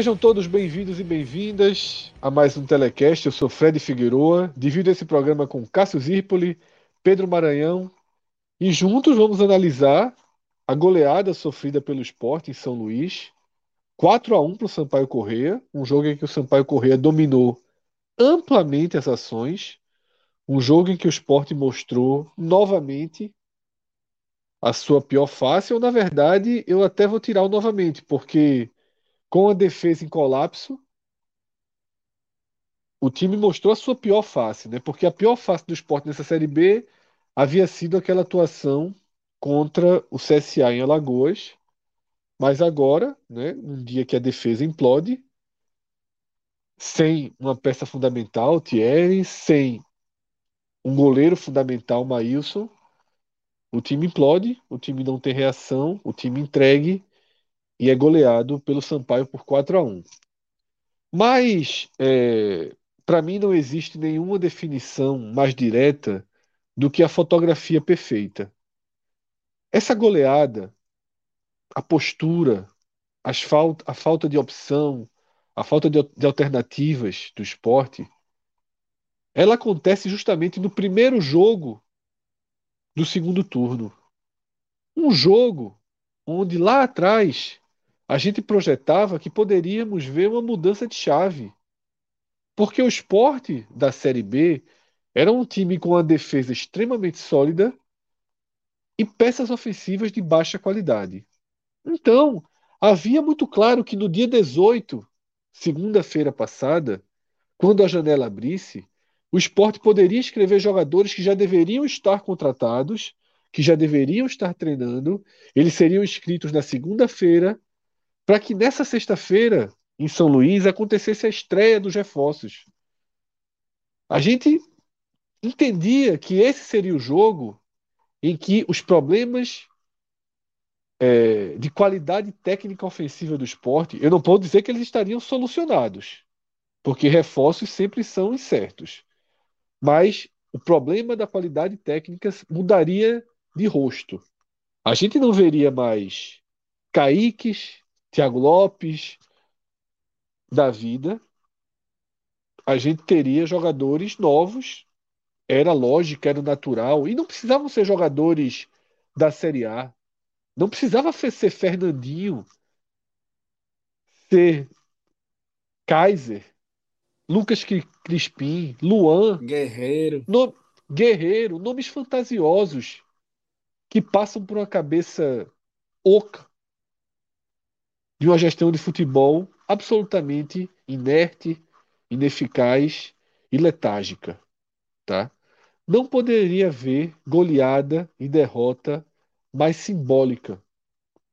Sejam todos bem-vindos e bem-vindas a mais um Telecast. Eu sou Fred Figueroa, divido esse programa com Cássio Zirpoli, Pedro Maranhão e juntos vamos analisar a goleada sofrida pelo esporte em São Luís. 4 a 1 para o Sampaio Correia, um jogo em que o Sampaio Correia dominou amplamente as ações, um jogo em que o esporte mostrou novamente a sua pior face, ou na verdade eu até vou tirar o novamente, porque com a defesa em colapso, o time mostrou a sua pior face, né? Porque a pior face do esporte nessa Série B havia sido aquela atuação contra o CSA em Alagoas. Mas agora, né, um dia que a defesa implode, sem uma peça fundamental, Thierry, sem um goleiro fundamental, Maílson, o time implode, o time não tem reação, o time entregue e é goleado pelo Sampaio por 4 a 1. Mas, é, para mim, não existe nenhuma definição mais direta do que a fotografia perfeita. Essa goleada, a postura, as a falta de opção, a falta de, de alternativas do esporte, ela acontece justamente no primeiro jogo do segundo turno. Um jogo onde lá atrás a gente projetava que poderíamos ver uma mudança de chave. Porque o esporte da Série B era um time com uma defesa extremamente sólida e peças ofensivas de baixa qualidade. Então, havia muito claro que no dia 18, segunda-feira passada, quando a janela abrisse, o esporte poderia escrever jogadores que já deveriam estar contratados, que já deveriam estar treinando, eles seriam inscritos na segunda-feira para que nessa sexta-feira, em São Luís, acontecesse a estreia dos reforços. A gente entendia que esse seria o jogo em que os problemas é, de qualidade técnica ofensiva do esporte, eu não posso dizer que eles estariam solucionados, porque reforços sempre são incertos. Mas o problema da qualidade técnica mudaria de rosto. A gente não veria mais Caíques, Tiago Lopes da vida, a gente teria jogadores novos, era lógico, era natural, e não precisavam ser jogadores da Série A. Não precisava ser Fernandinho, ser Kaiser, Lucas Crispim, Luan, Guerreiro, no... Guerreiro, nomes fantasiosos que passam por uma cabeça oca de uma gestão de futebol absolutamente inerte, ineficaz e letárgica, tá? Não poderia haver goleada e derrota mais simbólica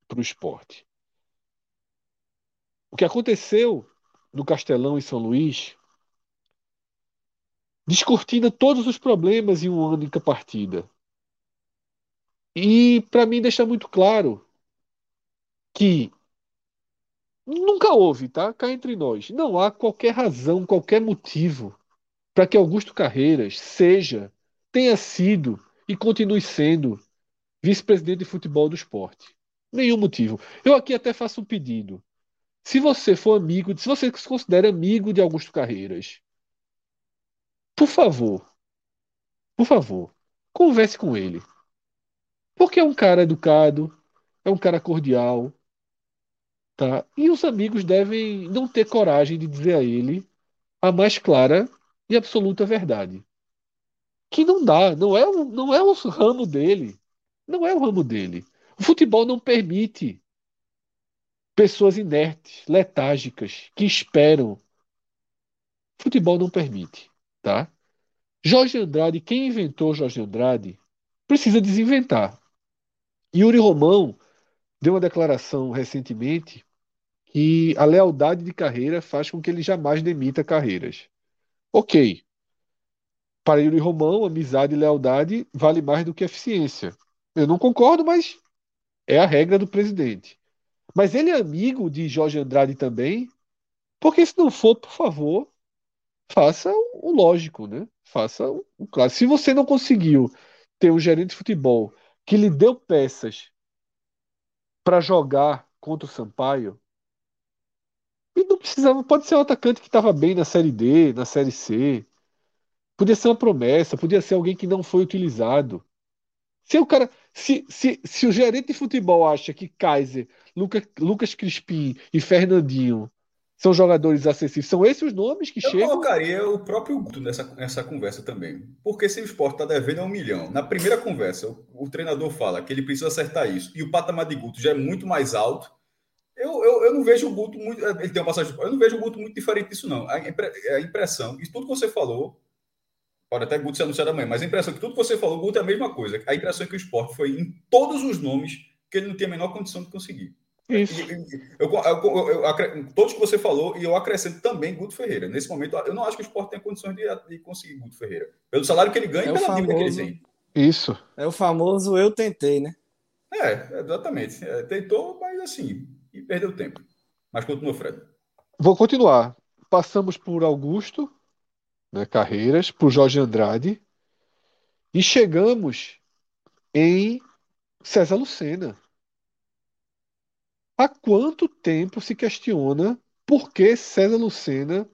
para o esporte. O que aconteceu no Castelão em São Luís descortina todos os problemas em uma única partida. E para mim deixa muito claro que Nunca houve, tá? Cá entre nós. Não há qualquer razão, qualquer motivo para que Augusto Carreiras seja, tenha sido e continue sendo vice-presidente de futebol do esporte. Nenhum motivo. Eu aqui até faço um pedido. Se você for amigo, se você se considera amigo de Augusto Carreiras, por favor, por favor, converse com ele. Porque é um cara educado, é um cara cordial, Tá? E os amigos devem não ter coragem de dizer a ele a mais clara e absoluta verdade. Que não dá, não é, não é o ramo dele. Não é o ramo dele. O futebol não permite pessoas inertes, letárgicas, que esperam. O futebol não permite, tá? Jorge Andrade, quem inventou Jorge Andrade, precisa desinventar. Yuri Romão deu uma declaração recentemente que a lealdade de carreira faz com que ele jamais demita carreiras. Ok. Para Yuri Romão, amizade e lealdade vale mais do que eficiência. Eu não concordo, mas é a regra do presidente. Mas ele é amigo de Jorge Andrade também, porque se não for, por favor, faça o lógico, né? Faça o claro. Se você não conseguiu ter um gerente de futebol que lhe deu peças para jogar contra o Sampaio, e não precisava, pode ser um atacante que estava bem na Série D, na Série C. Podia ser uma promessa, podia ser alguém que não foi utilizado. Se o cara, se, se, se o gerente de futebol acha que Kaiser, Lucas, Lucas Crispim e Fernandinho são jogadores acessíveis, são esses os nomes que Eu chegam? Eu colocaria o próprio Guto nessa, nessa conversa também. Porque se o esporte está devendo é um milhão. Na primeira conversa, o, o, treinador fala que ele precisa acertar isso. E o patamar de Guto já é muito mais alto. Eu, eu, eu não vejo o Guto muito. Ele tem uma passagem. Eu não vejo o Guto muito diferente disso, não. A, impre, a impressão, e tudo que você falou, pode até Guto ser anunciado amanhã, mas a impressão que tudo que você falou, o Guto é a mesma coisa. A impressão é que o esporte foi em todos os nomes que ele não tinha a menor condição de conseguir. Isso. Eu, eu, eu, todos que você falou, e eu acrescento também Guto Ferreira. Nesse momento, eu não acho que o esporte tem condições de, de conseguir Guto Ferreira. Pelo salário que ele ganha É e pela dívida que ele tem. Isso. É o famoso eu tentei, né? É, exatamente. É, tentou, mas assim, e perdeu tempo. Mas continua, Fred. Vou continuar. Passamos por Augusto, né, Carreiras, por Jorge Andrade e chegamos em César Lucena. Há quanto tempo se questiona por que César Lucena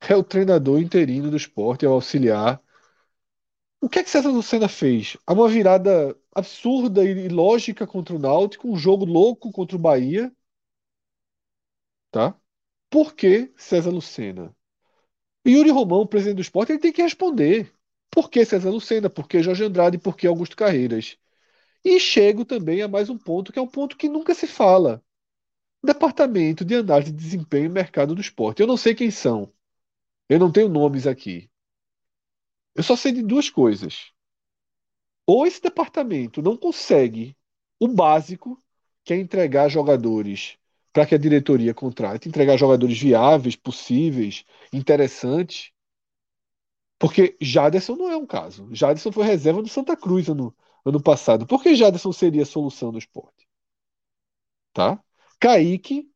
é o treinador interino do esporte, é o auxiliar? O que é que César Lucena fez? Há uma virada absurda e ilógica contra o Náutico, um jogo louco contra o Bahia, tá? Por que César Lucena? Yuri Romão, presidente do esporte, ele tem que responder. Por que César Lucena? Por que Jorge Andrade? Por que Augusto Carreiras? E chego também a mais um ponto, que é um ponto que nunca se fala. Departamento de Análise de Desempenho e Mercado do Esporte. Eu não sei quem são. Eu não tenho nomes aqui. Eu só sei de duas coisas. Ou esse departamento não consegue o básico, que é entregar jogadores para que a diretoria contrate, entregar jogadores viáveis, possíveis, interessantes. Porque Jaderson não é um caso. Jaderson foi reserva do Santa Cruz ano, ano passado. Por que Jaderson seria a solução do esporte? Tá? Kaique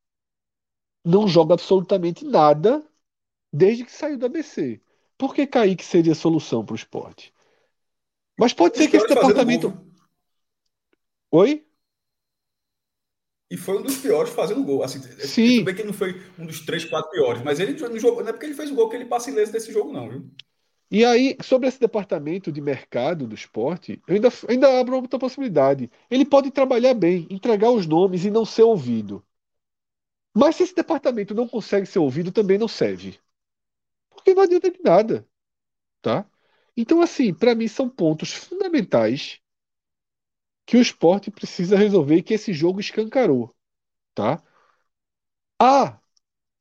não joga absolutamente nada desde que saiu do ABC. Por que Kaique seria a solução para o esporte? Mas pode ser que esse departamento. Oi? E foi um dos piores fazendo gol. Assim, Sim. Tudo bem que ele não foi um dos três, quatro piores, mas ele não jogou. Não é porque ele fez o gol que ele passa ileso desse jogo, não, viu? E aí, sobre esse departamento de mercado do esporte, eu ainda, ainda abro outra possibilidade. Ele pode trabalhar bem, entregar os nomes e não ser ouvido. Mas se esse departamento não consegue ser ouvido, também não serve. Porque não adianta de nada. Tá? Então, assim, para mim são pontos fundamentais que o esporte precisa resolver que esse jogo escancarou. Tá? Ah,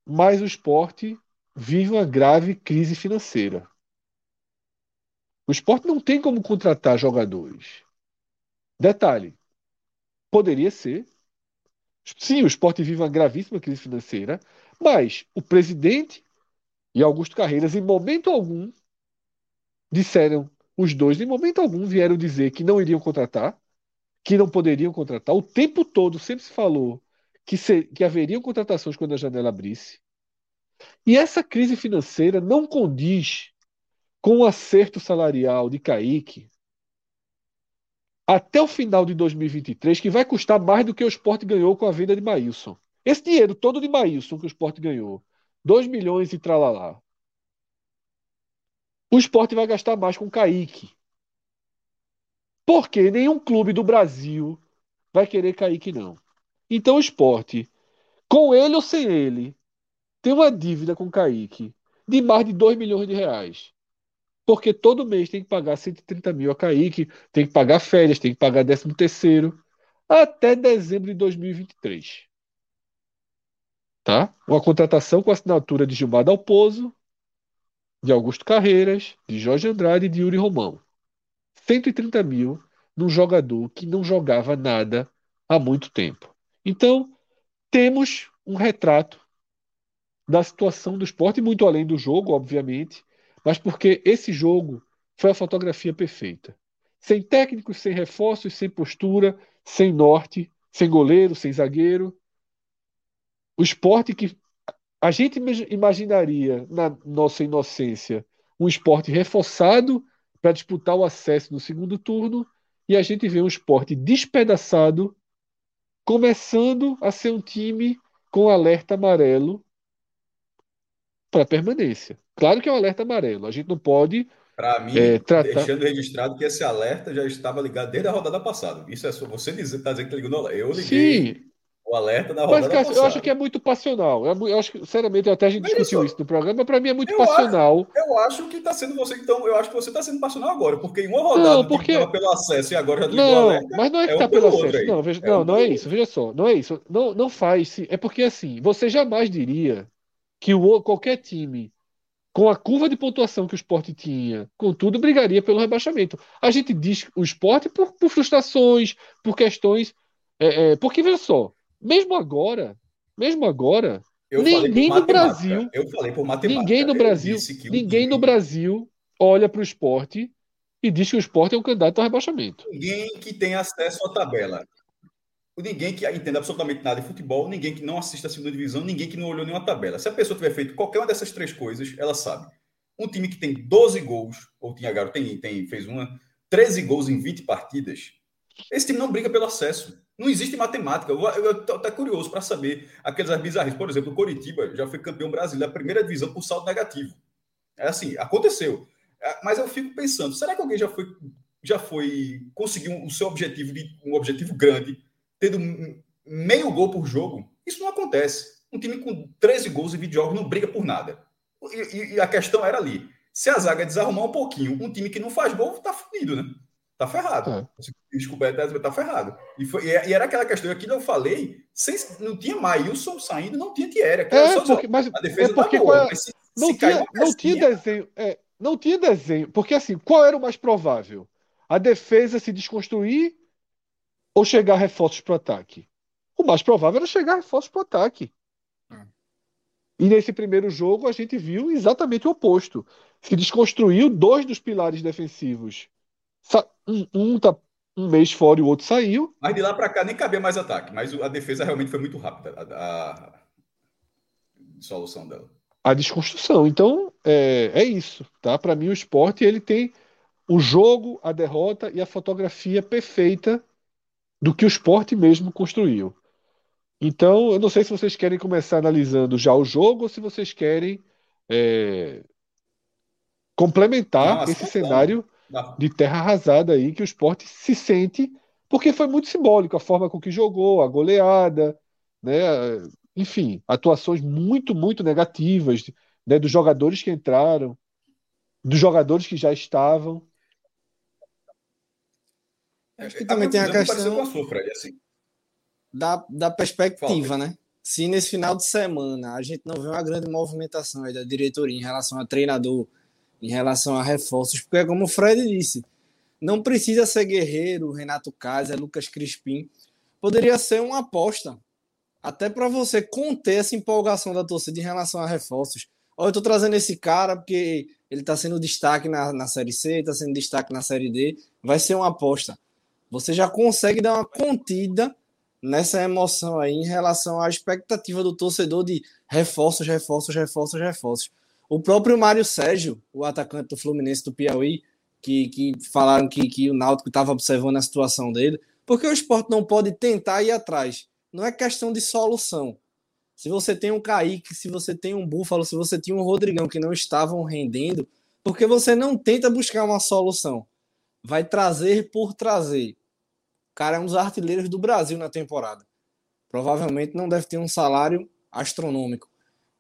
mas o esporte vive uma grave crise financeira. O esporte não tem como contratar jogadores. Detalhe: poderia ser. Sim, o esporte vive uma gravíssima crise financeira, mas o presidente e Augusto Carreiras, em momento algum, disseram, os dois, em momento algum, vieram dizer que não iriam contratar, que não poderiam contratar. O tempo todo sempre se falou que, se, que haveriam contratações quando a janela abrisse. E essa crise financeira não condiz com o acerto salarial de Kaique até o final de 2023, que vai custar mais do que o esporte ganhou com a venda de Maílson. Esse dinheiro todo de Maílson que o esporte ganhou, 2 milhões e tralalá. O esporte vai gastar mais com Kaique. Porque nenhum clube do Brasil vai querer Kaique, não. Então o esporte, com ele ou sem ele, tem uma dívida com Kaique de mais de 2 milhões de reais. Porque todo mês tem que pagar 130 mil a Kaique, tem que pagar férias, tem que pagar 13 terceiro, até dezembro de 2023. Tá? Uma contratação com assinatura de Gilmar Dalpozo, de Augusto Carreiras, de Jorge Andrade e de Yuri Romão. 130 mil num jogador que não jogava nada há muito tempo. Então, temos um retrato da situação do esporte, muito além do jogo, obviamente, mas porque esse jogo foi a fotografia perfeita. Sem técnicos, sem reforços, sem postura, sem norte, sem goleiro, sem zagueiro. O esporte que a gente imaginaria, na nossa inocência, um esporte reforçado para disputar o acesso no segundo turno, e a gente vê um esporte despedaçado, começando a ser um time com alerta amarelo para permanência. Claro que é um alerta amarelo. A gente não pode. Para mim, é, tratar... deixando registrado que esse alerta já estava ligado desde a rodada passada. Isso é só você dizer, tá dizendo que ligou no Eu liguei Sim. O alerta da rodada mas, passada. Eu acho que é muito passional. Eu acho que, sinceramente, até a gente discutiu isso no programa, mas para mim é muito eu passional. Acho, eu acho que está sendo você, então, eu acho que você está sendo passional agora, porque em uma rodada não, porque... que pelo acesso e agora já ligou não, o alerta. Mas não é que está é tá pelo acesso. Não, veja, é não, um não é isso. Veja só, não é isso. Não, não faz. É porque assim, você jamais diria que o, qualquer time com a curva de pontuação que o esporte tinha, contudo, brigaria pelo rebaixamento. A gente diz o esporte por, por frustrações, por questões. É, é, porque, veja só, mesmo agora, mesmo agora, eu ninguém no Brasil. Eu falei por matemática. Ninguém no Brasil, ninguém no Brasil olha para o esporte e diz que o esporte é um candidato ao rebaixamento. Ninguém que tem acesso à tabela ninguém que entenda absolutamente nada de futebol, ninguém que não assista a segunda divisão, ninguém que não olhou nenhuma tabela. Se a pessoa tiver feito qualquer uma dessas três coisas, ela sabe. Um time que tem 12 gols, ou tinha agora, tem, tem, fez uma, 13 gols em 20 partidas, esse time não briga pelo acesso. Não existe matemática. Eu estou até curioso para saber aqueles bizarros. Por exemplo, o Coritiba já foi campeão brasileiro da primeira divisão por saldo negativo. É assim, aconteceu. É, mas eu fico pensando, será que alguém já foi, já foi conseguir o seu objetivo de um objetivo grande tendo meio gol por jogo, isso não acontece. Um time com 13 gols em 20 jogos não briga por nada. E, e, a questão era ali. Se a zaga desarrumar um pouquinho, um time que não faz gol tá fudido, né? Tá ferrado. É. Desculpa, tá ferrado. E, foi, e, era aquela questão que eu falei, sem, não tinha Maílson saindo, não tinha Thierry. É, porque, mas, a defesa é tá porque boa, é, se, não, se tinha, não tinha desenho. É, não tinha desenho. Porque assim, qual era o mais provável? A defesa se desconstruir ou chegar reforços para o ataque? O mais provável era chegar reforços para o ataque. Hum. E nesse primeiro jogo a gente viu exatamente o oposto. Se desconstruiu dois dos pilares defensivos. Um, um tá um mês fora e o outro saiu. Mas de lá para cá nem cabia mais ataque. Mas a defesa realmente foi muito rápida. A, a solução dela. A desconstrução. Então é, é isso. Tá? Para mim o esporte ele tem o jogo, a derrota e a fotografia perfeita do que o esporte mesmo construiu. Então, eu não sei se vocês querem começar analisando já o jogo ou se vocês querem é, complementar esse cenário não. De terra arrasada aí que o esporte se sente, porque foi muito simbólico a forma com que jogou, a goleada, né? enfim, atuações muito, muito negativas né, dos jogadores que entraram, dos jogadores que já estavam. Acho que também tem a questão assim. da, da perspectiva, Fala. né? Se nesse final de semana a gente não vê uma grande movimentação aí da diretoria em relação a treinador, em relação a reforços, porque é como o Fred disse, não precisa ser Guerreiro, Renato Kaiser, Lucas Crispim, poderia ser uma aposta, até para você conter essa empolgação da torcida em relação a reforços. Olha, eu tô trazendo esse cara porque ele está sendo destaque na, na Série C, está sendo destaque na Série D, vai ser uma aposta você já consegue dar uma contida nessa emoção aí em relação à expectativa do torcedor de reforços, reforços, reforços, reforços. O próprio Mário Sérgio, o atacante do Fluminense do Piauí, que, que falaram que, que o Náutico estava observando a situação dele, porque o esporte não pode tentar ir atrás. Não é questão de solução. Se você tem um Kaique, se você tem um Búfalo, se você tem um Rodrigão que não estavam rendendo, porque você não tenta buscar uma solução vai trazer por trazer. O cara é um dos artilheiros do Brasil na temporada. Provavelmente não deve ter um salário astronômico.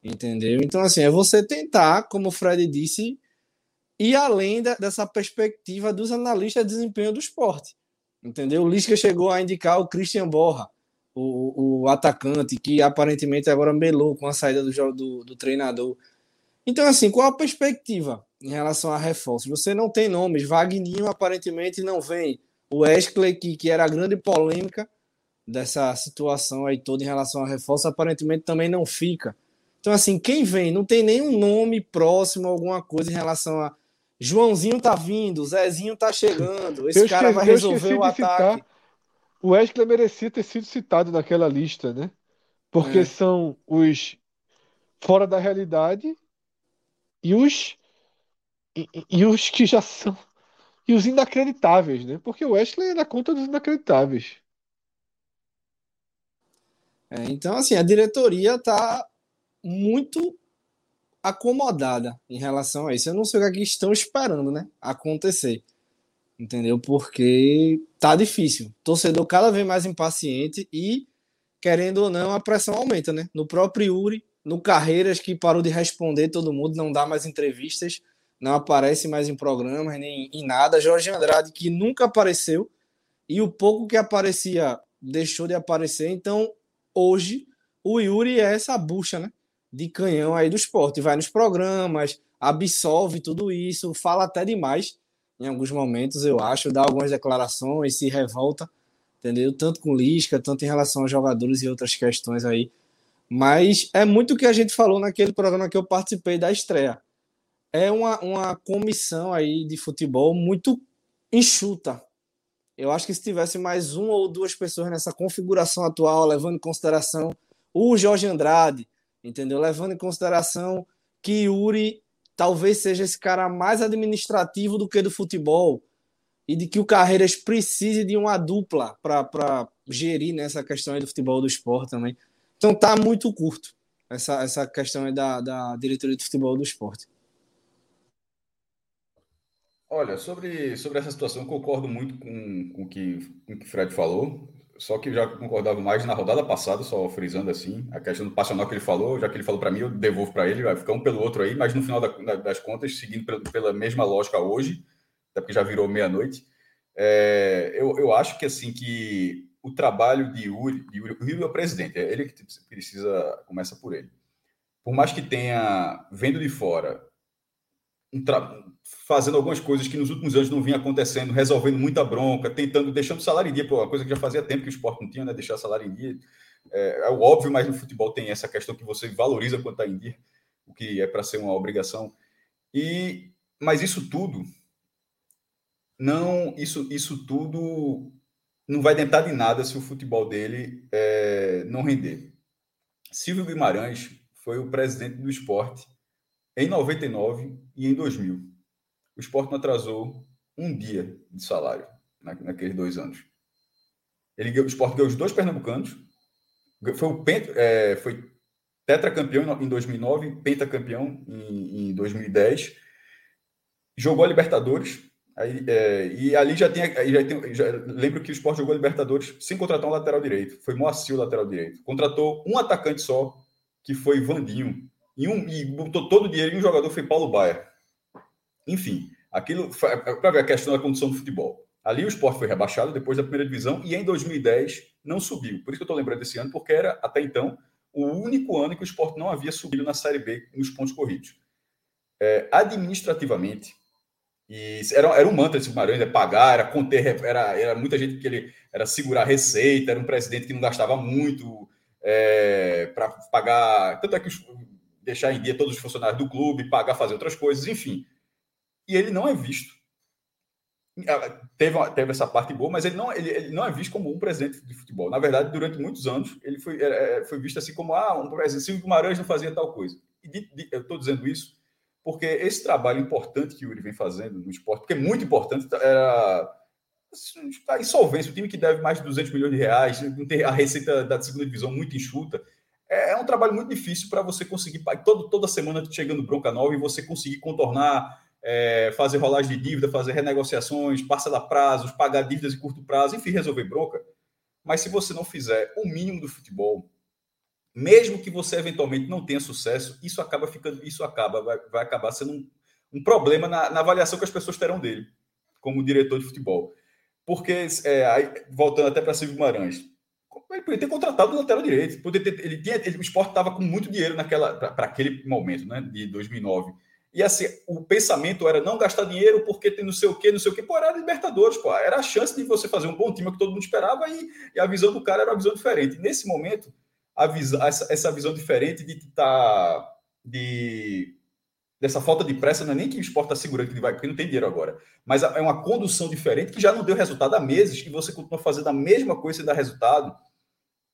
Entendeu? Então, assim, é você tentar, como o Fred disse, e além da, dessa perspectiva dos analistas de desempenho do esporte. Entendeu? O Lisca chegou a indicar o Christian Borra, o, o atacante, que aparentemente agora melou com a saída do, do, do treinador. Então, assim, qual a perspectiva em relação a reforços? Você não tem nomes. Wagninho aparentemente não vem. O Esclay, que, que era a grande polêmica dessa situação aí toda em relação a reforços, aparentemente também não fica. Então, assim, quem vem? Não tem nenhum nome próximo, alguma coisa em relação a. Joãozinho tá vindo, Zezinho tá chegando, esse cara vai resolver o ataque. O Wesley merecia ter sido citado naquela lista, né? Porque é. são os fora da realidade e os e, e, os que já são e os inacreditáveis, né? Porque o Wesley é na conta dos inacreditáveis. É, então, assim, a diretoria tá muito acomodada em relação a isso. Eu não sei o que, é estão esperando, né? Acontecer. Entendeu? Porque tá difícil. Torcedor cada vez mais impaciente e, querendo ou não, a pressão aumenta, né? No próprio Yuri, no Carreiras, que parou de responder todo mundo, não dá mais entrevistas, não aparece mais em programas, nem em nada. Jorge Andrade, que nunca apareceu, e o pouco que aparecia deixou de aparecer. Então, hoje, o Yuri é essa bucha, né? De canhão aí do esporte. Vai nos programas, absolve tudo isso, fala até demais em alguns momentos, eu acho, dá algumas declarações, se revolta, entendeu? Tanto com Lisca, tanto em relação aos jogadores e outras questões aí. Mas é muito o que a gente falou naquele programa que eu participei da estreia. É uma, uma comissão aí de futebol muito enxuta. Eu acho que se tivesse mais uma ou duas pessoas nessa configuração atual, levando em consideração o Jorge Andrade, entendeu? Levando em consideração que Yuri talvez seja esse cara mais administrativo do que do futebol e de que o Carreiras precise de uma dupla para gerir nessa né, questão do futebol do esporte também. Então tá muito curto essa, essa questão da, da diretoria de futebol do esporte. Olha, sobre, sobre essa situação, concordo muito com, com, que, com o que o Fred falou. Só que eu já concordava mais na rodada passada, só frisando assim, a questão do passional que ele falou, já que ele falou para mim, eu devolvo para ele, vai ficar um pelo outro aí, mas no final da, das contas, seguindo pela, pela, mesma lógica hoje, até porque já virou meia-noite, é, eu, eu acho que assim que o trabalho de Yuri, de Yuri, o Yuri é o presidente, é ele que precisa, começa por ele. Por mais que tenha, vendo de fora, fazendo algumas coisas que nos últimos anos não vinha acontecendo, resolvendo muita bronca, tentando, deixando salário em dia, pô, coisa que já fazia tempo que o esporte não tinha, né? Deixar salário em dia. É, é óbvio, mas no futebol tem essa questão que você valoriza quando está em dia, o que é para ser uma obrigação. E, mas isso tudo, não, isso, isso tudo não vai tentar de nada se o futebol dele é, não render. Silvio Guimarães foi o presidente do esporte em 99 e em 2000 o esporte não atrasou um dia de salário na, naqueles dois anos. Ele, o esporte ganhou os dois pernambucanos, foi, o pent, é, foi tetracampeão em 2009, pentacampeão em, em 2010, jogou a Libertadores, aí, é, e ali já tem, já já, lembro que o esporte jogou a Libertadores sem contratar um lateral direito, foi Moacir o lateral direito, contratou um atacante só, que foi Vandinho, e, um, e botou todo o dinheiro em um jogador, foi Paulo Baia. Enfim, aquilo para ver a questão da condição do futebol. Ali o esporte foi rebaixado depois da primeira divisão e em 2010 não subiu. Por isso que eu estou lembrando desse ano, porque era até então o único ano em que o esporte não havia subido na Série B nos pontos corridos. É, administrativamente, e era, era um mantra de Guimarães, é pagar, era conter, era, era muita gente que ele era segurar receita, era um presidente que não gastava muito é, para pagar, tanto é que deixar em dia todos os funcionários do clube, pagar, fazer outras coisas, enfim e ele não é visto. Ah, teve, teve essa parte boa, mas ele não, ele, ele não é visto como um presidente de futebol. Na verdade, durante muitos anos, ele foi, é, é foi visto assim como ah, um presidente, Silvio Guimarães não fazia tal coisa. De, de, eu estou dizendo isso porque esse trabalho importante que o Yuri vem fazendo no esporte, porque é muito importante, era a insolvência, o time que deve mais de 200 milhões de reais, não ter a receita da segunda divisão muito enxuta, é, é um trabalho muito difícil para você conseguir, todo, toda semana chegando bronca nova e você conseguir contornar é, fazer rolagem de dívida, fazer renegociações, parcelar prazos, pagar dívidas de curto prazo, enfim, resolver bronca. Mas se você não fizer o mínimo do futebol, mesmo que você eventualmente não tenha sucesso, isso acaba ficando, isso acaba, vai, vai acabar sendo um, um problema na, na, avaliação que as pessoas terão dele, como diretor de futebol. Porque, é, aí, voltando até para Silvio Guimarães, ele podia ter contratado o lateral direito. Podia ter, ele tinha, ele, o esporte estava com muito dinheiro naquela para aquele momento, né, de 2009. E assim, o pensamento era não gastar dinheiro porque tem não sei o quê, não sei o quê. Pô, era Libertadores, pô. Era a chance de você fazer um bom time que todo mundo esperava e, e a visão do cara era uma visão diferente. Nesse momento, a essa, essa visão diferente de tá, de dessa falta de pressa, não é nem que o esporte está segurando que ele vai, porque não tem dinheiro agora, mas é uma condução diferente que já não deu resultado há meses e você continua fazendo a mesma coisa sem dar resultado.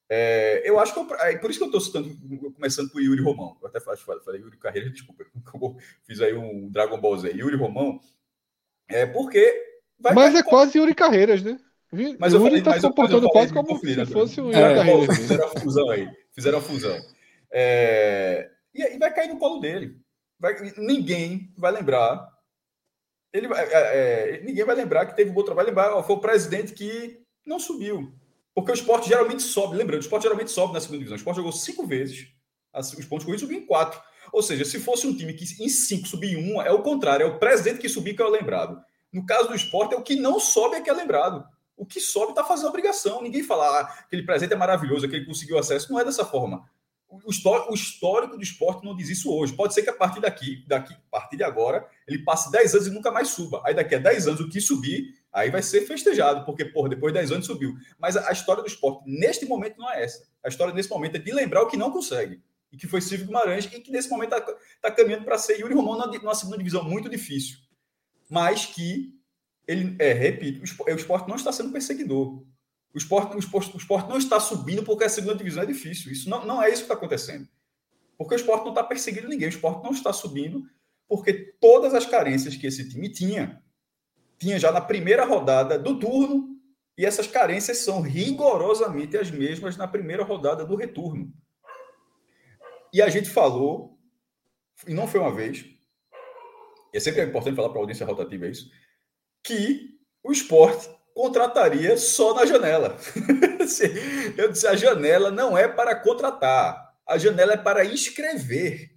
É, eu acho que eu, é por isso que eu estou citando, começando por Yuri Romão. Eu até falei, falei Yuri Carreira, desculpa, fiz aí um Dragon Ball Z. Yuri Romão, é porque. mas é quase Yuri Carreiras, né? Mas Yuri está se comportando quase como se né? fosse o Yuri é, Carreiras. Fizeram a fusão aí. Fizeram a fusão. É, e aí vai cair no colo dele. Vai, ninguém vai lembrar. Ele, é, é, ninguém vai lembrar que teve um bom trabalho. Vai lembrar, foi o presidente que não subiu. Porque o esporte geralmente sobe. Lembrando, o esporte geralmente sobe na segunda divisão. O esporte jogou cinco vezes. Os pontos corridos subiu em quatro. Ou seja, se fosse um time que em cinco subir em um, é o contrário. É o presidente que subir que é o lembrado. No caso do esporte, é o que não sobe é que é lembrado. O que sobe está fazendo obrigação. Ninguém fala ah, aquele presente é maravilhoso, aquele conseguiu acesso. Não é dessa forma. O histórico, o histórico do esporte não diz isso hoje. Pode ser que a partir daqui, daqui, a partir de agora, ele passe 10 anos e nunca mais suba. Aí daqui a 10 anos, o que subir, aí vai ser festejado, porque, porra, depois de 10 anos subiu. Mas a, história do esporte, neste momento, não é essa. A história nesse momento é de lembrar o que não consegue. E que foi Silvio Guimarães, e que nesse momento está tá caminhando para ser Yuri Romão numa segunda divisão muito difícil. Mas que ele, é, repito, o esporte não está sendo perseguidor. O esporte, o, esporte, o esporte não está subindo porque a segunda divisão é difícil. Isso não, não é isso que está acontecendo. Porque o esporte não está perseguindo ninguém. O esporte não está subindo porque todas as carências que esse time tinha, tinha já na primeira rodada do turno, e essas carências são rigorosamente as mesmas na primeira rodada do retorno. E a gente falou, e não foi uma vez, e é sempre importante falar para a audiência rotativa isso, que o esporte contrataria só na janela. Eu disse: a janela não é para contratar, a janela é para inscrever.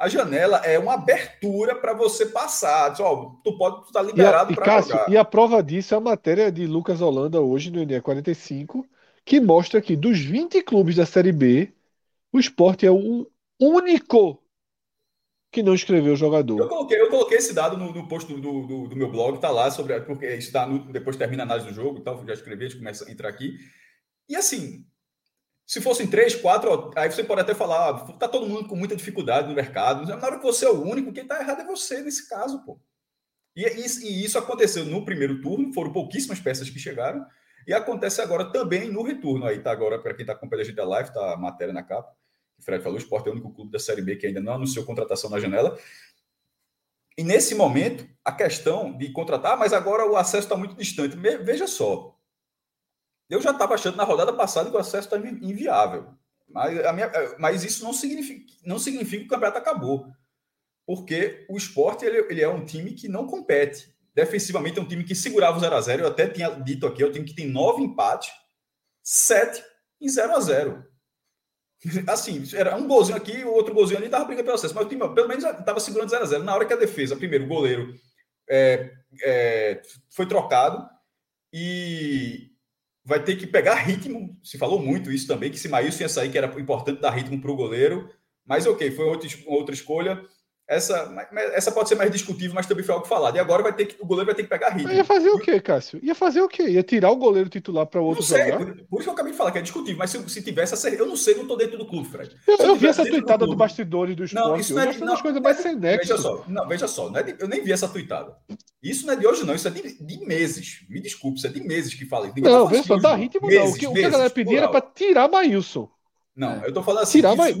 A janela é uma abertura para você passar. Só, tu pode estar tá liberado para jogar. E a prova disso é a matéria de Lucas Holanda hoje no ENE 45, que mostra que dos 20 clubes da Série B, o esporte é o único que não escreveu o jogador. Eu coloquei, eu coloquei esse dado no, no post do, do, do, meu blog, tá lá sobre porque está no, depois termina a análise do jogo, tal, já escrevi, a gente começa a entrar aqui. E assim, se fossem três, quatro, aí você pode até falar, ah, tá todo mundo com muita dificuldade no mercado. Na hora que você é o único, quem tá errado é você nesse caso, pô. E, e, e isso aconteceu no primeiro turno, foram pouquíssimas peças que chegaram, e acontece agora também no retorno. Aí tá agora, para quem tá acompanhando a da live, tá a matéria na capa o Fred falou, o Sport é o único clube da Série B que ainda não anunciou contratação na janela. E nesse momento, a questão de contratar, mas agora o acesso está muito distante. Veja só. Eu já estava achando na rodada passada que o acesso está inviável. Mas, minha, mas isso não significa, não significa que o campeonato acabou. Porque o esporte ele, ele é um time que não compete. Defensivamente é um time que segurava o 0x0. Eu até tinha dito aqui, é um time que tem nove empates, sete em 0 a 0 Assim, era um golzinho aqui, o outro golzinho ali, dava briga pelo acesso. Mas o time, pelo menos, estava segurando 0 a 0 Na hora que a defesa, primeiro, o goleiro é, é, foi trocado e vai ter que pegar ritmo. Se falou muito isso também, que se Maílson ia sair, que era importante dar ritmo para o goleiro. Mas ok, foi outra, outra escolha. Essa, essa pode ser mais discutível, mas também foi algo falado. E agora vai ter que, o goleiro vai ter que pegar ritmo. Ia fazer o quê, Cássio? Ia fazer o quê? Ia tirar o goleiro titular para outro sei, jogar? Por, por, isso que eu acabei de falar que é discutível, mas se, se tivesse essa. Eu não sei, não estou dentro do clube, Fred. Eu, eu vi essa tuitada do, do bastidores do esporte. Não, isso não é, de, não, coisas mais sem. Veja só, não, veja só não é de, eu nem vi essa tuitada. Isso não é de hoje, não. Isso é de, de meses. Me desculpe, isso é de meses que fala. Não, veja só, dá ritmo meses, não. O que, meses, o que a galera pedia era para tirar Maílson. Não, eu estou falando assim. Tirar Maílson.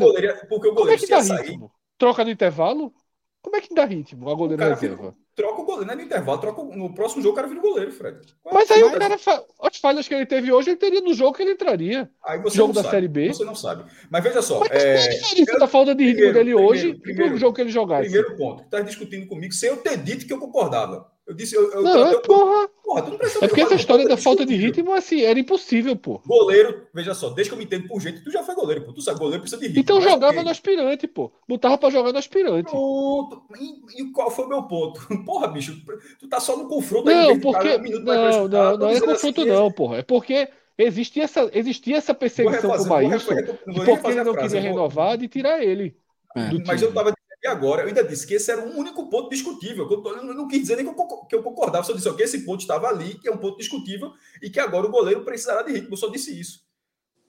Porque o goleiro Como é que dá ritmo? Troca no intervalo? Como é que dá ritmo a goleiro reserva? Troca o goleiro, né? No intervalo, troca no próximo jogo o cara vira o goleiro, Fred. Mas aí o cara, as falhas que ele teve hoje, ele teria no jogo que ele entraria. Aí você jogo da sabe, Série B. Você não sabe. Mas veja só. Mas é... qual a diferença da falta de ritmo primeiro, dele hoje primeiro, pro jogo que ele jogasse? Primeiro ponto, tu tá discutindo comigo sem eu ter dito que eu concordava. Eu disse, eu, eu, não, eu, é, porra. porra tu não precisa é porque essa história da falta de ritmo, assim, era impossível, pô. Goleiro, veja só, desde que eu me entendo por jeito, tu já foi goleiro, pô. Tu sabe, goleiro precisa de ritmo. Então jogava no aspirante, pô. Botava pra jogar no aspirante. Pronto. E, e, qual foi o meu ponto? Porra, bicho, tu tá só no confronto não, aí. Porque... Um não, não, não é confronto, assim, não, porra. É porque existia essa, existia essa perseguição com o Maílson, porque ele não queria renovar, de tirar ele. É. Mas eu tava e agora, eu ainda disse que esse era o único ponto discutível. Eu não quis dizer nem que eu concordava, só disse que esse ponto estava ali, que é um ponto discutível, e que agora o goleiro precisará de ritmo. Eu só disse isso.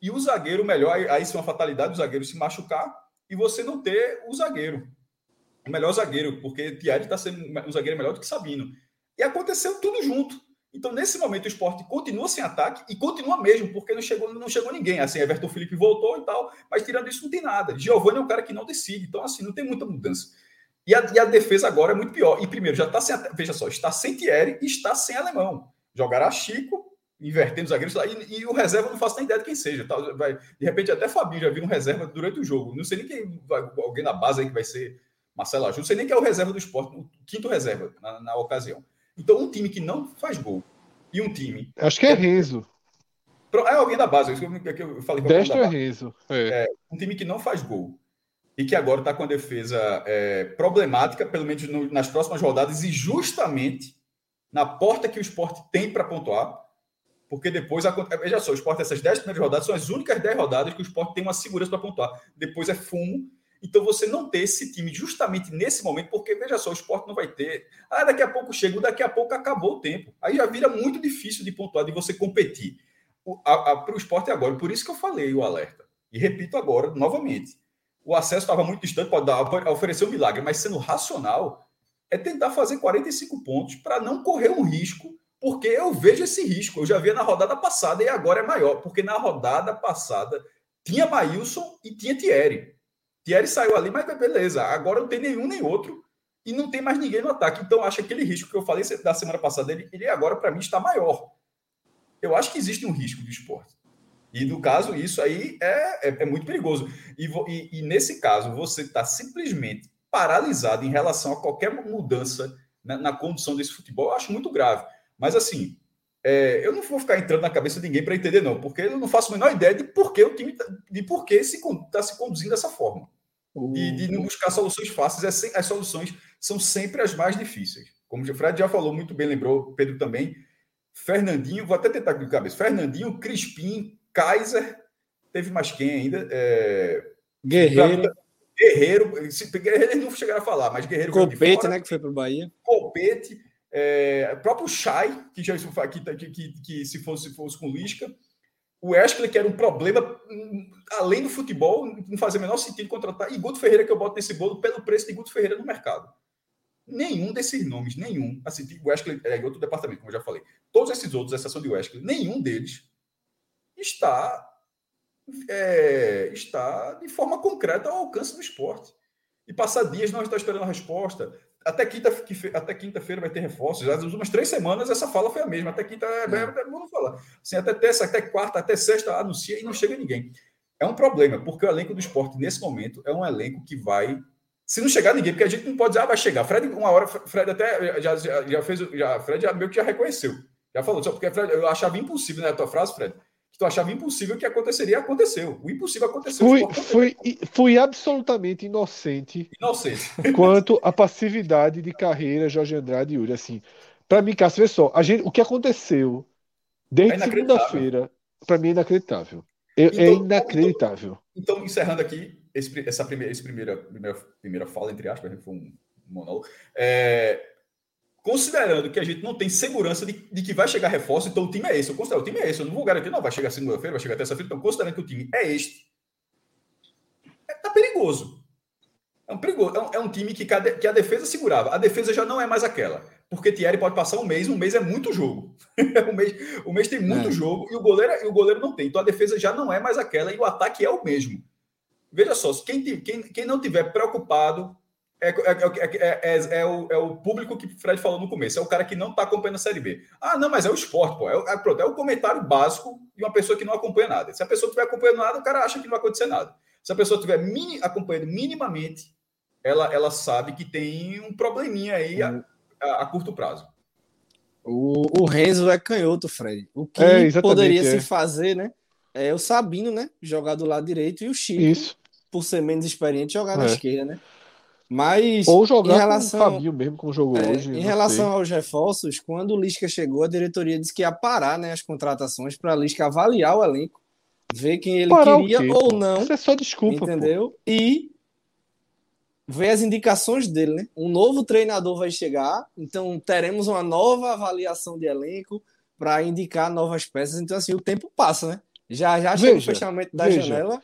E o zagueiro, melhor, aí sim é uma fatalidade, o zagueiro se machucar e você não ter o zagueiro. O melhor zagueiro, porque Thierry está sendo um zagueiro melhor do que Sabino. E aconteceu tudo junto. Então, nesse momento, o esporte continua sem ataque e continua mesmo, porque não chegou, não chegou ninguém. Assim, Everton Felipe voltou e tal, mas tirando isso, não tem nada. Giovanni é um cara que não decide, então, assim, não tem muita mudança. E a, e a defesa agora é muito pior. E primeiro, já está sem. Veja só, está sem Thierry e está sem alemão. Jogará Chico, invertendo os zagueiros, e, e, o reserva não faço nem ideia de quem seja. Tá? Vai, de repente, até Fabinho já viu um reserva durante o jogo. Não sei nem quem vai, alguém na base aí que vai ser Marcelo Ajuda, não sei nem quem é o reserva do esporte, o quinto reserva na, na ocasião. Então, um time que não faz gol e um time. Acho que é Renzo. É alguém da base, é que eu falei. Destro é Renzo. É. é. um time que não faz gol e que agora está com a defesa é, problemática, pelo menos no, nas próximas rodadas, e justamente na porta que o esporte tem para pontuar, porque depois, veja só, o esporte, essas 10 primeiras rodadas são as únicas 10 rodadas que o esporte tem uma segurança para pontuar. Depois é fumo então, você não ter esse time justamente nesse momento, porque, veja só, o esporte não vai ter. Ah, daqui a pouco chega, daqui a pouco acabou o tempo. Aí já vira muito difícil de pontuar, de você competir. Para o esporte agora, por isso que eu falei o alerta. E repito agora, novamente. O acesso estava muito distante, pode, dar, pode oferecer um milagre, mas sendo racional, é tentar fazer 45 pontos para não correr um risco, porque eu vejo esse risco. Eu já via na rodada passada e agora é maior, porque na rodada passada tinha Maílson e tinha Thierry. Thierry saiu ali, mas beleza. Agora não tem nenhum nem outro e não tem mais ninguém no ataque. Então, acho que aquele risco que eu falei da semana passada, ele, ele agora, para mim, está maior. Eu acho que existe um risco do esporte. E, no caso, isso aí é, é, é muito perigoso. E, e, e, nesse caso, você está simplesmente paralisado em relação a qualquer mudança na, na, condução desse futebol. Eu acho muito grave. Mas, assim, é, eu não vou ficar entrando na cabeça de ninguém para entender, não, porque eu não faço a menor ideia de por que o time tá, de está se conduzindo dessa forma. E de não buscar soluções fáceis, é as soluções são sempre as mais difíceis. Como o Fred já falou muito bem, lembrou, Pedro também. Fernandinho, vou até tentar de cabeça. Fernandinho, Crispim, Kaiser, teve mais quem ainda? É... Guerreiro. Guerreiro, Guerreiro não chegaram a falar, mas Guerreiro. Copete, né? Que foi para o Bahia. Copete. É, próprio Chay, que já que, que, que, se fosse, fosse com Lisca. O Wesley, que era um problema hum, além do futebol, não fazia o menor sentido contratar. E Guto Ferreira, que eu boto nesse bolo pelo preço de Guto Ferreira no mercado. Nenhum desses nomes, nenhum. Assim, o Wesley é outro departamento, como eu já falei. Todos esses outros, exceção de Wesley, nenhum deles está, é, está de forma concreta ao alcance do esporte. E passar dias nós estamos esperando a resposta até quinta até quinta-feira vai ter reforços. Nas últimas três semanas essa fala foi a mesma. Até quinta é, é. vamos falar. Assim, até terça, até quarta, até sexta anuncia e não chega ninguém. É um problema, porque o elenco do esporte nesse momento é um elenco que vai se não chegar ninguém, porque a gente não pode dizer, ah, vai chegar. Fred, uma hora, Fred até já, já, já fez, já, Fred já meio que já reconheceu. Já falou, só porque Fred, eu achava impossível, né, a tua frase, Fred, tu achava impossível que aconteceria, aconteceu. O impossível aconteceu. Fui, fui, fui absolutamente inocente. Inocente. Quanto à passividade de carreira Jorge Andrade e Yuri. Assim, para mim, Cássio, vê só, a gente, o que aconteceu desde é segunda-feira, para mim é inacreditável. É, é então, é inacreditável. Então, então, encerrando aqui esse, essa primeira, esse primeira, primeira, primeira fala, entre aspas, foi um monólogo. É, considerando que a gente não tem segurança de, de, que vai chegar reforço, então o time é esse. Eu considero o time é esse. Eu não vou garantir, não, vai chegar segunda-feira, vai chegar terça-feira. Então, considerando que o time é este, é, tá perigoso. É um, perigoso. É um, é um time que, que, a defesa segurava. A defesa já não é mais aquela. Porque Thierry pode passar um mês, um mês é muito jogo. o, mês, o mês tem muito é. jogo e o, goleiro, e o goleiro não tem. Então a defesa já não é mais aquela e o ataque é o mesmo. Veja só, quem, quem, quem não tiver preocupado é, é, é, é, o, é o público que o Fred falou no começo, é o cara que não está acompanhando a Série B. Ah, não, mas é o esporte, pô. É, é, pronto, é o comentário básico de uma pessoa que não acompanha nada. Se a pessoa estiver acompanhando nada, o cara acha que não vai acontecer nada. Se a pessoa estiver mini, acompanhando minimamente, ela, ela sabe que tem um probleminha aí a, a, a curto prazo. O, o Renzo é canhoto, Fred. O que é, poderia se fazer, né? É o Sabino, né? Jogar do lado direito e o Chico, Isso. por ser menos experiente, jogar na esquerda, né? Mas. Ou jogar em relação, com o Fabinho mesmo, como jogou é, hoje. Em relação sei. aos reforços, quando o Lisca chegou, a diretoria disse que ia parar né, as contratações para a Lisca avaliar o elenco, ver quem ele parar queria ou não. Isso é só desculpa. Entendeu? Pô. E ver as indicações dele, né? Um novo treinador vai chegar, então teremos uma nova avaliação de elenco para indicar novas peças. Então, assim, o tempo passa, né? Já já chega o fechamento da veja. janela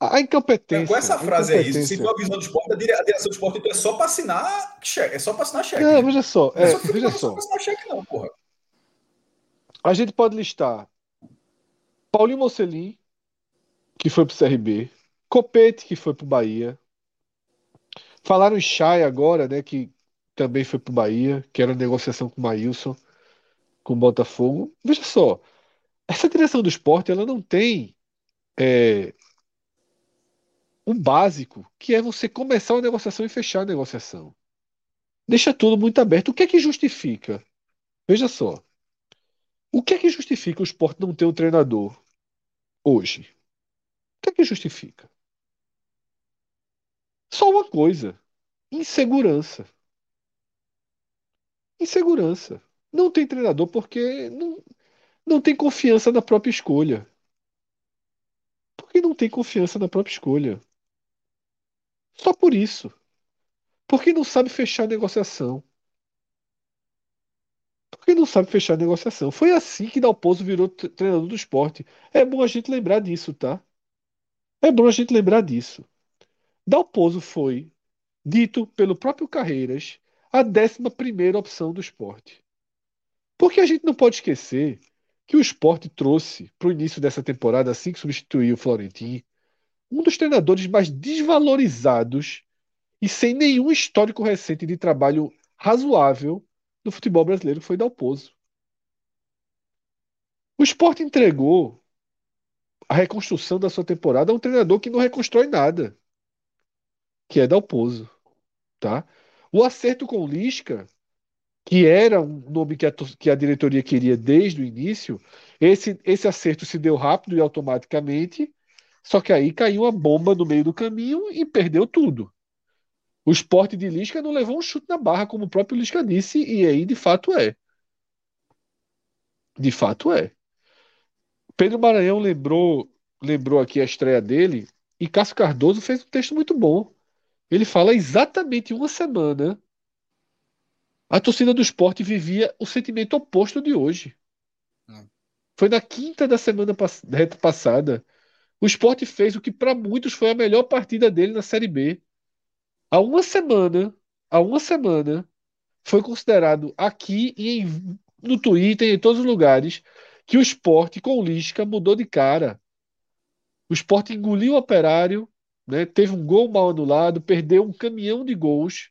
a incompetência. Com essa frase é isso. Se tua visão do esporte, a direção do esporte então é só para assinar cheque. É só para assinar cheque. Não, veja só. É, é só veja só. Só cheque, não, porra. A gente pode listar Paulinho Mocelin, que foi pro CRB, Copete, que foi pro Bahia. Falaram em Chay agora, né, que também foi pro Bahia, que era negociação com o Maílson, com o Botafogo. Veja só, essa direção do esporte, ela não tem é, o básico, que é você começar uma negociação e fechar a negociação. Deixa tudo muito aberto. O que é que justifica? Veja só. O que é que justifica o esporte não ter um treinador hoje? O que é que justifica? Só uma coisa: insegurança. Insegurança. Não tem treinador porque não, não tem confiança na própria escolha. Porque não tem confiança na própria escolha. Só por isso. Porque não sabe fechar a negociação. Porque não sabe fechar a negociação. Foi assim que Dalpozo virou treinador do esporte. É bom a gente lembrar disso, tá? É bom a gente lembrar disso. Dalpozo foi, dito pelo próprio Carreiras, a décima primeira opção do esporte. Porque a gente não pode esquecer que o esporte trouxe para o início dessa temporada, assim que substituiu o Florentino, um dos treinadores mais desvalorizados e sem nenhum histórico recente de trabalho razoável no futebol brasileiro foi Dalpozo. O Sport entregou a reconstrução da sua temporada a um treinador que não reconstrói nada, que é Dalpozo, tá? O acerto com o Lisca, que era um nome que a, que a diretoria queria desde o início, esse, esse acerto se deu rápido e automaticamente só que aí caiu uma bomba no meio do caminho e perdeu tudo. O esporte de Lisca não levou um chute na barra, como o próprio Lisca disse, e aí de fato é. De fato é. Pedro Maranhão lembrou, lembrou aqui a estreia dele, e Cássio Cardoso fez um texto muito bom. Ele fala exatamente uma semana a torcida do esporte vivia o sentimento oposto de hoje. Foi na quinta da semana passada o esporte fez o que para muitos foi a melhor partida dele na Série B. Há uma semana, há uma semana, foi considerado aqui e em, no Twitter, em todos os lugares, que o esporte com o Lisca mudou de cara. O esporte engoliu o operário, né, teve um gol mal anulado, perdeu um caminhão de gols.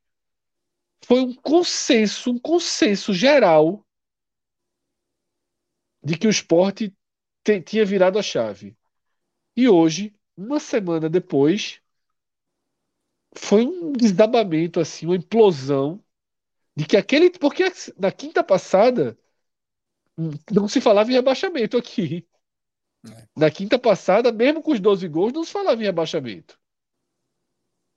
Foi um consenso, um consenso geral de que o esporte tinha virado a chave. E hoje, uma semana depois, foi um desabamento, assim, uma implosão de que aquele. Porque na quinta passada não se falava em rebaixamento aqui. É. Na quinta passada, mesmo com os 12 gols, não se falava em rebaixamento.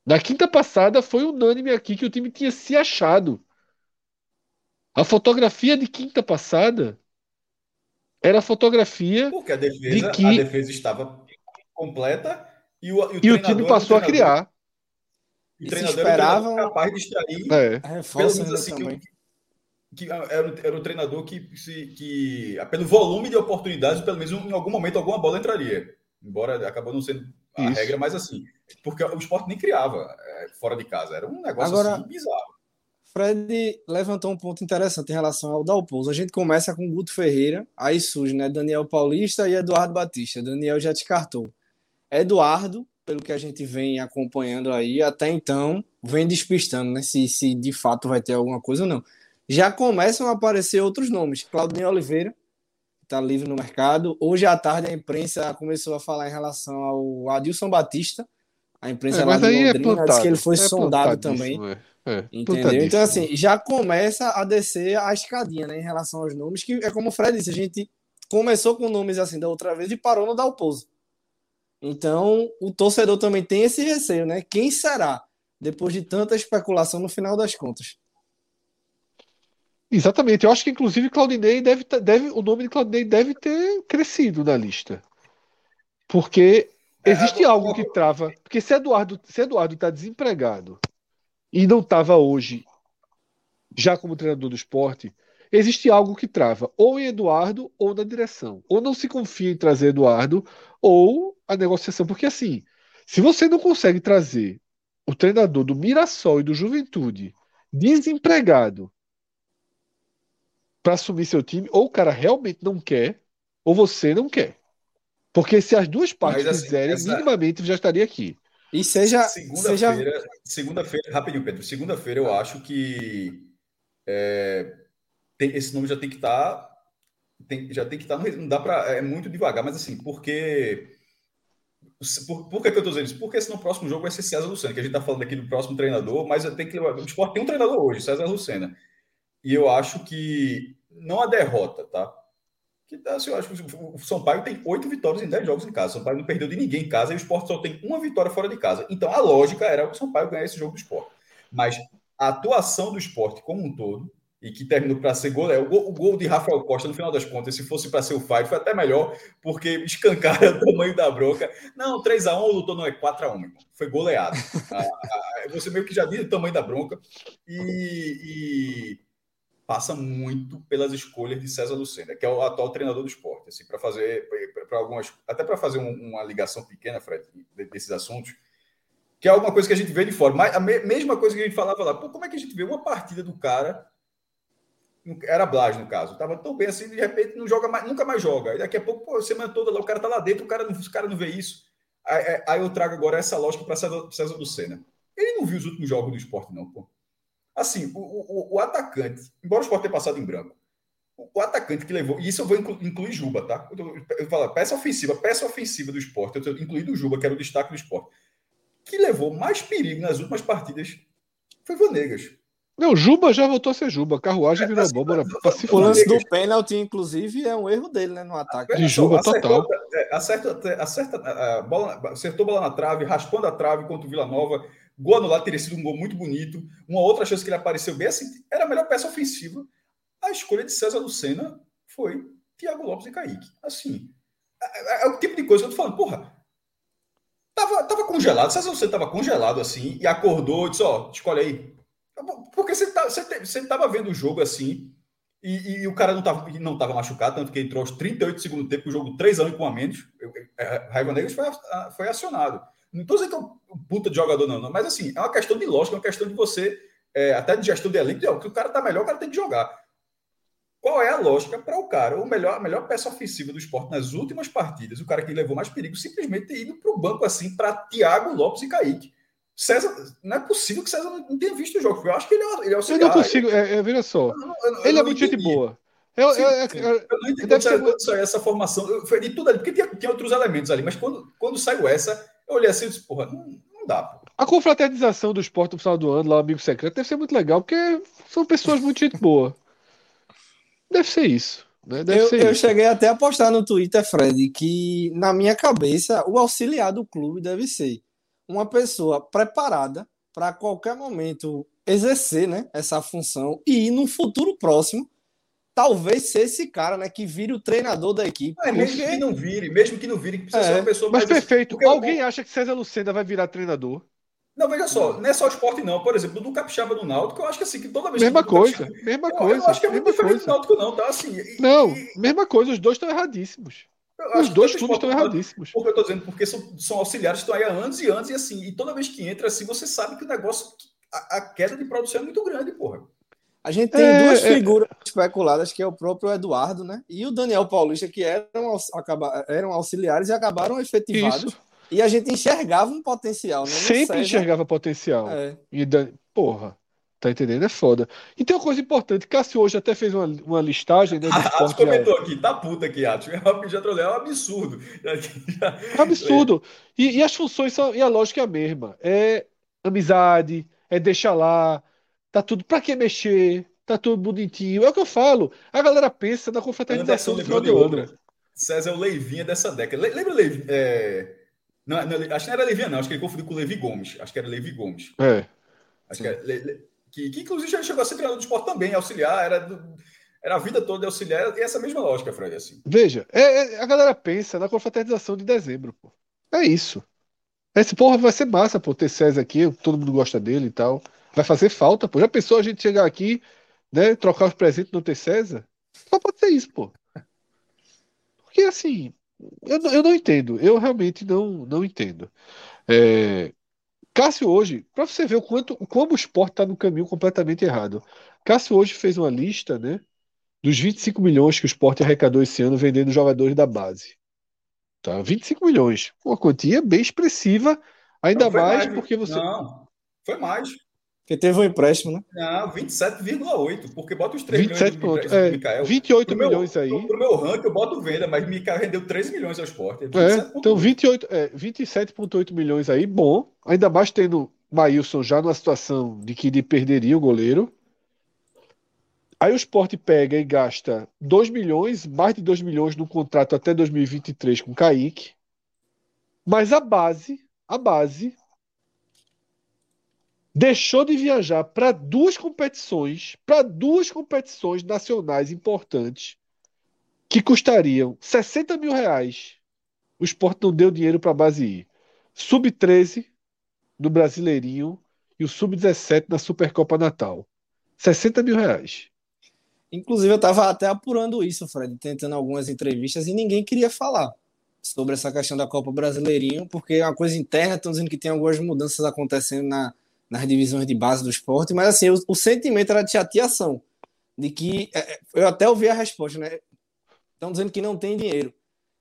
Na quinta passada foi unânime aqui que o time tinha se achado. A fotografia de quinta passada era a fotografia Porque a defesa, de que a defesa estava completa e o, e o, e o time passou a criar. O treinador esperavam... era capaz de extrair, é. pelo menos assim, que, que, era, era o treinador que, se, que, pelo volume de oportunidades, pelo menos em algum momento, alguma bola entraria. Embora acabou não sendo a Isso. regra, mas assim, porque o esporte nem criava é, fora de casa, era um negócio Agora, assim, bizarro. Fred levantou um ponto interessante em relação ao Dalpozo. A gente começa com Guto Ferreira, aí surge né, Daniel Paulista e Eduardo Batista. Daniel já descartou. Eduardo, pelo que a gente vem acompanhando aí, até então vem despistando, né? Se, se de fato vai ter alguma coisa ou não. Já começam a aparecer outros nomes. Claudinei Oliveira, está livre no mercado. Hoje à tarde a imprensa começou a falar em relação ao Adilson Batista. A imprensa é, lá de é Londrina é disse que ele foi é sondado também. É. É, entendeu? Então, assim, já começa a descer a escadinha, né, em relação aos nomes, que é como o Fred disse, a gente começou com nomes assim da outra vez e parou no Dalpozo. Então, o torcedor também tem esse receio, né? Quem será? Depois de tanta especulação no final das contas. Exatamente. Eu acho que, inclusive, Claudinei deve, deve o nome de Claudinei deve ter crescido na lista. Porque é, existe é, algo que trava. Porque se Eduardo se Eduardo está desempregado e não estava hoje já como treinador do esporte, existe algo que trava, ou em Eduardo ou na direção. Ou não se confia em trazer Eduardo, ou a negociação. Porque assim, se você não consegue trazer o treinador do Mirassol e do Juventude desempregado para assumir seu time, ou o cara realmente não quer, ou você não quer. Porque se as duas partes assim, fizerem, essa... minimamente já estaria aqui. E seja. Segunda-feira, seja... segunda-feira, rapidinho, Pedro. Segunda-feira eu acho que é, tem, esse nome já tem que estar. Tá, tem, já tem que estar. Tá, não dá para. É muito devagar, mas assim, porque. Por, por que, que eu estou dizendo isso? Porque esse no próximo jogo vai ser César Lucena, que a gente está falando aqui do próximo treinador, mas tem que O esporte tem um treinador hoje, César Lucena. E eu acho que não a derrota, tá? Que, assim, eu acho que o São Paulo tem oito vitórias em dez jogos em casa. O São Paulo não perdeu de ninguém em casa e o esporte só tem uma vitória fora de casa. Então a lógica era o São Paulo ganhar esse jogo do esporte. Mas a atuação do esporte como um todo, e que terminou para ser gol, é o, gol, o gol de Rafael Costa, no final das contas, se fosse para ser o Fire, foi até melhor, porque escancara o tamanho da bronca. Não, 3x1, o lutou não é 4x1, foi goleado. Ah, ah, você meio que já viu o tamanho da bronca. e, e passa muito pelas escolhas de César Lucena, que é o atual treinador do esporte, assim, para fazer para algumas até para fazer um, uma ligação pequena, Fred, desses assuntos, que é alguma coisa que a gente vê de fora, mas a me, mesma coisa que a gente falava lá, pô, como é que a gente vê uma partida do cara era Blas no caso, tava tão bem assim, de repente não joga mais, nunca mais joga. E daqui a pouco, pô, semana toda lá, o cara tá lá dentro, o cara não, o cara não vê isso. Aí, aí eu trago agora essa lógica para César, César Lucena. Ele não viu os últimos jogos do esporte, não, pô. Assim, o, o, o atacante, embora o Sport tenha passado em branco, o, atacante que levou, e isso eu vou inclu, incluir Juba, tá? Eu, eu falo, peça ofensiva, peça ofensiva do esporte, eu estou incluindo o Juba, que era o destaque do esporte, que levou mais perigo nas últimas partidas foi Vanegas. Não, Juba já voltou a ser Juba. Carruagem é, virou assim, bomba. O lance do pênalti, inclusive, é um erro dele, né? No ataque. De Juba total. Acerta, acerta, a bola, acertou a bola na trave, raspando a trave contra o Vila Nova. Gol anulado teria sido um gol muito bonito. Uma outra chance que ele apareceu bem assim, era a melhor peça ofensiva. A escolha de César Lucena foi Thiago Lopes e Kaique. Assim, é, é, é o tipo de coisa que eu tô falando, porra. Tava, tava congelado, César Lucena tava congelado assim e acordou e disse: Ó, oh, escolhe aí. Porque você, tá, você, você tava vendo o jogo assim e, e, o cara não tava, não tava machucado, tanto que entrou aos 38 do segundo tempo, o jogo 3 anos com a menos. Raiva Negra foi, foi acionado. Não estou dizendo que é um puta de jogador, não, não, mas assim, é uma questão de lógica, é uma questão de você, é, até de gestão de elenco, que o cara tá melhor, o cara tem que jogar. Qual é a lógica para o cara, o melhor, a melhor peça ofensiva do esporte nas últimas partidas, o cara que levou mais perigo, simplesmente ter ido para o banco assim para Thiago Lopes e Kaique. César, não é possível que César não tenha visto o jogo. Eu acho que ele é, ele é Eu não consigo, é, é, veja só. Eu, eu, ele é muito gente boa. Eu, sim, eu, eu, eu, não entendi quando, ser... quando saiu essa formação. Foi de tudo ali, porque tinha, tinha outros elementos ali, mas quando, quando saiu essa, eu olhei assim e disse, porra, não, não dá. Pô. A confraternização do esporte no final do ano, lá, o amigo secreto, deve ser muito legal, porque são pessoas muito gente boa. Deve ser isso. Né? Deve eu, ser eu isso. cheguei até a postar no Twitter, Fred, que na minha cabeça o auxiliar do clube deve ser uma pessoa preparada para qualquer momento exercer né, essa função e no futuro próximo talvez ser esse cara, né, que vire o treinador da equipe. É, mesmo porque... que não vire, mesmo que não vire, que precisa é, ser uma pessoa Mas mais... perfeito. Porque Alguém eu... acha que César Lucena vai virar treinador? Não, veja só, não é só esporte, não. Por exemplo, do Capixaba do Náutico, eu acho que assim, que toda vez mesma que. Coisa, Capixaba... mesma eu, coisa. Eu acho que é muito diferente coisa. do Náutico, não, tá? Assim, e, não, e... mesma coisa, os dois estão erradíssimos. Os dois clubes estão erradíssimos. Porque eu estou dizendo, porque são, são auxiliares que estão aí há anos e anos, e assim, e toda vez que entra, assim, você sabe que o negócio, a, a queda de produção é muito grande, porra. A gente tem é, duas é... figuras especuladas, que é o próprio Eduardo, né? E o Daniel Paulista, que eram, acaba, eram auxiliares e acabaram efetivados. Isso. E a gente enxergava um potencial, né? Sempre enxergava potencial. É. E. Porra. Tá entendendo? É foda. E tem uma coisa importante, Cássio hoje até fez uma, uma listagem, né? Atos comentou aqui, tá puta aqui, Atos. Já trolei, é um absurdo. É um absurdo. E, e, as funções são, e a lógica é a mesma. É amizade, é deixar lá, tá tudo. Pra que mexer? Tá tudo bonitinho. É o que eu falo. A galera pensa na confraternização do final de outra. César é o Leivinha dessa década. Lembra o Leivinha? É... Não, não, acho que não era Leivinha, não. Acho que ele confundiu com o Levi Gomes. Acho que era Levi Gomes. É. Acho Sim. que era que, que inclusive já chegou a ser treinador de esporte também, auxiliar, era, era a vida toda de auxiliar, e essa mesma lógica, Fred, assim. Veja, é, é, a galera pensa na confraternização de dezembro, pô. É isso. Esse porra vai ser massa, pô, ter César aqui, todo mundo gosta dele e tal. Vai fazer falta, pô. Já pensou a gente chegar aqui, né, trocar os presentes no ter César? Só pode ser isso, pô. Porque assim, eu, eu não entendo. Eu realmente não, não entendo. É, Cássio hoje, para você ver o quanto como o esporte está no caminho completamente errado. Cássio hoje fez uma lista, né, dos 25 milhões que o esporte arrecadou esse ano vendendo jogadores da base. Tá? 25 milhões. Uma quantia bem expressiva, ainda mais, mais, porque você. Não, foi mais. Porque teve um empréstimo, né? Não, 27,8, porque bota os 3 27 milhões de é, Mikael. 28 pro milhões meu, aí. Pro, pro meu ranking eu boto venda, mas Mikael rendeu 13 milhões ao esporte. É, então 28, é, 27,8 milhões aí, bom. Ainda mais tendo Maílson já numa situação de que ele perderia o goleiro. Aí o esporte pega e gasta 2 milhões, mais de 2 milhões no contrato até 2023 com o Kaique. Mas a base, a base deixou de viajar para duas competições, para duas competições nacionais importantes, que custariam 60 mil reais. O esporte não deu dinheiro para a base ir. Sub-13 do Brasileirinho e o Sub-17 na Supercopa Natal. 60 mil reais. Inclusive, eu estava até apurando isso, Fred, tentando algumas entrevistas e ninguém queria falar sobre essa questão da Copa Brasileirinho, porque é uma coisa interna, estão dizendo que tem algumas mudanças acontecendo na, nas divisões de base do esporte, mas assim, o, o sentimento era de chateação, de que é, é, eu até ouvi a resposta, né? Estão dizendo que não tem dinheiro.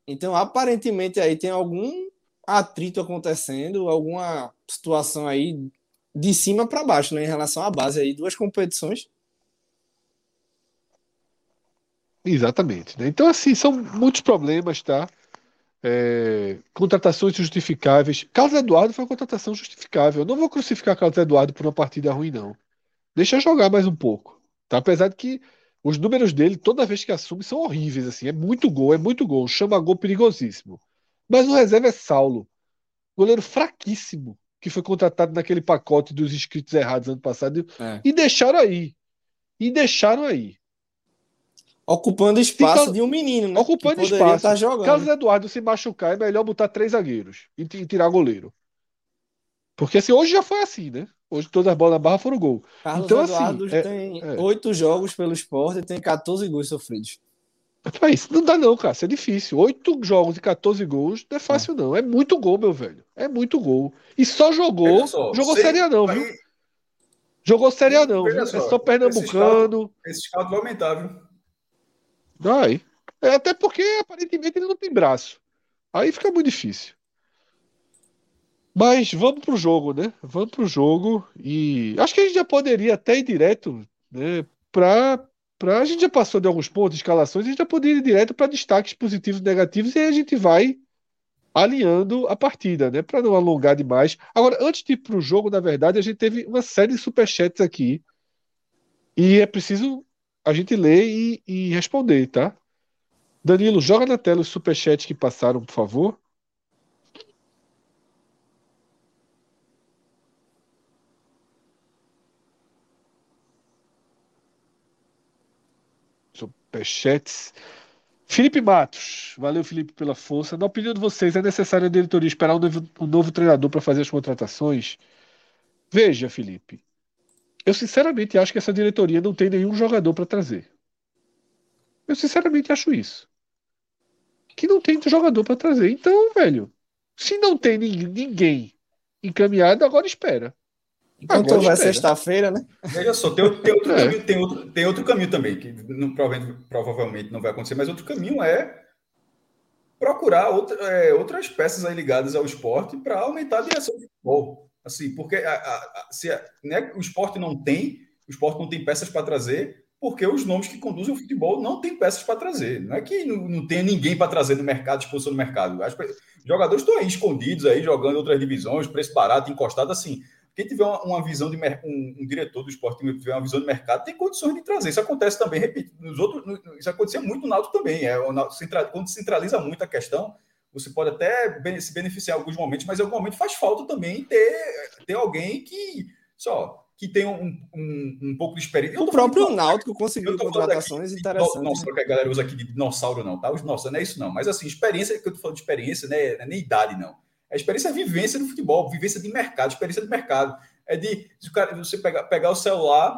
Então, aparentemente aí tem algum atrito acontecendo, alguma situação aí de cima para baixo, né, em relação à base aí, duas competições. Exatamente. Né? Então, assim, são muitos problemas, tá? É, contratações justificáveis. Carlos Eduardo foi uma contratação justificável. Eu não vou crucificar Carlos Eduardo por uma partida ruim, não. Deixa jogar mais um pouco. Tá? Apesar de que os números dele, toda vez que assume, são horríveis. assim É muito gol, é muito gol. Chama gol perigosíssimo. Mas o reserva é Saulo. Goleiro fraquíssimo. Que foi contratado naquele pacote dos inscritos errados ano passado. É. E deixaram aí. E deixaram aí ocupando espaço Fica... de um menino, né? Ocupando espaço. Tá jogando. Carlos Eduardo se machucar, é melhor botar três zagueiros e, e tirar goleiro. Porque assim, hoje já foi assim, né? Hoje todas as bolas na barra foram gol. Carlos então, assim, Eduardo assim, tem é, oito é. jogos pelo esporte e tem 14 gols sofridos. Mas não dá não, cara. Isso é difícil. Oito jogos e 14 gols não é fácil, é. não. É muito gol, meu velho. É muito gol. E só jogou. Só, jogou Série A não, viu? Jogou Série A não. Viu? Só, é só pernambucano. Esse escaldo vai aumentar, viu? Vai. É, até porque aparentemente ele não tem braço. Aí fica muito difícil. Mas vamos pro jogo, né? Vamos pro jogo e acho que a gente já poderia até ir direto, né? Pra, pra... A gente já passou de alguns pontos, escalações, a gente já poderia ir direto para destaques positivos e negativos e aí a gente vai alinhando a partida, né? Para não alongar demais. Agora, antes de ir pro jogo, na verdade, a gente teve uma série de superchats aqui e é preciso a gente lê e, e responder, tá? Danilo, joga na tela os superchats que passaram, por favor. Superchats. Felipe Matos, valeu Felipe pela força. Na opinião de vocês, é necessário a diretoria esperar um novo, um novo treinador para fazer as contratações? Veja, Felipe, eu sinceramente acho que essa diretoria não tem nenhum jogador para trazer. Eu sinceramente acho isso. Que não tem jogador para trazer. Então, velho, se não tem ninguém encaminhado, agora espera. Então vai sexta-feira, né? Veja só, tem, tem outro, é. caminho, tem, outro, tem outro caminho também, que não, provavelmente, provavelmente não vai acontecer, mas outro caminho é procurar outra, é, outras peças aí ligadas ao esporte para aumentar a direção do futebol. Assim, porque a, a, a, se né, o esporte não tem, o esporte não tem peças para trazer, porque os nomes que conduzem o futebol não têm peças para trazer. Não é que não, não tenha ninguém para trazer no mercado, disposição no mercado. Os jogadores estão aí escondidos aí, jogando outras divisões, preço barato, encostado, assim. Quem tiver uma, uma visão de um, um, diretor do esporte que tiver uma visão de mercado, tem condições de trazer. Isso acontece também, repito, nos outros, no, isso acontecia muito no Náutico também. É, quando centraliza muito a questão, você pode até se beneficiar em alguns momentos, mas em algum momento faz falta também ter, ter alguém que só que tem um, um, um pouco de experiência. O próprio falando, Náutico conseguiu contratações interessantes. Não, que a galera usa aqui de dinossauro, não, tá? Os nossa, não é isso, não. Mas assim, experiência, que eu tô falando de experiência, né? Não é nem idade, não. É experiência é vivência no futebol, vivência de mercado, experiência de mercado. É de se o cara, você pegar, pegar o celular,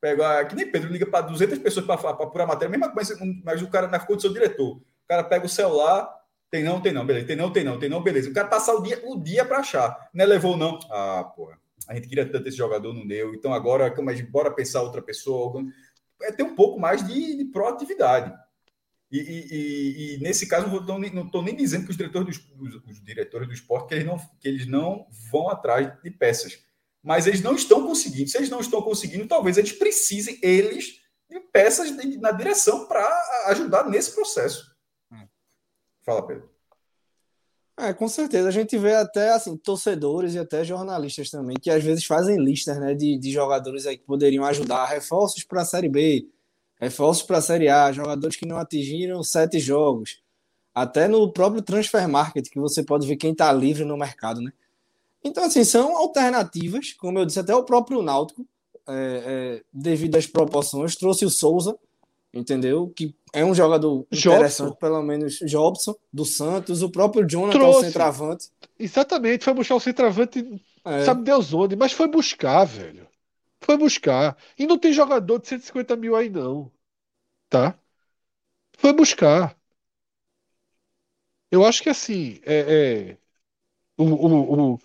pegar. Que nem Pedro liga para 200 pessoas para apurar matéria, mesma coisa, mas o cara na condição do diretor. O cara pega o celular, tem não, tem não, beleza. Tem não, tem não, tem não, beleza. O cara passar o dia, o dia para achar. Não é levou, não. Ah, porra. A gente queria tanto esse jogador, não deu. Então agora, mas bora pensar outra pessoa. É ter um pouco mais de, de proatividade. E, e, e, e, nesse caso, não estou nem dizendo que os diretores, dos, os, diretores do esporte que eles, não, que eles não vão atrás de peças. Mas eles não estão conseguindo. Se eles não estão conseguindo, talvez eles precisem, eles, de peças na direção para ajudar nesse processo. Fala, Pedro. É, com certeza. A gente vê até assim, torcedores e até jornalistas também, que às vezes fazem listas né, de, de jogadores aí que poderiam ajudar, reforços para a Série B, reforços para a Série A, jogadores que não atingiram sete jogos. Até no próprio Transfer Market, que você pode ver quem está livre no mercado, né? Então, assim, são alternativas, como eu disse, até o próprio Náutico, é, é, devido às proporções, trouxe o Souza, entendeu? Que é um jogador Jobson. interessante, pelo menos Jobson, do Santos, o próprio Jonathan, Trouxe. o centroavante. Exatamente, foi buscar o centroavante, é. sabe Deus onde, mas foi buscar, velho. Foi buscar. E não tem jogador de 150 mil aí, não. Tá? Foi buscar. Eu acho que assim, é, é o, o, o,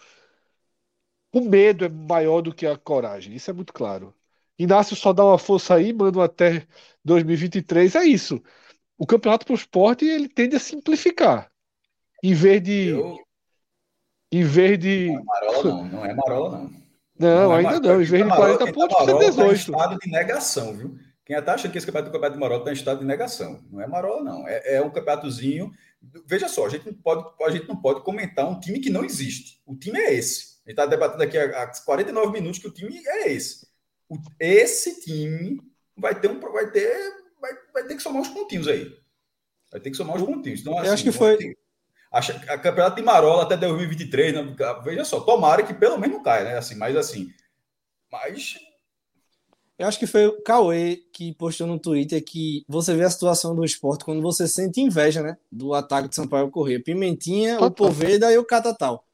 o medo é maior do que a coragem. Isso é muito claro. Inácio só dá uma força aí, manda até 2023. É isso. O campeonato para o esporte ele tende a simplificar. Em vez de. Eu... Em vez de. Não é marola, não. Não é marola, não. Não, não é ainda não. Em vez de 40 pontos, tá 18. Tá em estado de negação, viu? Quem está achando que esse campeonato do Campeonato de Marola está em estado de negação. Não é Marola, não. É, é, um campeonatozinho. Veja só, a gente, não pode, a gente não pode comentar um time que não existe. O time é esse. A gente está debatendo aqui há 49 minutos que o time é esse esse time vai ter um vai ter vai, vai ter que somar uns pontinhos aí. Vai ter que somar uns pontinhos. Então, assim, eu acho que foi ter, a, a campeonato de Marola até 2023, né? veja só, tomara que pelo menos não caia, né? Assim, mas assim, mas eu acho que foi o Cauê que postou no Twitter que você vê a situação do esporte quando você sente inveja, né? Do ataque de Sampaio Corrêa. Pimentinha, o Poveda e o Catatal.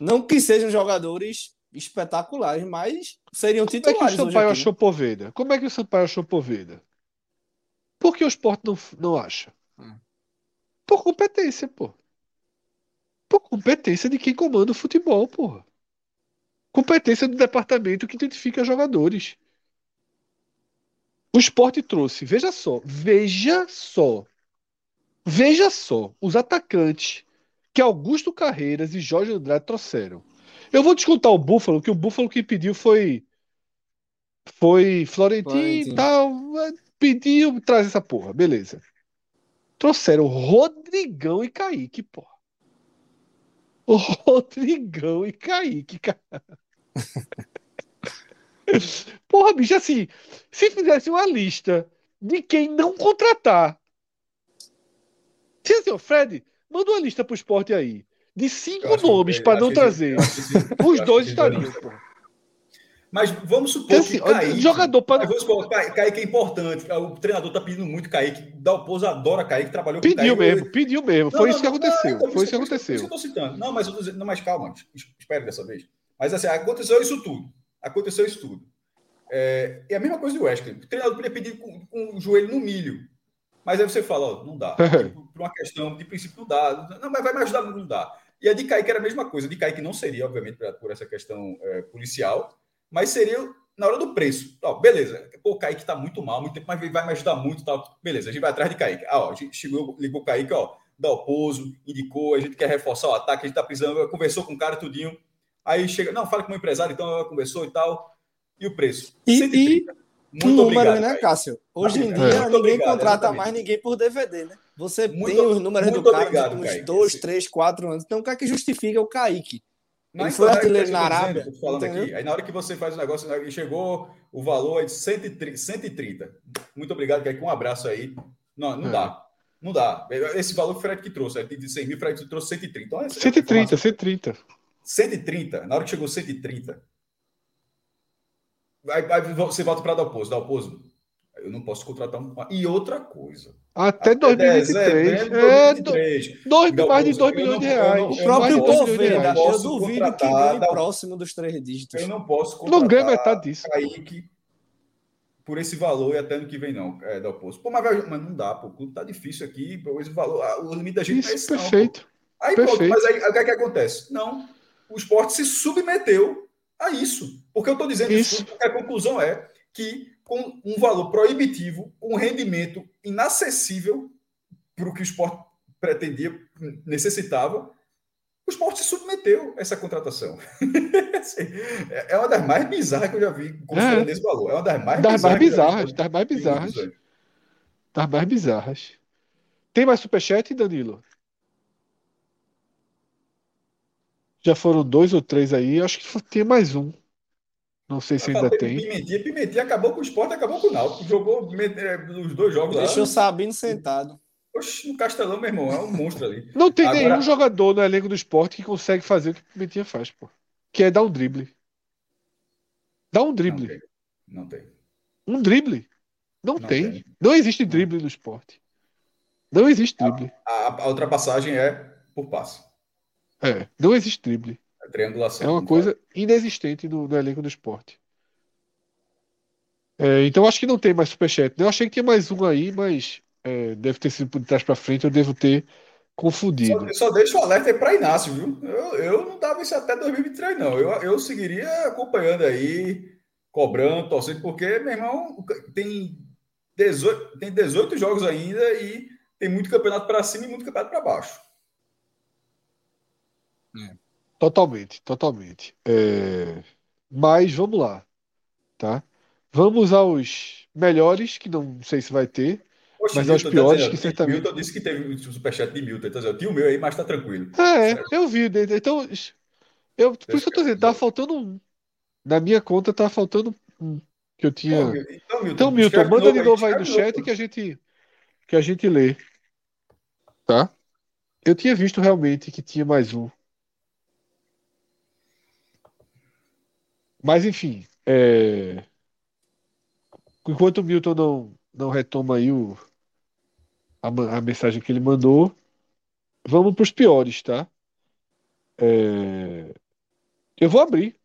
Não que sejam jogadores espetaculares, mas seriam titulares. Como é que o Sampaio achou Poveda? Como é que o Sampaio achou Poveda? Por que o esporte não, não acha? Hum. Por competência, pô. Por competência de quem comanda o futebol, pô. Competência do departamento que identifica jogadores. O esporte trouxe, veja só, veja só, veja só, os atacantes que Augusto Carreiras e Jorge Andrade trouxeram. Eu vou descontar o Buffalo, que o Buffalo que pediu foi. Foi Florentino e tal. Pediu, traz essa porra, beleza. Trouxeram Rodrigão e Kaique, porra. O Rodrigão e Kaique, cara. porra, bicho, assim, se fizesse uma lista de quem não contratar. Se assim, Fred, manda uma lista pro esporte aí de cinco nomes para não trazer. Os dois estariam, pô. Mas vamos supor assim, que Kaique, jogador para vamos supor, Kaique é importante. O treinador tá pedindo muito Kaique. Dalpozo adora Kaique, trabalhou pediu com Kaique. Mesmo. Pediu mesmo, foi não, isso que aconteceu. Não, foi isso que aconteceu. Isso que eu tô citando. Não, mas, não, mas calma, espere dessa vez. Mas assim, aconteceu isso tudo. Aconteceu isso tudo. É, é a mesma coisa do Wesley. O treinador podia pedir com, com, o joelho no milho. Mas aí você fala, ó, não dá. Por uma questão de princípio, não dá. Não, mas vai me ajudar, não dá. E a de Kaique era a mesma coisa. A de Kaique não seria, obviamente, por essa questão é, policial, mas seria na hora do preço. Ó, beleza, pô, o Kaique tá muito mal, muito tempo, mas vai me ajudar muito. Tal. Beleza, a gente vai atrás de Kaique. Ah, ó, a gente chegou, ligou o Kaique, ó, Dalpozo, indicou, a gente quer reforçar o ataque, a gente está precisando, conversou com o cara tudinho. Aí chega, não, fala com o empresário, então conversou e tal. E o preço? E, 130. Muito número, obrigado, né, Cássio? Hoje em dia ninguém obrigado, contrata exatamente. mais ninguém por DVD, né? Você muito, tem os números do cara obrigado, de uns dois, três, quatro anos. Então o cara que justifica é o Kaique. Não, Ele foi então, artilheiro na Arábia. Dizendo, falando aqui. Aí na hora que você faz o negócio, né, chegou o valor é de 130. 130. Muito obrigado, Kaique. Um abraço aí. Não, não é. dá. Não dá. Esse valor que o Fred que trouxe, de 100 mil, o Fred trouxe 130. Então, 130, 130. 130. Na hora que chegou 130. Aí, aí você volta para dar o Eu não posso contratar um. E outra coisa. Até, até 2023. É, 2023. Dois, mais de 2 milhões de reais. o próprio Poveda, eu duvido que ganhe próximo dos três dígitos. Eu não posso contratar. Não ganha metade disso. Kaique por esse valor e até ano que vem não, é, da oposto. Pô, mas, mas não dá, pô, o clube tá difícil aqui, pô, esse valor, o limite da gente Isso, é esse, perfeito. Não, aí perfeito. pronto, mas aí o que é que acontece? Não, o esporte se submeteu a isso. Porque eu estou dizendo isso, isso porque a conclusão é que com um valor proibitivo, um rendimento inacessível para o que o esporte pretendia, necessitava, o esporte se submeteu a essa contratação. Assim, é uma das mais bizarras que eu já vi considerando é. esse valor. É uma das mais das bizarras. Mais bizarras das mais bizarras. Das mais bizarras. Tem mais superchat, Danilo? Já foram dois ou três aí. Acho que tem mais um. Não sei se ainda tem. Pimentinha, Pimentinha acabou com o esporte, acabou com o Náutico. Jogou é, os dois jogos Deixou o Sabino sentado. Oxe, no Castelão, meu irmão, é um monstro ali. Não tem Agora... nenhum jogador no elenco do esporte que consegue fazer o que o Pimentinha faz, pô. Que é dar um drible. Dá um drible. Não tem. Não tem. Um drible. Não, não tem. tem. Não existe drible não. no esporte. Não existe drible. A, a, a ultrapassagem é por passe. É, não existe drible. É triangulação. É uma coisa inexistente no, no elenco do esporte. É, então acho que não tem mais superchat. Eu achei que tinha mais um aí, mas é, deve ter sido por trás para frente, eu devo ter confundido. Só, só deixo o alerta aí para Inácio, viu? Eu, eu não dava isso até 2023, não. Eu, eu seguiria acompanhando aí, cobrando, torcendo, porque, meu irmão, tem 18, tem 18 jogos ainda e tem muito campeonato para cima e muito campeonato para baixo. É. Totalmente, totalmente. É... Mas vamos lá, tá? Vamos aos melhores, que não sei se vai ter. Poxa, mas aos piores tá dizendo, que certamente. Milton disse que teve um superchat de Milton. Então, eu tinha o meu aí, mas tá tranquilo. É, eu vi. Então, eu, por isso que eu tô dizendo, tá faltando um. Na minha conta tá faltando um. Que eu tinha. Então, Milton, então, Milton manda de novo aí no chat novo. que a gente que a gente lê. Tá? Eu tinha visto realmente que tinha mais um. Mas enfim, é... enquanto o Milton não, não retoma aí o, a, a mensagem que ele mandou. Vamos para os piores, tá? É... Eu vou abrir,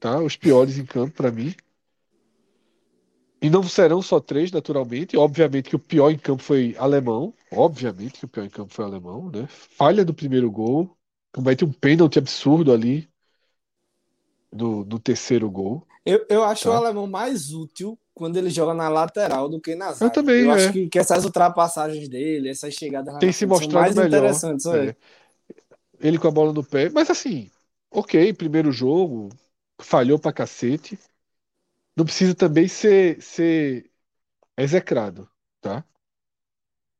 tá? Os piores em campo para mim. E não serão só três, naturalmente. Obviamente que o pior em campo foi alemão. Obviamente que o pior em campo foi alemão, né? Falha do primeiro gol. Comete um pênalti absurdo ali no, no terceiro gol. Eu, eu acho tá? o alemão mais útil quando ele joga na lateral do que na zaga. Eu também, Eu é. acho que, que, essas ultrapassagens dele, essas chegadas Tem se mostrado mais melhor. interessantes. É. Ele com a bola no pé. Mas assim, ok, primeiro jogo, falhou pra cacete. Não precisa também ser, ser execrado, tá?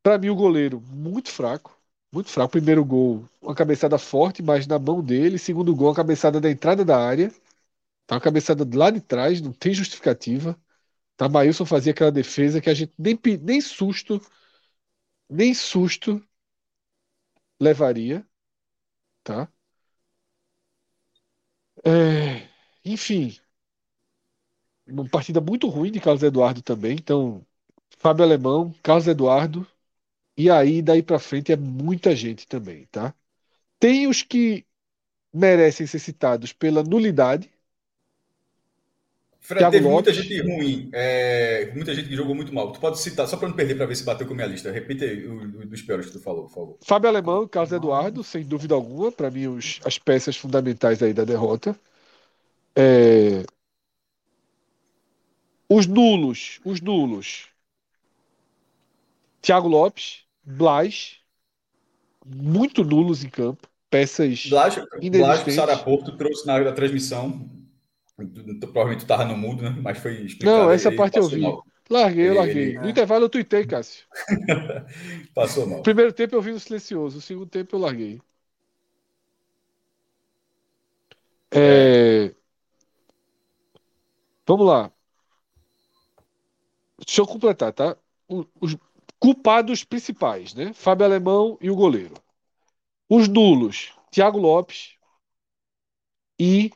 Pra mim, o goleiro, muito fraco. Muito fraco. Primeiro gol, uma cabeçada forte, mas na mão dele. Segundo gol, uma cabeçada da entrada da área. Tá uma cabeçada lado de trás, não tem justificativa. Tá, Maílson fazia aquela defesa que a gente nem, nem susto, nem susto levaria, tá? É, enfim, uma partida muito ruim de Carlos Eduardo também. Então, Fábio Alemão, Carlos Eduardo, e aí daí para frente é muita gente também, tá? Tem os que merecem ser citados pela nulidade, Fred, teve muita gente ruim, é, muita gente que jogou muito mal. Tu pode citar, só para não perder, para ver se bateu com a minha lista. Repita aí o, o, dos piores que tu falou, por favor. Fábio Alemão, Carlos Eduardo, sem dúvida alguma, para mim, os, as peças fundamentais aí da derrota. É... Os nulos, os nulos. Thiago Lopes, Blas, muito nulos em campo, peças Blasco, inexistentes. Saraporto trouxe na transmissão, provavelmente tu tava no mudo, né? Mas foi explicado. Não, essa parte eu vi. Mal. Larguei, eu larguei. No intervalo eu tuitei, Cássio. Passou mal. Primeiro tempo eu vi no silencioso, o segundo tempo eu larguei. É... Vamos lá. Deixa eu completar, tá? Os culpados principais, né? Fábio Alemão e o goleiro. Os nulos, Thiago Lopes e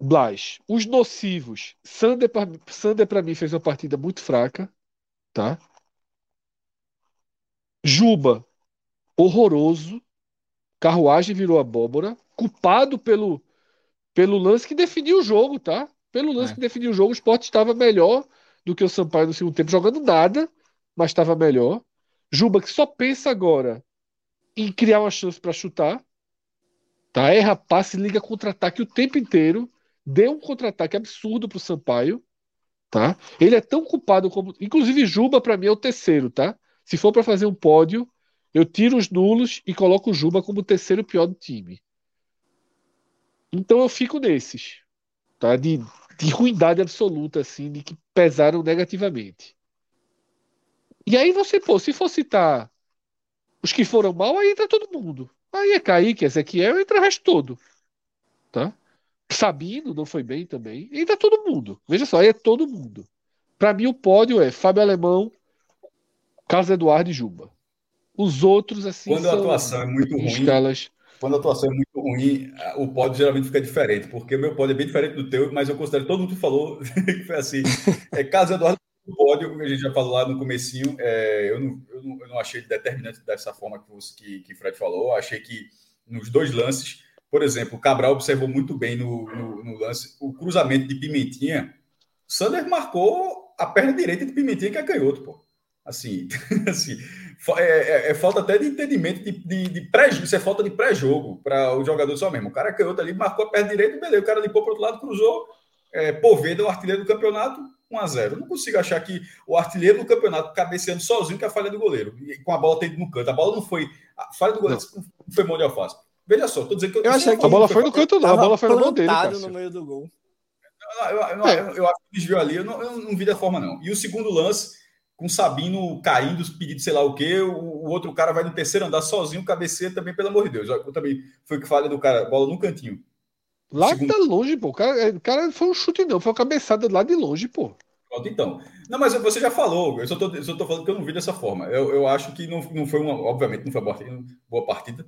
Blas. Os nocivos, Sander para mim fez uma partida muito fraca, tá? Juba, horroroso. Carruagem virou abóbora, culpado pelo pelo lance que definiu o jogo, tá? Pelo lance é. que definiu o jogo, o Sport estava melhor do que o Sampaio no segundo tempo, jogando nada, mas estava melhor. Juba que só pensa agora em criar uma chance para chutar, tá? Erra passe, liga contra-ataque o tempo inteiro, deu um contra-ataque absurdo pro Sampaio, tá? Ele é tão culpado como, inclusive Juba para mim é o terceiro, tá? Se for para fazer um pódio, eu tiro os nulos e coloco o Juba como o terceiro pior do time. Então eu fico nesses, tá? De, de ruindade absoluta, assim, de que pesaram negativamente. E aí você, pô, se for citar os que foram mal, aí entra todo mundo. Aí é Kaique, Ezequiel, entra o resto todo. Tá? Sabino não foi bem também. Entra todo mundo. Veja só, aí é todo mundo. Para mim, o pódio é Fábio Alemão, Carlos Eduardo e Juba. Os outros, assim. Quando a atuação é muito ruim. Escalas quando a atuação é muito ruim, o pódio geralmente fica diferente, porque o meu pódio é bem diferente do teu, mas eu considero todo mundo falou que foi assim. É, caso Eduardo o pódio, como a gente já falou lá no comecinho, é, eu, não, eu, não, eu, não, achei determinante dessa forma que, você, que, que Fred falou. Achei que nos dois lances, por exemplo, o Cabral observou muito bem no, no, no lance o cruzamento de Pimentinha. Sander marcou a perna direita de Pimentinha, que é canhoto, pô. Assim, assim é, é, é, falta até de entendimento de, de, de pré Isso é falta de pré-jogo para o jogador só mesmo. O cara canhoto ali, marcou a perna direita, beleza. O cara limpou para o outro lado, cruzou. É, Poveda, o artilheiro do campeonato, 1 a 0 Não consigo achar que o artilheiro do campeonato cabeceando sozinho que é a falha do goleiro. E com a bola tendo no canto. A bola não foi. A falha do goleiro não, não foi mão de alface. Veja só, tô dizendo que eu. eu achei que a bola foi no canto, não. A bola foi no mão dele. no meio do gol. Eu, eu, eu, é. eu acho que desviou ali, eu não, eu não vi da forma, não. E o segundo lance com Sabino caindo, pedindo sei lá o quê, o, o, outro cara vai no terceiro andar sozinho, cabeceia também, pelo amor de Deus. Eu também foi o que falha do cara, bola no cantinho. Lá Segundo... tá longe, pô. O cara, o cara foi um chute, não, foi uma cabeçada lá de longe, pô. Pronto, então. Não, mas você já falou, eu só tô, eu só tô falando que eu não vi dessa forma. Eu, eu acho que não, não foi uma, obviamente, não foi uma boa partida.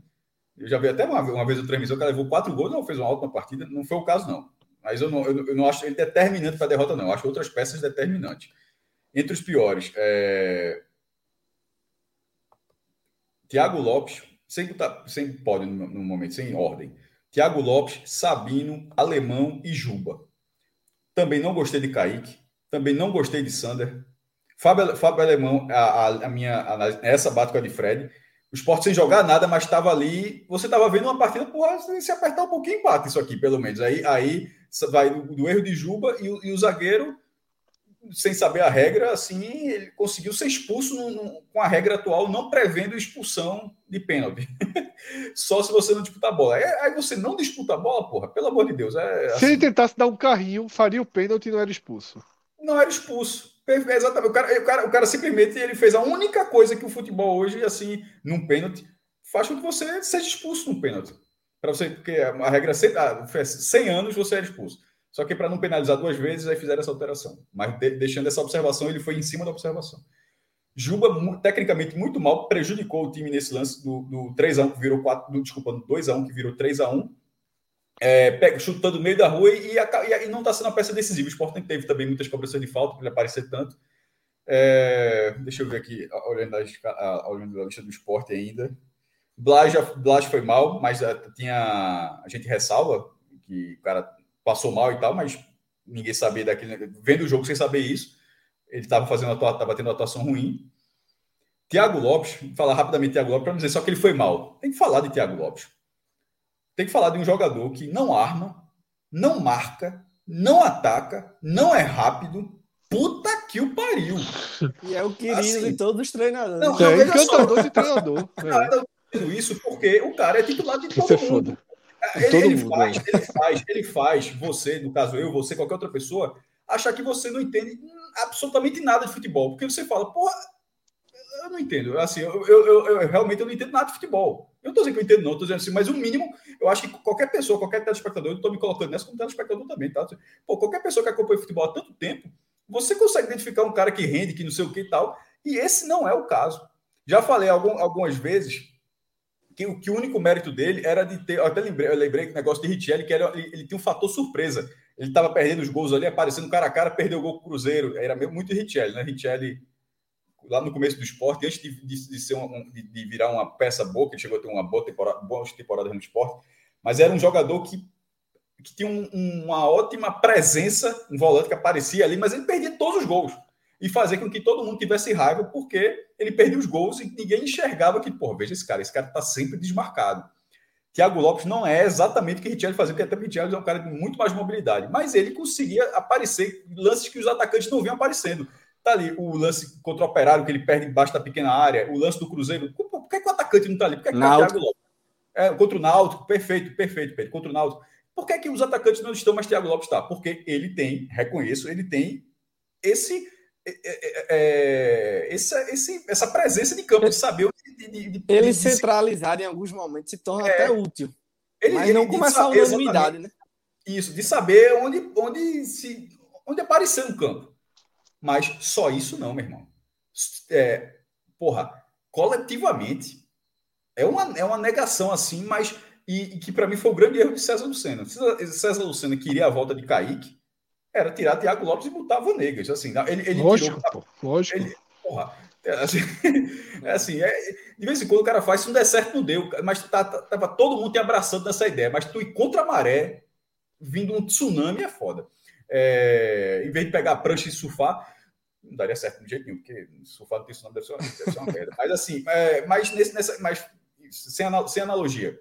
Eu já vi até uma, uma vez o transmissão, o cara levou quatro gols, não fez uma ótima partida, não foi o caso, não. Mas eu não, eu, eu não acho ele determinante para a derrota, não. Eu acho outras peças determinantes. Entre os piores, é... Tiago Lopes, sem, sem pódio no, momento, sem ordem. Tiago Lopes, Sabino, Alemão e Juba. Também não gostei de Kaique. Também não gostei de Sander. Fábio, Fábio Alemão, a, a, a minha análise, essa bate com a de Fred. O esporte sem jogar nada, mas estava ali. Você estava vendo uma partida, porra, se apertar um pouquinho, empate isso aqui, pelo menos. Aí, aí vai do, do erro de Juba e, e o zagueiro sem saber a regra, assim, ele conseguiu ser expulso no, no, com a regra atual, não prevendo expulsão de pênalti. Só se você não disputar a bola. É, aí você não disputa a bola, porra, pelo amor de Deus. É, assim, se ele tentasse dar um carrinho, faria o pênalti e não era expulso. Não era expulso. Exatamente. O cara, o cara, o cara simplesmente ele fez a única coisa que o futebol hoje, assim, num pênalti, faz com que você seja expulso num pênalti. Para você, porque a regra é 100 anos você era expulso. Só que para não penalizar duas vezes, aí fizeram essa alteração. Mas de, deixando essa observação, ele foi em cima da observação. Juba, tecnicamente, muito mal, prejudicou o time nesse lance do, do 3x1 que virou 4, do, desculpa, do 2x1 que virou 3x1. É, chutando no meio da rua e, e, e não está sendo a peça decisiva. O Sport teve também muitas cobranças de falta para ele aparecer tanto. É, deixa eu ver aqui, olhando a, olhando a lista do esporte ainda. Blas, Blas foi mal, mas a, é, tinha, a gente ressalva que o cara passou mal e tal, mas ninguém sabia daquele. Vendo o jogo sem saber isso, ele estava fazendo estava tendo uma atuação ruim. Tiago Lopes, vou falar rapidamente Tiago Lopes para não dizer só que ele foi mal. Tem que falar de Tiago Lopes. Tem que falar de um jogador que não arma, não marca, não ataca, não é rápido. Puta que o pariu. E é o querido assim, de todos os treinadores. Não, é encantador de treinador. É. isso porque o cara é titular de todo isso mundo. É foda. Ele, ele faz, é. ele faz, ele faz você, no caso eu, você, qualquer outra pessoa, achar que você não entende absolutamente nada de futebol. Porque você fala, porra, eu não entendo. Assim, eu, eu, eu, eu realmente eu não entendo nada de futebol. Eu não estou dizendo que eu entendo, não, estou dizendo assim, mas o mínimo, eu acho que qualquer pessoa, qualquer telespectador, eu estou me colocando nessa como telespectador também, tá? Pô, qualquer pessoa que acompanha futebol há tanto tempo, você consegue identificar um cara que rende, que não sei o que e tal, e esse não é o caso. Já falei algum, algumas vezes que, que o único mérito dele era de ter. Eu até lembrei, eu lembrei que o negócio de Richelli, que era, ele, ele tinha um fator surpresa. Ele estava perdendo os gols ali, aparecendo cara a cara, perdeu o gol com o Cruzeiro. Era muito Richelli, né? Richelli, lá no começo do esporte, antes de, de, de ser um, de, de, virar uma peça boa, que chegou a ter uma boa temporada, boas temporadas no esporte, mas era um jogador que, que tinha um, uma ótima presença, um volante que aparecia ali, mas ele perdia todos os gols e fazer com que todo mundo tivesse raiva, porque ele perdia os gols e ninguém enxergava que, pô, veja esse cara, esse cara está sempre desmarcado. Thiago Lopes não é exatamente o que Richelli fazia, porque até o Richelli é um cara de muito mais mobilidade, mas ele conseguia aparecer lances que os atacantes não vinham aparecendo. Tá ali o lance contra o Operário, que ele perde embaixo da pequena área, o lance do Cruzeiro. Por que, que o atacante não tá ali? Por que, que tá o Thiago Lopes? É, contra o Náutico, perfeito, perfeito, Pedro, contra o Náutico. Por que, que os atacantes não estão, mas Thiago Lopes está? Porque ele tem, reconheço, ele tem esse é, é, é, essa, esse, essa presença de campo, de saber de, de, de, ele centralizado em alguns momentos se torna é, até útil. Ele, mas ele, não começa a unanimidade, né? Isso, de saber onde, onde, se, onde aparecer no campo. Mas só isso não, meu irmão. É, porra, coletivamente é uma, é uma negação assim, mas e, e que para mim foi o grande erro de César Lucena. César Lucena queria a volta de Kaique, era tirar Thiago Lopes e botar Vanegas. Assim, ele, ele lógico, tirou, pô, lógico. Ele, porra, é assim, é assim é, de vez em quando o cara faz, se não der certo, não deu. Mas tá, tá, tava todo mundo te abraçando nessa ideia. Mas tu ir contra a maré, vindo um tsunami, é foda. É, em vez de pegar a prancha e surfar, não daria certo de jeito nenhum, porque surfar não tem tsunami, deve ser uma, deve ser uma merda. Mas assim, é, mas, nesse, nessa, mas sem, sem analogia,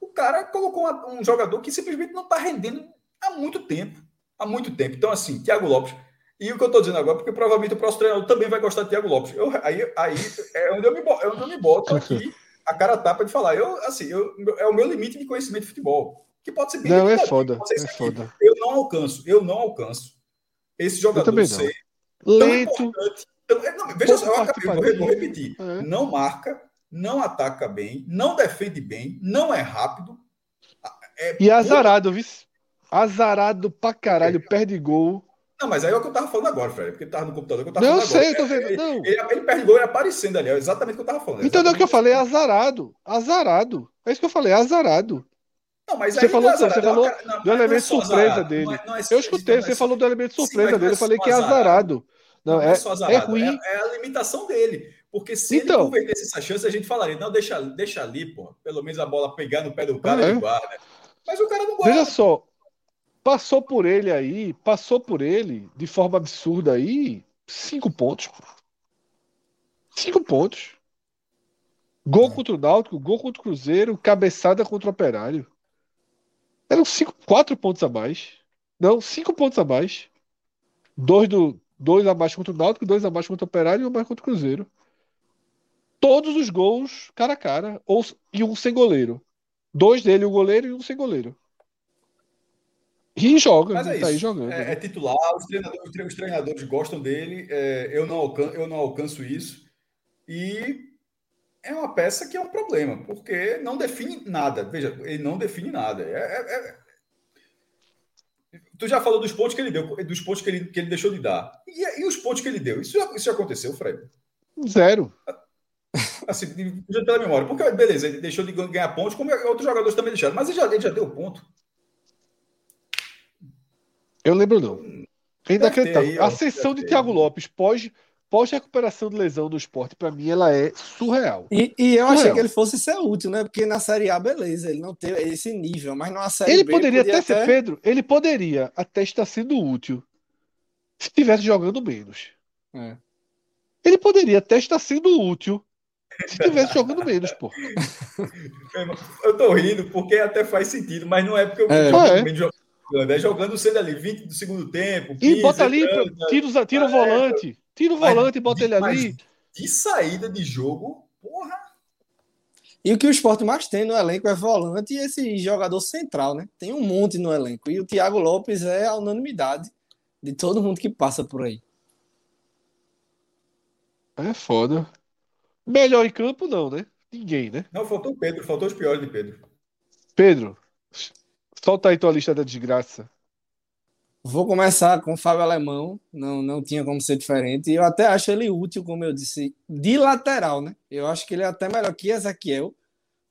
o cara colocou um jogador que simplesmente não está rendendo há muito tempo há muito tempo. Então, assim, Thiago Lopes. E o que eu estou dizendo agora, porque provavelmente o próximo treinador também vai gostar de Thiago Lopes. Eu, aí, aí é onde eu me, é onde eu me boto aqui a cara tapa de falar. Eu, assim, eu, é o meu limite de conhecimento de futebol. Que pode ser bem. Não, é foda. É foda. Eu não alcanço, eu não alcanço esse jogador ser lento. Então, não, veja só, eu acabei, vou, repetir. É. Não marca, não ataca bem, não defende bem, não é rápido. É, e azarado, viu? Azarado pra caralho, perde gol. Não, mas aí é o que eu tava falando agora, Fred, porque tava no computador que eu tava não, falando. Não, sei, eu tô vendo. Não. Ele, ele, ele perde gol e aparecendo ali, é exatamente o que eu tava falando. Então é o que eu falei, é azarado. Azarado. É isso que eu falei, é azarado. Não, mas você falou, é você falou não, do elemento é surpresa azarado, dele. É, eu escutei, você falou do elemento surpresa Sim, dele, eu falei que é azarado. Não, é, é ruim. É, a limitação dele. Porque se então, ele convertesse essa chance, a gente falaria, não, deixa, deixa ali, pô. Pelo menos a bola pegar no pé do cara, é. ele guarda. Mas o cara não guarda. Veja só, Passou por ele aí, passou por ele de forma absurda aí, cinco pontos. Cinco pontos. Gol contra o Náutico, gol contra o Cruzeiro, cabeçada contra o Operário. Eram cinco, quatro pontos a mais. Não, cinco pontos a mais. Dois, do, dois a mais contra o Náutico, dois a mais contra o Operário e um a mais contra o Cruzeiro. Todos os gols cara a cara, ou, e um sem goleiro. Dois dele, o goleiro, e um sem goleiro. E joga, Mas é tá aí jogando. É, né? é tritular, os treinadores, os treinadores, gostam dele, é, eu, não alcanço, eu não alcanço isso. E é uma peça que é um problema, porque não define nada. Veja, ele não define nada. É, é, é, tu já falou dos pontos que ele deu, dos pontos que ele, que ele deixou de dar. E, e os pontos que ele deu? Isso já, isso já aconteceu, Fred? Zero. Assim, já pela memória. Porque, beleza, ele deixou de ganhar pontos, como outros jogadores também deixaram. Mas ele já, ele já deu ponto. Eu lembro não. É inacreditável. A sessão de Thiago Lopes pós, pós recuperação de lesão do esporte, para mim, ela é surreal. E, e eu surreal. achei que ele fosse ser útil, né? Porque na Série A, beleza, ele não tem esse nível, mas na Série ele B. Poderia ele poderia até ser, Pedro, ele poderia até estar sendo útil se estivesse jogando menos. É. Ele poderia até estar sendo útil se estivesse jogando menos, pô. Eu tô rindo porque até faz sentido, mas não é porque eu é. jogo, é. É jogando sendo ali 20 do segundo tempo. 15, e bota ali, tira, tira o volante. Tira o volante e bota ele ali. De saída de jogo, porra. E o que o esporte mais tem no elenco é volante e esse jogador central, né? Tem um monte no elenco. E o Thiago Lopes é a unanimidade de todo mundo que passa por aí. É foda. Melhor em campo, não, né? Ninguém, né? Não, faltou o Pedro, faltou os piores de Pedro. Pedro, solta aí tua lista da desgraça. Vou começar com o Fábio Alemão, não, não tinha como ser diferente. Eu até acho ele útil, como eu disse, de lateral, né? Eu acho que ele é até melhor que Ezequiel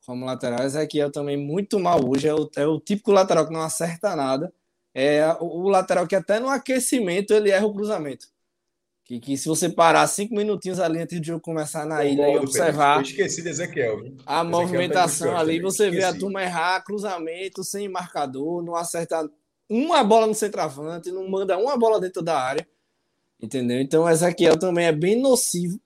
como lateral. Ezequiel também muito mal hoje, é o, é o típico lateral que não acerta nada. É o, o lateral que até no aquecimento ele erra o cruzamento. Que, que se você parar cinco minutinhos ali antes do jogo começar na ilha e observar. Esqueci de Ezequiel. Viu? A Ezequiel tá movimentação tá ali, você vê a turma errar cruzamento sem marcador, não acertar uma bola no centroavante, não manda uma bola dentro da área. Entendeu? Então Ezequiel também é bem nocivo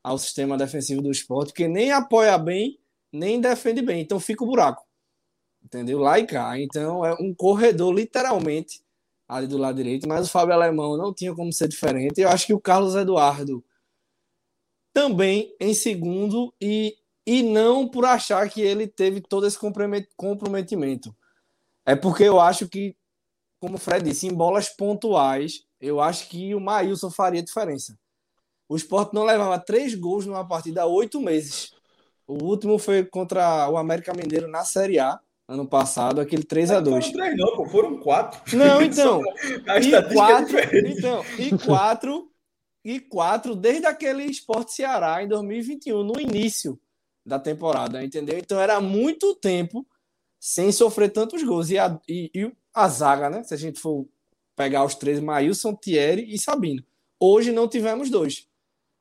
ao sistema defensivo do esporte, porque nem apoia bem, nem defende bem. Então fica o buraco. Entendeu? Lá e cá. Então é um corredor, literalmente ali do lado direito, mas o Fábio Alemão não tinha como ser diferente. Eu acho que o Carlos Eduardo também em segundo e, e não por achar que ele teve todo esse comprometimento. É porque eu acho que, como o Fred disse, em bolas pontuais, eu acho que o Maílson faria diferença. O Sport não levava três gols numa partida há oito meses. O último foi contra o América Mineiro na Série A ano passado, aquele 3 a 2 Não foram três, não, pô, foram quatro. Não, então. e é quatro, é então, e quatro, e quatro desde aquele Esporte Ceará em 2021, no início da temporada, entendeu? Então era muito tempo sem sofrer tantos gols. E a, e, e a zaga, né? Se a gente for pegar os três, Maílson, Thierry e Sabino. Hoje não tivemos dois.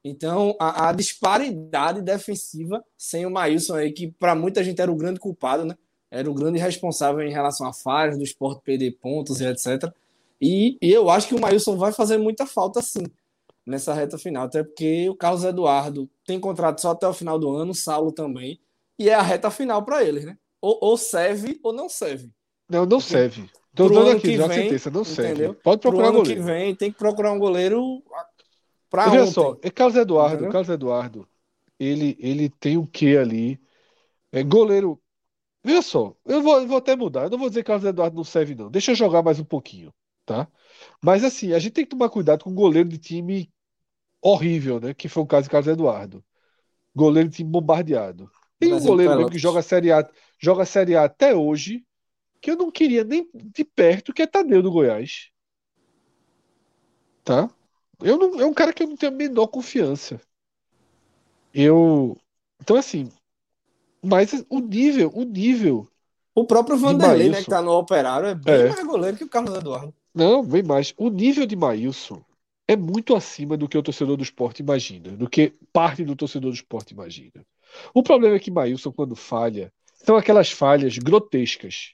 Então, a, a disparidade defensiva sem o Maílson aí, que para muita gente era o grande culpado, né? Era o grande responsável em relação a falhas do esporte perder pontos e etc. E, e, eu acho que o Maílson vai fazer muita falta sim nessa reta final, até porque o Carlos Eduardo tem contrato só até o final do ano, o Saulo também, e é a reta final para eles, né? Ou, ou, serve ou não serve. Não, não serve. Tô dando aqui, já vem, certeza, não serve. Entendeu? Pode procurar Pro ano goleiro. que vem tem que procurar um goleiro para Veja só, é Carlos Eduardo, entendeu? Carlos Eduardo, ele, ele tem o que ali? É goleiro Veja só, eu vou, eu vou até mudar. Eu não vou dizer que Carlos Eduardo não serve, não. Deixa eu jogar mais um pouquinho, tá? Mas assim, a gente tem que tomar cuidado com o goleiro de time horrível, né? Que foi o caso de Carlos Eduardo. Goleiro de time bombardeado. Tem um goleiro mesmo que joga a Série A, joga a Série A até hoje, que eu não queria nem de perto, que é Tadeu do Goiás. Tá? Eu não, é um cara que eu não tenho a menor confiança. Eu. Então, assim, mas o nível, o nível. O próprio Vanderlei, né, que tá no Operário, é bem é. mais goleiro que o Carlos Eduardo. Não, bem mais. O nível de Maílson é muito acima do que o torcedor do esporte imagina, do que parte do torcedor do esporte imagina. O problema é que Maílson, quando falha, são aquelas falhas grotescas.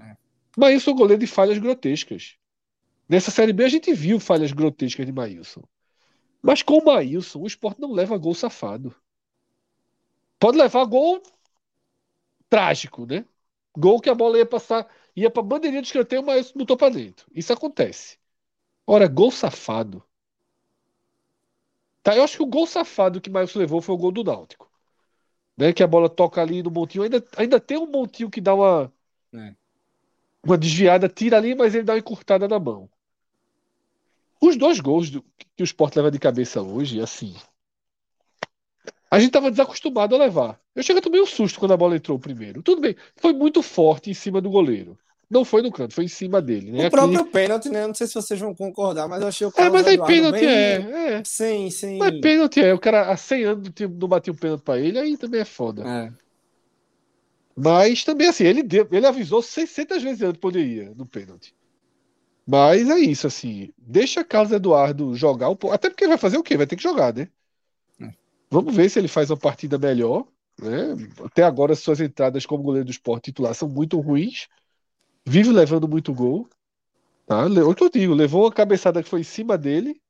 É. Maílson é um goleiro de falhas grotescas. Nessa Série B a gente viu falhas grotescas de Maílson. Mas com o Maílson, o esporte não leva gol safado. Pode levar gol trágico, né? Gol que a bola ia passar, ia para bandeirinha de escanteio, mas botou para dentro. Isso acontece. Ora, gol safado. Tá, eu acho que o gol safado que mais levou foi o gol do Náutico. Né, que a bola toca ali no montinho. Ainda, ainda tem um montinho que dá uma, é. uma desviada, tira ali, mas ele dá uma encurtada na mão. Os dois gols do, que o Sport leva de cabeça hoje, assim, a gente estava desacostumado a levar. Eu cheguei a tomar um susto quando a bola entrou primeiro. Tudo bem, foi muito forte em cima do goleiro. Não foi no canto, foi em cima dele. Né? O próprio pênalti, né? Não sei se vocês vão concordar, mas eu achei o cara. É, mas aí pênalti bem... é, é. Sim, sim. Mas pênalti é. O cara há 100 anos não batia um pênalti pra ele, aí também é foda. É. Mas também assim, ele, deu, ele avisou 600 vezes antes poderia no pênalti. Mas é isso, assim. Deixa Carlos Eduardo jogar um pouco. Até porque vai fazer o quê? Vai ter que jogar, né? Vamos ver se ele faz uma partida melhor. Né? Até agora, suas entradas como goleiro do esporte titular são muito ruins. Vive levando muito gol. Tá? O que eu digo, levou uma cabeçada que foi em cima dele,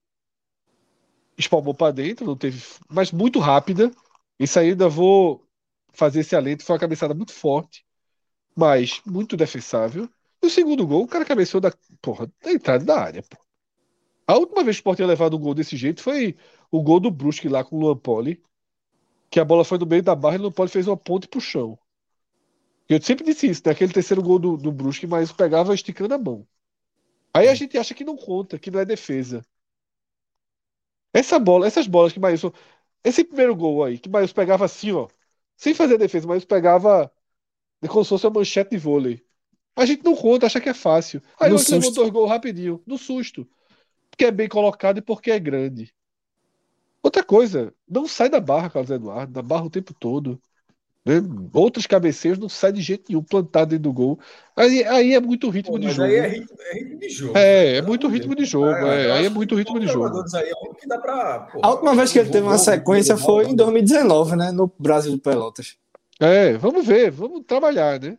espalmou para dentro, não teve, mas muito rápida. Isso aí ainda vou fazer esse alento. Foi uma cabeçada muito forte, mas muito defensável. No segundo gol, o cara cabeceou da, porra, da entrada da área, pô. A última vez que o Sport tinha levado um gol desse jeito foi o gol do Brusque lá com o Luan Poli, que a bola foi no meio da barra e o Luan Poli fez uma ponte pro chão. Eu sempre disse isso, naquele né? terceiro gol do, do Brusque, mas pegava esticando a mão. Aí a gente acha que não conta, que não é defesa. Essa bola, essas bolas que Maílson. Esse primeiro gol aí, que Maílson pegava assim, ó. Sem fazer defesa, mas pegava como se fosse uma manchete de vôlei. A gente não conta, acha que é fácil. Aí hoje levou dois gols rapidinho, no susto. Porque é bem colocado e porque é grande. Outra coisa, não sai da barra, Carlos Eduardo, da barra o tempo todo. Né? Outros cabeceiros não saem de jeito nenhum plantado dentro do gol. Aí, aí é muito ritmo Pô, de jogo. Aí é ritmo, é ritmo de jogo. É, é muito ritmo de jogo. É, aí é muito ritmo de jogo. Aí é que dá pra, porra, a última vez que ele teve uma sequência foi em 2019, né? No Brasil de Pelotas. É, vamos ver, vamos trabalhar, né?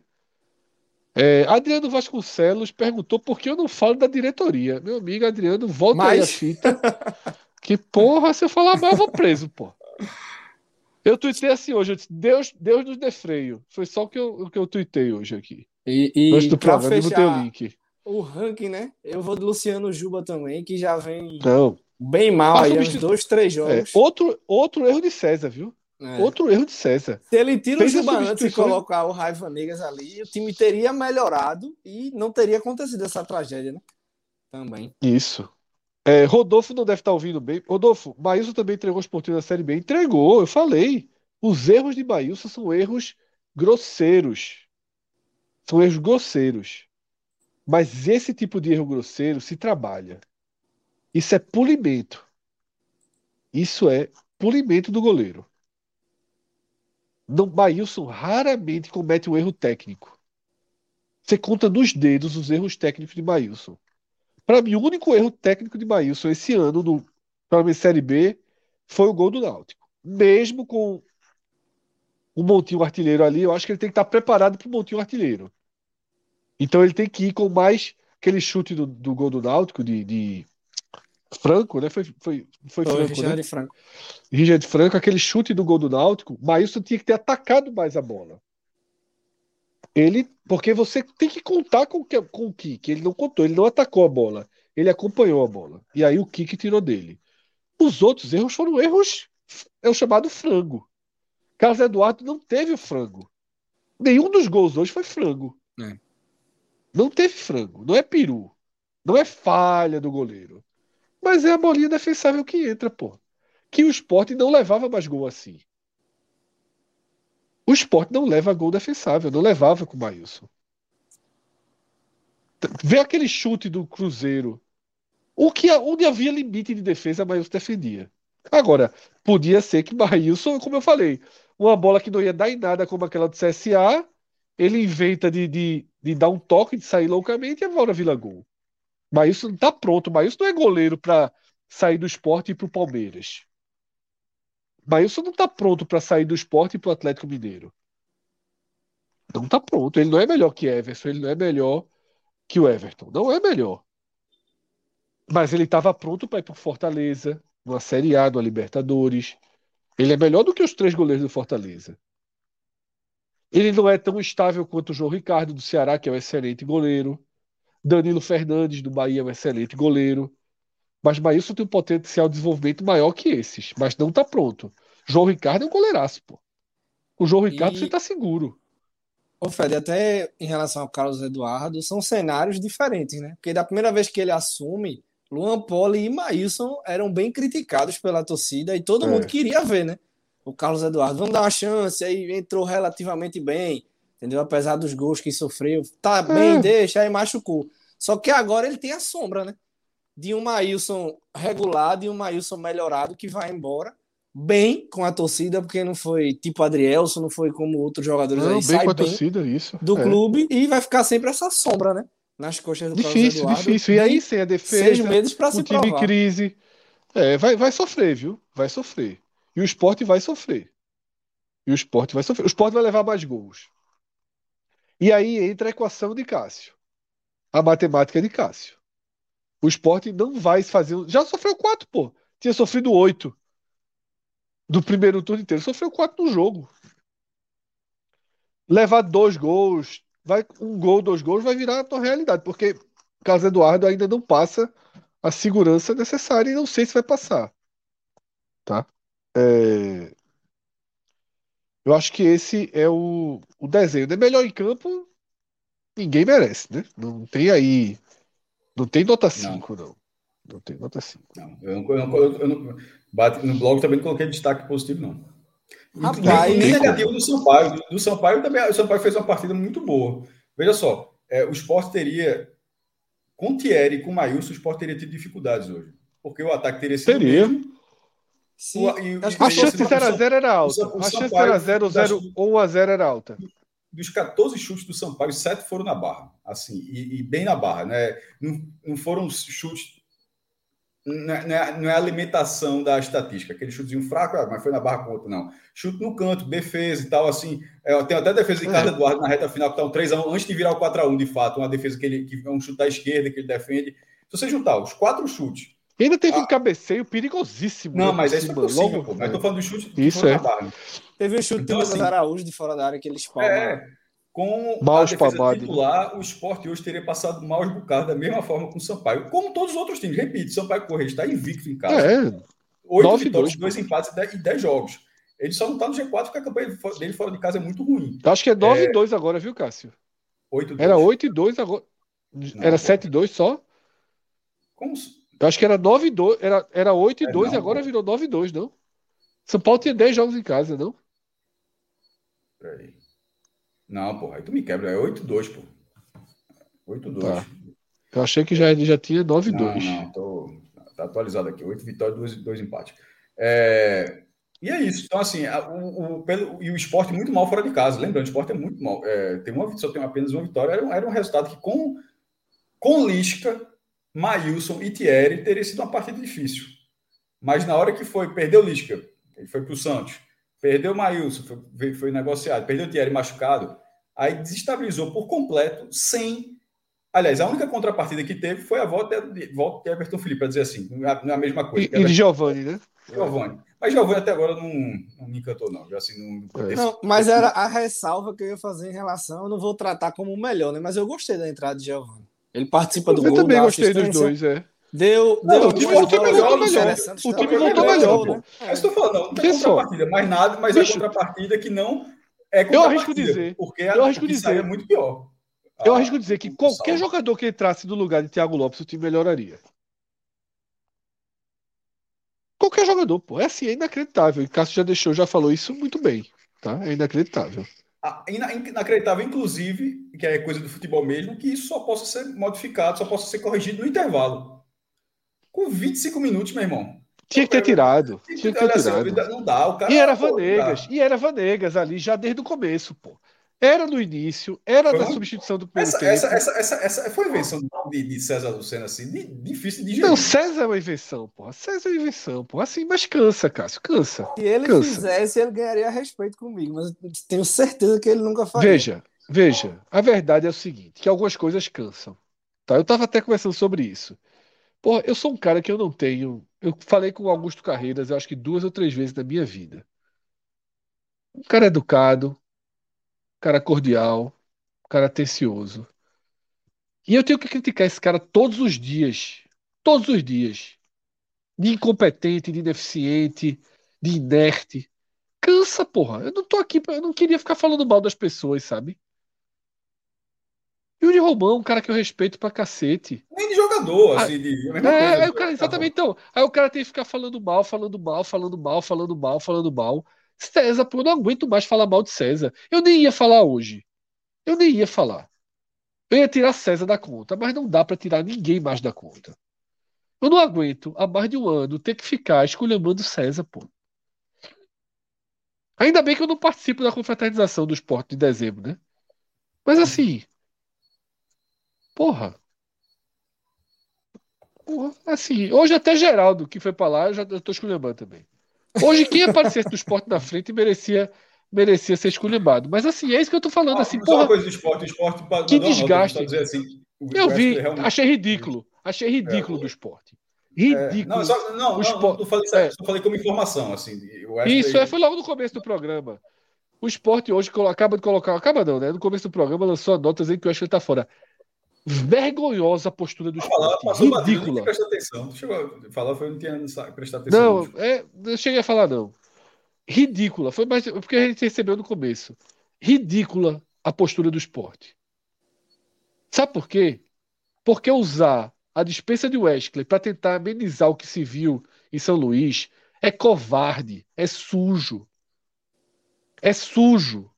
É, Adriano Vasconcelos perguntou por que eu não falo da diretoria. Meu amigo Adriano, volta Mas... aí a fita. que porra, se eu falar mal, eu vou preso, pô. Eu tuitei assim hoje, eu disse, Deus, Deus nos dê freio. Foi só o que eu, o que eu tuitei hoje aqui. E, e Antes do programa, fechar o link. O ranking, né? Eu vou do Luciano Juba também, que já vem Não. bem mal aí, uns dois, três jogos. É, outro, outro erro de César, viu? É. Outro erro de César. Se ele tira Fez o Juba antes e colocar o Raiva Negas ali, o time teria melhorado e não teria acontecido essa tragédia, né? Também. Isso. É, Rodolfo não deve estar ouvindo bem. Rodolfo, Maílson também entregou o esportivo da Série B. Entregou, eu falei. Os erros de Maílson são erros grosseiros. São erros grosseiros. Mas esse tipo de erro grosseiro se trabalha. Isso é polimento. Isso é polimento do goleiro. Não, Maílson raramente comete um erro técnico. Você conta nos dedos os erros técnicos de Maílson. Para mim, o único erro técnico de Maílson esse ano, no para Série B, foi o gol do Náutico. Mesmo com o Montinho artilheiro ali, eu acho que ele tem que estar preparado para o Montinho artilheiro. Então ele tem que ir com mais aquele chute do, do gol do Náutico de, de Franco, né? Foi, foi, foi, foi Franco, Richard né? Franco. Richard Franco, aquele chute do gol do Náutico, Maílson tinha que ter atacado mais a bola. Ele, porque você tem que contar com, com o Kik. Ele não contou, ele não atacou a bola. Ele acompanhou a bola. E aí o Kik tirou dele. Os outros erros foram erros, é o chamado frango. Carlos Eduardo não teve o frango. Nenhum dos gols hoje foi frango. É. Não teve frango. Não é peru. Não é falha do goleiro. Mas é a bolinha defensável que entra, pô. Que o esporte não levava mais gol assim. O esporte não leva gol defensável, não levava com o Maílson. Vê aquele chute do Cruzeiro. O que, onde havia limite de defesa, Maílson defendia. Agora, podia ser que Maílson, como eu falei, uma bola que não ia dar em nada, como aquela do CSA, ele inventa de, de, de dar um toque, de sair loucamente e a bola vira gol. Maílson está pronto. Maílson não é goleiro para sair do esporte e ir para o Palmeiras. Maílson não está pronto para sair do esporte e para o Atlético Mineiro. Não está pronto. Ele não é melhor que Everson, ele não é melhor que o Everton. Não é melhor. Mas ele estava pronto para ir para Fortaleza, numa Série A, numa Libertadores. Ele é melhor do que os três goleiros do Fortaleza. Ele não é tão estável quanto o João Ricardo do Ceará, que é um excelente goleiro. Danilo Fernandes do Bahia é um excelente goleiro. Mas Maílson tem um potencial de desenvolvimento maior que esses, mas não está pronto. João Ricardo é um goleiraço, pô. O João Ricardo e... você está seguro. Ô Fred, até em relação ao Carlos Eduardo, são cenários diferentes, né? Porque da primeira vez que ele assume, Luan Poli e Maílson eram bem criticados pela torcida e todo é. mundo queria ver, né? O Carlos Eduardo, vamos dar uma chance, aí entrou relativamente bem, entendeu? Apesar dos gols que sofreu, tá bem, é. deixa, aí machucou. Só que agora ele tem a sombra, né? De um Maílson regulado e um Maílson melhorado que vai embora bem com a torcida, porque não foi tipo Adrielson, não foi como outros jogadores não, aí, bem com a torcida, isso. Do é. clube e vai ficar sempre essa sombra, né? Nas costas do Difícil, Eduardo, difícil. E aí sem a defesa, seis meses para se time provar. crise. É, vai, vai sofrer, viu? Vai sofrer. E o esporte vai sofrer. E o esporte vai sofrer. O esporte vai levar mais gols. E aí entra a equação de Cássio. A matemática de Cássio. O esporte não vai fazer. Já sofreu quatro, pô. Tinha sofrido oito do primeiro turno inteiro. Sofreu quatro no jogo. Levar dois gols vai um gol, dois gols, vai virar a tua realidade, porque Carlos Eduardo ainda não passa a segurança necessária e não sei se vai passar. Tá? É... Eu acho que esse é o, o desenho. É melhor em campo, ninguém merece, né? Não tem aí. Não tem nota 5, não. não. Não tem nota 5. Não, eu não, eu não, eu não, bate, no blog também não coloquei destaque positivo, não. Rapaz, nem negativo do Sampaio. Do Sampaio também. O Sampaio fez uma partida muito boa. Veja só, é, o Sport teria. Com Thierry e com Maílson, o Sport teria tido dificuldades hoje. Porque o ataque teria sido. Teria. Sim. O, e, a chance de 0x0 era alta. a chance de 0x0 ou 1x0 era alta. Dos 14 chutes do Sampaio, 7 foram na barra. Assim, e, e bem na barra. Né? Não, não foram chutes não é, não é, não é alimentação da estatística, aquele chutezinho fraco, ah, mas foi na barra contra, não. Chute no canto, defesa e tal, assim. É, tem até defesa de Carlos é. Eduardo na reta final, que está um 3x1, antes de virar o 4x1, de fato, uma defesa que ele que é um chute da esquerda que ele defende. Se você juntar os quatro chutes. E ainda teve ah, um cabeceio perigosíssimo. Não, né, mas é isso é possível, pô. Mas tô falando do chute isso é. Barra. Teve um chute então, do assim, Araújo de fora da área que ele espalma. É, com mal a defesa titular, o esporte hoje teria passado mal bocado da mesma forma com o Sampaio, como todos os outros times. Repito, Sampaio Correia está invicto em casa. É, Oito vitórias, dois empates e dez jogos. Ele só não está no G4 porque a campanha dele fora de casa é muito ruim. Acho que é 9 é... 2 agora, viu, Cássio? 8 2. Era 8 e 2 agora. Não, era 7 e 2 só? Como? Eu acho que era 9 e 2. Era, era 8 e é, 2 não, e agora virou 9 e 2, não? São Paulo tinha 10 jogos em casa, não? Peraí. Não, porra, aí tu me quebra. É 8-2, pô. 8-2. Tá. Eu achei que já, já tinha 9-2. Não, não, tô, tá atualizado aqui. 8 vitórias, 2, 2 empates. É, e é isso. Então, assim, o, o, pelo, e o esporte muito mal fora de casa. Lembrando, o esporte é muito mal. É, tem uma, só tem apenas uma vitória. Era, era um resultado que, com, com Lisca, Maílson e Thierry, teria sido uma partida difícil. Mas na hora que foi, perdeu Lisca, ele foi para o Santos. Perdeu o Maílson, foi, foi negociado, perdeu o Thierry machucado, aí desestabilizou por completo, sem. Aliás, a única contrapartida que teve foi a volta de, volta de Everton Felipe, para dizer assim, não é, não é a mesma coisa. E, e Giovanni, né? Giovanni. Mas Giovanni até agora não, não me encantou, não. Assim, não, é. não, mas era a ressalva que eu ia fazer em relação, eu não vou tratar como o melhor, né? Mas eu gostei da entrada de Giovanni. Ele participa do eu gol. Eu também gostei dos dois, é. Deu, não, deu o time, o time voltou melhor. O time voltou melhor, pô. É. Estou falando, não, não tem contrapartida, mais nada, mas Bicho, é contrapartida que não é Eu arrisco dizer. Porque eu arrisco dizer. é muito pior. Eu ah, arrisco dizer que qualquer salve. jogador que entrasse no lugar de Thiago Lopes, o time melhoraria. Qualquer jogador, pô. É assim, é inacreditável. E Cássio já deixou, já falou isso muito bem. Tá? É inacreditável. Ah, inacreditável, inclusive, que é coisa do futebol mesmo, que isso só possa ser modificado, só possa ser corrigido no intervalo. Com 25 minutos, meu irmão. Tinha que ter tirado. Tinha que ter tirado. Não dá, o cara, e era Vanegas. E era Vanegas ali já desde o começo, pô. Era no início, era foi na substituição do primeiro essa, tempo. Essa, essa, essa, essa foi a invenção de, de César Lucena, assim, de, difícil de gerir. Não, César é uma invenção, pô. César é uma invenção, pô. Assim, mas cansa, Cássio, cansa. Se ele cansa. fizesse, ele ganharia respeito comigo, mas tenho certeza que ele nunca faria. Veja, veja, a verdade é o seguinte, que algumas coisas cansam. Tá? Eu tava até conversando sobre isso. Porra, eu sou um cara que eu não tenho. Eu falei com o Augusto Carreiras, eu acho que duas ou três vezes na minha vida. Um cara educado, cara cordial, cara atencioso. E eu tenho que criticar esse cara todos os dias. Todos os dias. De incompetente, de ineficiente, de inerte. Cansa, porra. Eu não tô aqui, eu não queria ficar falando mal das pessoas, sabe? Yuri Romão, um cara que eu respeito pra cacete. Nem de jogador, ah, assim, de. É, aí o cara, exatamente, então. Aí o cara tem que ficar falando mal, falando mal, falando mal, falando mal, falando mal. César, pô, eu não aguento mais falar mal de César. Eu nem ia falar hoje. Eu nem ia falar. Eu ia tirar César da conta, mas não dá para tirar ninguém mais da conta. Eu não aguento, há mais de um ano, ter que ficar esculhambando César, pô. Ainda bem que eu não participo da confraternização do esporte de dezembro, né? Mas assim, Porra. Porra. Assim, hoje até Geraldo, que foi pra lá, eu já tô esculhambando também. Hoje, quem aparecesse do esporte na frente merecia, merecia ser esculhambado. Mas assim, é isso que eu tô falando. Ah, assim, porra, coisa do esporte, o esporte que desgaste. Assim, eu vi, realmente... achei ridículo. Achei ridículo é, do esporte. Ridículo. É, não, só, não, não, não, falei, é. só falei como informação. Assim, isso, é, foi logo no começo do programa. O esporte hoje acaba de colocar. Acaba não, né? No começo do programa lançou a nota dizendo que o Wesley tá fora. Vergonhosa a postura do esporte. Falar, Ridícula. Presta atenção. Falar, foi não tinha atenção. Não, é, não cheguei a falar, não. Ridícula. Foi mais porque a gente recebeu no começo. Ridícula a postura do esporte. Sabe por quê? Porque usar a dispensa de Wesley para tentar amenizar o que se viu em São Luís é covarde, é sujo. É sujo.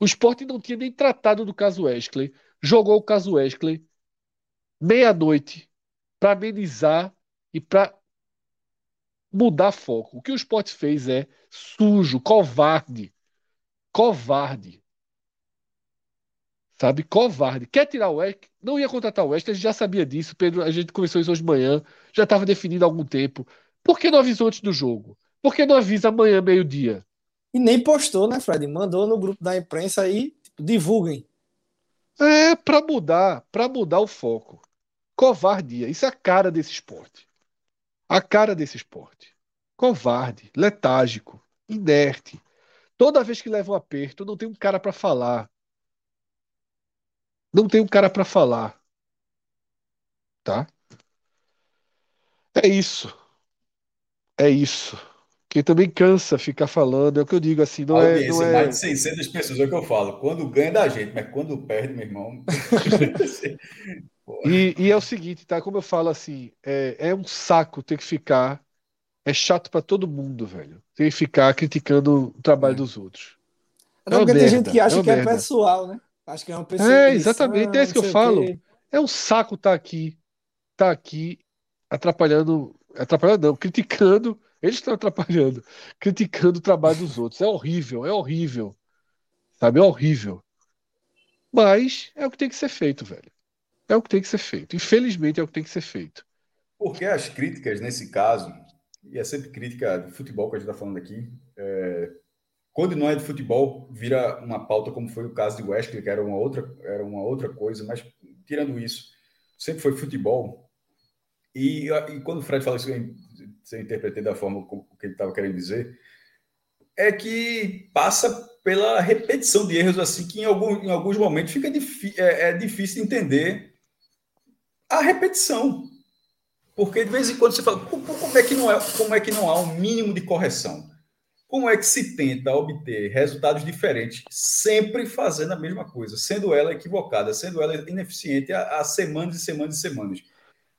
O esporte não tinha nem tratado do caso Wesley. Jogou o caso Wesley meia-noite para amenizar e para mudar foco. O que o esporte fez é sujo, covarde. Covarde. Sabe? Covarde. Quer tirar o Wesley? Não ia contratar o Wesley, a gente já sabia disso. Pedro, a gente conversou isso hoje de manhã, já estava definido há algum tempo. Por que não avisou antes do jogo? Por que não avisa amanhã, meio-dia? E nem postou, né, Fred? Mandou no grupo da imprensa aí, tipo, divulguem. É, para mudar, para mudar o foco. Covardia. Isso é a cara desse esporte. A cara desse esporte. Covarde, letárgico, inerte. Toda vez que leva um aperto, não tem um cara para falar. Não tem um cara para falar. Tá? É isso. É isso. Que também cansa ficar falando, é o que eu digo assim, não é, não é... mais de 600 pessoas é o que eu falo. Quando ganha da gente, mas quando perde, meu irmão. e, e, é o seguinte, tá? Como eu falo assim, é, é um saco ter que ficar. É chato para todo mundo, velho. Ter que ficar criticando o trabalho é. dos outros. Até é porque tem gente que acha é que é merda. é pessoal, né? Acho que é uma pessoa. É, exatamente, é isso que eu falo. É um saco estar tá aqui, tá aqui atrapalhando, atrapalhando não, criticando eles estão atrapalhando, criticando o trabalho dos outros. É horrível, é horrível. Sabe? É horrível. Mas é o que tem que ser feito, velho. É o que tem que ser feito. Infelizmente é o que tem que ser feito. Porque as críticas, nesse caso, e é sempre crítica do futebol que a gente está falando aqui, é... quando não é de futebol, vira uma pauta, como foi o caso de Wesley, que era uma outra, era uma outra coisa, mas tirando isso, sempre foi futebol. E, e quando o Fred fala isso, se eu interpretei da forma que ele estava querendo dizer, é que passa pela repetição de erros assim que em, algum, em alguns momentos fica é, é difícil entender a repetição. Porque de vez em quando você fala, como é que não, é, como é que não há um mínimo de correção? Como é que se tenta obter resultados diferentes, sempre fazendo a mesma coisa, sendo ela equivocada, sendo ela ineficiente há, há semanas e semanas e semanas?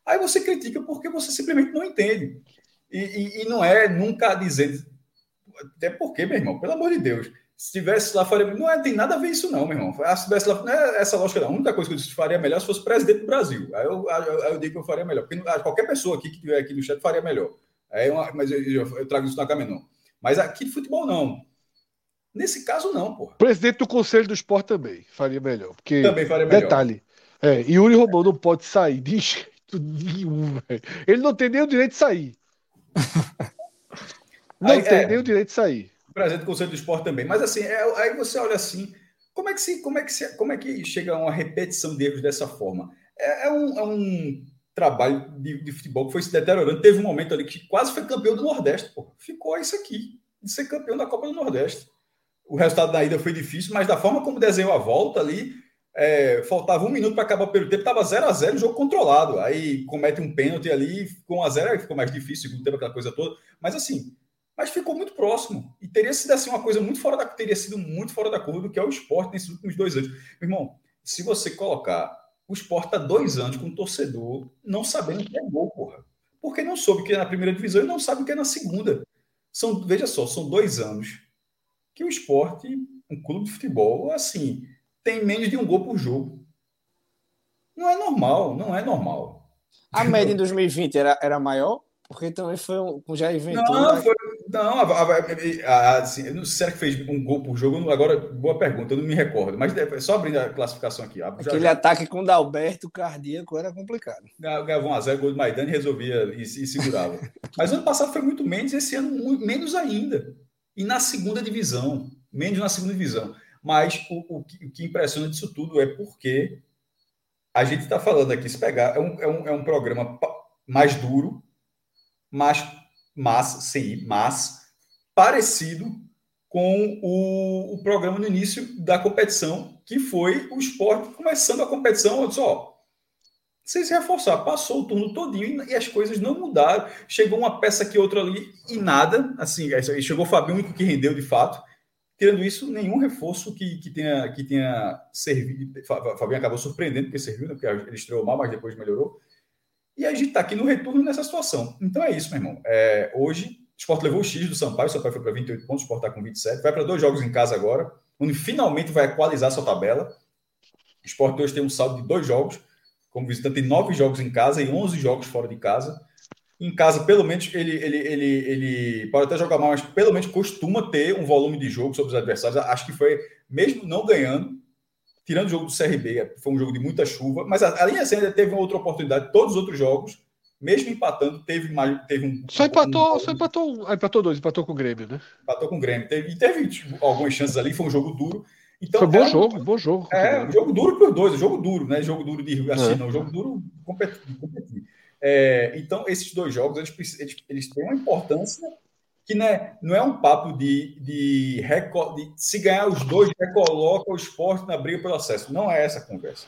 Aí você critica porque você simplesmente não entende. E, e, e, não é nunca dizer. Até porque, meu irmão, pelo amor de Deus, se tivesse lá, faria. Não é, tem nada a ver isso, não, meu irmão. Ah, se tivesse lá, não é essa lógica, não. A única coisa que eu faria melhor se fosse presidente do Brasil. Aí eu, eu, eu digo que eu faria melhor. Porque ah, qualquer pessoa aqui que estiver aqui no chat faria melhor. É uma, mas eu, eu, trago isso na caminho, não. Mas aqui de futebol, não. Nesse caso, não, pô. Presidente do Conselho do Esporte também faria melhor. Porque, também faria melhor. Detalhe. É, Yuri Romão não pode sair de jeito nenhum, velho. Ele não tem nem o direito de sair. Não aí, tem é, nem o direito de sair. Presidente do Conselho do Esporte também. Mas assim, é, aí você olha assim, como é que se, como é que se, como é que chega uma repetição de erros dessa forma? É, é um, é um trabalho de, de, futebol que foi se deteriorando. Teve um momento ali que quase foi campeão do Nordeste. Pô. Ficou isso aqui, de ser campeão da Copa do Nordeste. O resultado da ida foi difícil, mas da forma como desenhou a volta ali, é, faltava um minuto para acabar pelo tempo, estava 0 a 0 jogo controlado. Aí comete um pênalti ali, ficou 1 a 0 aí ficou mais difícil, segundo tempo, aquela coisa toda. Mas assim, mas ficou muito próximo. E teria sido assim uma coisa muito fora da teria sido muito fora da curva do que é o esporte nesses últimos dois anos. Meu irmão, se você colocar o esporte há dois anos com um torcedor não sabendo o que é gol, porra. Porque não soube o que é na primeira divisão e não sabe o que é na segunda. São, veja só, são dois anos que o esporte, um clube de futebol, assim, tem menos de um gol por jogo. Não é normal, não é normal. A média em 2020 era, era maior? Porque também foi um. Já inventou. Não, foi, não a, a, a, assim, não sei se fez um gol por jogo. Agora, boa pergunta, eu não me recordo. Mas só abrindo a classificação aqui. Aquele já, ataque com o Dalberto cardíaco era complicado. Ganhava 1x0, gol do Maidana e resolvia e, e segurava. mas ano passado foi muito menos, esse ano menos ainda. E na segunda divisão. Menos na segunda divisão. Mas o, o, que, o que impressiona disso tudo é porque a gente está falando aqui, se pegar, é um, é um, é um programa mais duro, mas, mas, sim, mas parecido com o, o, programa no início da competição, que foi o esporte começando a competição. Eu disse, ó, sem se reforçar, passou o turno todinho e, as coisas não mudaram. Chegou uma peça aqui, outra ali e nada. Assim, chegou o Fabinho, que rendeu de fato. Tirando isso, nenhum reforço que, que, tenha, que tenha servido. Fabinho acabou surpreendendo, porque serviu, né? porque ele estreou mal, mas depois melhorou. E a gente está aqui no retorno nessa situação. Então é isso, meu irmão. É, hoje, o Sport levou o X do Sampaio, o Sampaio foi para 28 pontos, o Sport está com 27. Vai para dois jogos em casa agora, onde finalmente vai equalizar sua tabela. O Sport hoje tem um saldo de dois jogos. Como visitante, tem nove jogos em casa e 11 jogos fora de casa. Em casa, pelo menos, ele, ele, ele, ele pode até jogar mal, mas pelo menos costuma ter um volume de jogo sobre os adversários. Acho que foi, mesmo não ganhando, tirando o jogo do CRB, foi um jogo de muita chuva, mas a, a linha ainda teve uma outra oportunidade. Todos os outros jogos, mesmo empatando, teve, mais, teve um. Só empatou, um, só empatou, empatou dois, empatou com o Grêmio, né? Empatou com o Grêmio. Teve, e teve tipo, algumas chances ali, foi um jogo duro. Então, foi bom é jogo, um, bom jogo. É, um jogo duro para os dois, um jogo duro, né? Jogo duro de assim, é. não, jogo duro competir. competir. É, então, esses dois jogos, eles, eles, eles têm uma importância que né, não é um papo de, de, de, se ganhar os dois, recoloca o esporte na briga pelo acesso. Não é essa a conversa.